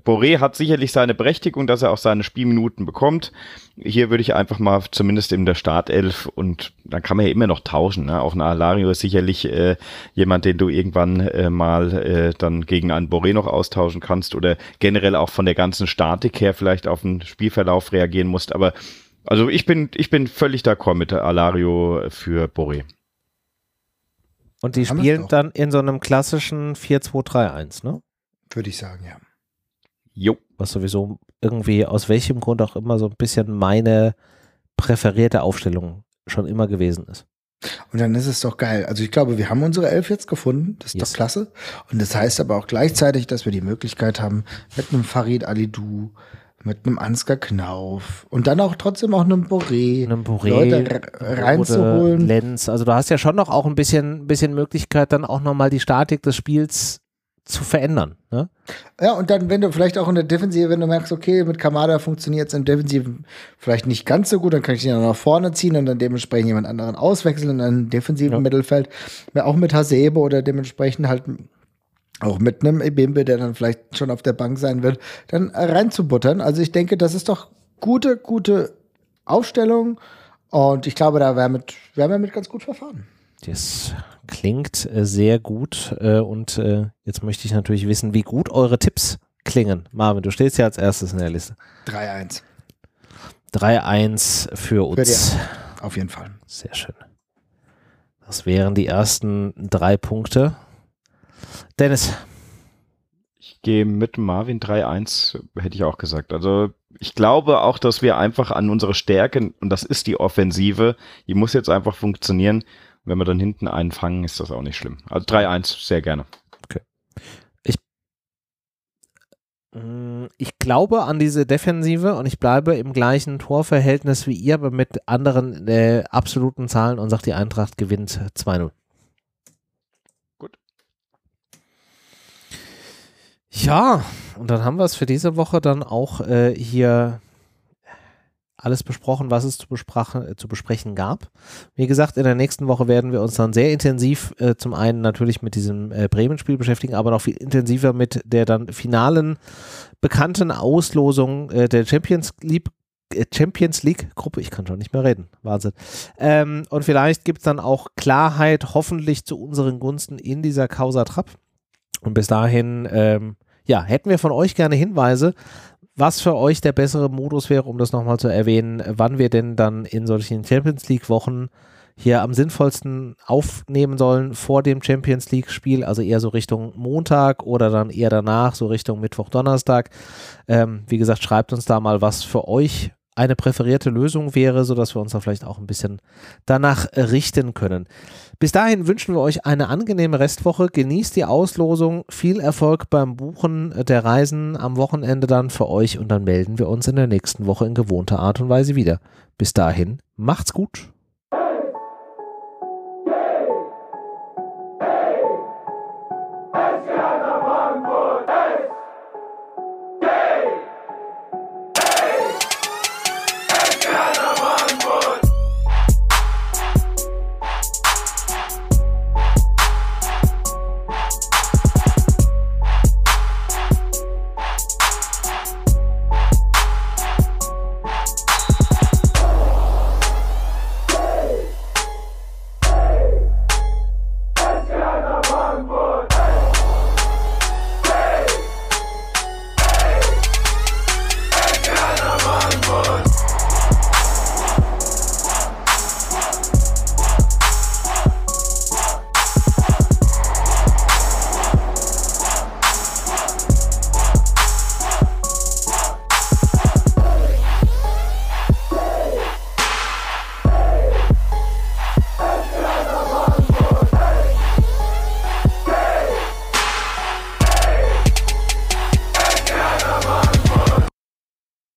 Boré hat sicherlich seine Berechtigung, dass er auch seine Spielminuten bekommt. Hier würde ich einfach mal zumindest in der Startelf und dann kann man ja immer noch tauschen. Ne? Auch ein Alario ist sicherlich äh, jemand, den du irgendwann äh, mal äh, dann gegen einen Boré noch austauschen kannst oder generell auch von der ganzen Statik her vielleicht auf den Spielverlauf reagieren musst. Aber also ich bin, ich bin völlig d'accord mit Alario für Boré. Und die Haben spielen dann in so einem klassischen 4-2-3-1, ne? Würde ich sagen, ja. Jo. Was sowieso irgendwie aus welchem Grund auch immer so ein bisschen meine präferierte Aufstellung schon immer gewesen ist. Und dann ist es doch geil. Also ich glaube, wir haben unsere Elf jetzt gefunden. Das ist Yes. doch klasse. Und das heißt aber auch gleichzeitig, dass wir die Möglichkeit haben, mit einem Farid Alidou, mit einem Ansgar Knauf und dann auch trotzdem auch einem Boré, einem Boré Leute reinzuholen. Lenz. Also du hast ja schon noch auch ein bisschen, bisschen Möglichkeit, dann auch nochmal die Statik des Spiels zu verändern. Ne? Ja, und dann, wenn du vielleicht auch in der Defensive, wenn du merkst, okay, mit Kamada funktioniert es im Defensiven vielleicht nicht ganz so gut, dann kann ich ihn nach vorne ziehen und dann dementsprechend jemand anderen auswechseln in einem defensiven ja. Mittelfeld. Auch mit Hasebe oder dementsprechend halt auch mit einem Ebimbe, der dann vielleicht schon auf der Bank sein wird, dann reinzubuttern. Also ich denke, das ist doch gute, gute Aufstellung und ich glaube, da werden wir mit ganz gut verfahren. Das klingt äh, sehr gut äh, und äh, jetzt möchte ich natürlich wissen, wie gut eure Tipps klingen. Marvin, du stehst ja als erstes in der Liste. 3-1. 3-1 für uns. Für auf jeden Fall. Sehr schön. Das wären die ersten drei Punkte. Dennis. Ich gehe mit Marvin 3-1, hätte ich auch gesagt. Also ich glaube auch, dass wir einfach an unsere Stärke, und das ist die Offensive, die muss jetzt einfach funktionieren, wenn wir dann hinten einen fangen, ist das auch nicht schlimm. Also 3-1, sehr gerne. Okay. Ich, mm, ich glaube an diese Defensive und ich bleibe im gleichen Torverhältnis wie ihr, aber mit anderen äh, absoluten Zahlen und sagt, die Eintracht gewinnt 2-0. Ja, und dann haben wir es für diese Woche dann auch äh, hier alles besprochen, was es zu, äh, zu, besprechen gab. Wie gesagt, in der nächsten Woche werden wir uns dann sehr intensiv äh, zum einen natürlich mit diesem äh, Bremen-Spiel beschäftigen, aber noch viel intensiver mit der dann finalen bekannten Auslosung äh, der Champions League äh, Champions League Gruppe, ich kann schon nicht mehr reden, Wahnsinn. Ähm, und vielleicht gibt es dann auch Klarheit, hoffentlich zu unseren Gunsten in dieser Causa Trapp. Und bis dahin, ähm, ja, hätten wir von euch gerne Hinweise, was für euch der bessere Modus wäre, um das nochmal zu erwähnen, wann wir denn dann in solchen Champions League Wochen hier am sinnvollsten aufnehmen sollen vor dem Champions League Spiel, also eher so Richtung Montag oder dann eher danach, so Richtung Mittwoch, Donnerstag. Ähm, wie gesagt, schreibt uns da mal, was für euch eine präferierte Lösung wäre, sodass wir uns da vielleicht auch ein bisschen danach richten können. Bis dahin wünschen wir euch eine angenehme Restwoche. Genießt die Auslosung. Viel Erfolg beim Buchen der Reisen am Wochenende dann für euch und dann melden wir uns in der nächsten Woche in gewohnter Art und Weise wieder. Bis dahin, macht's gut.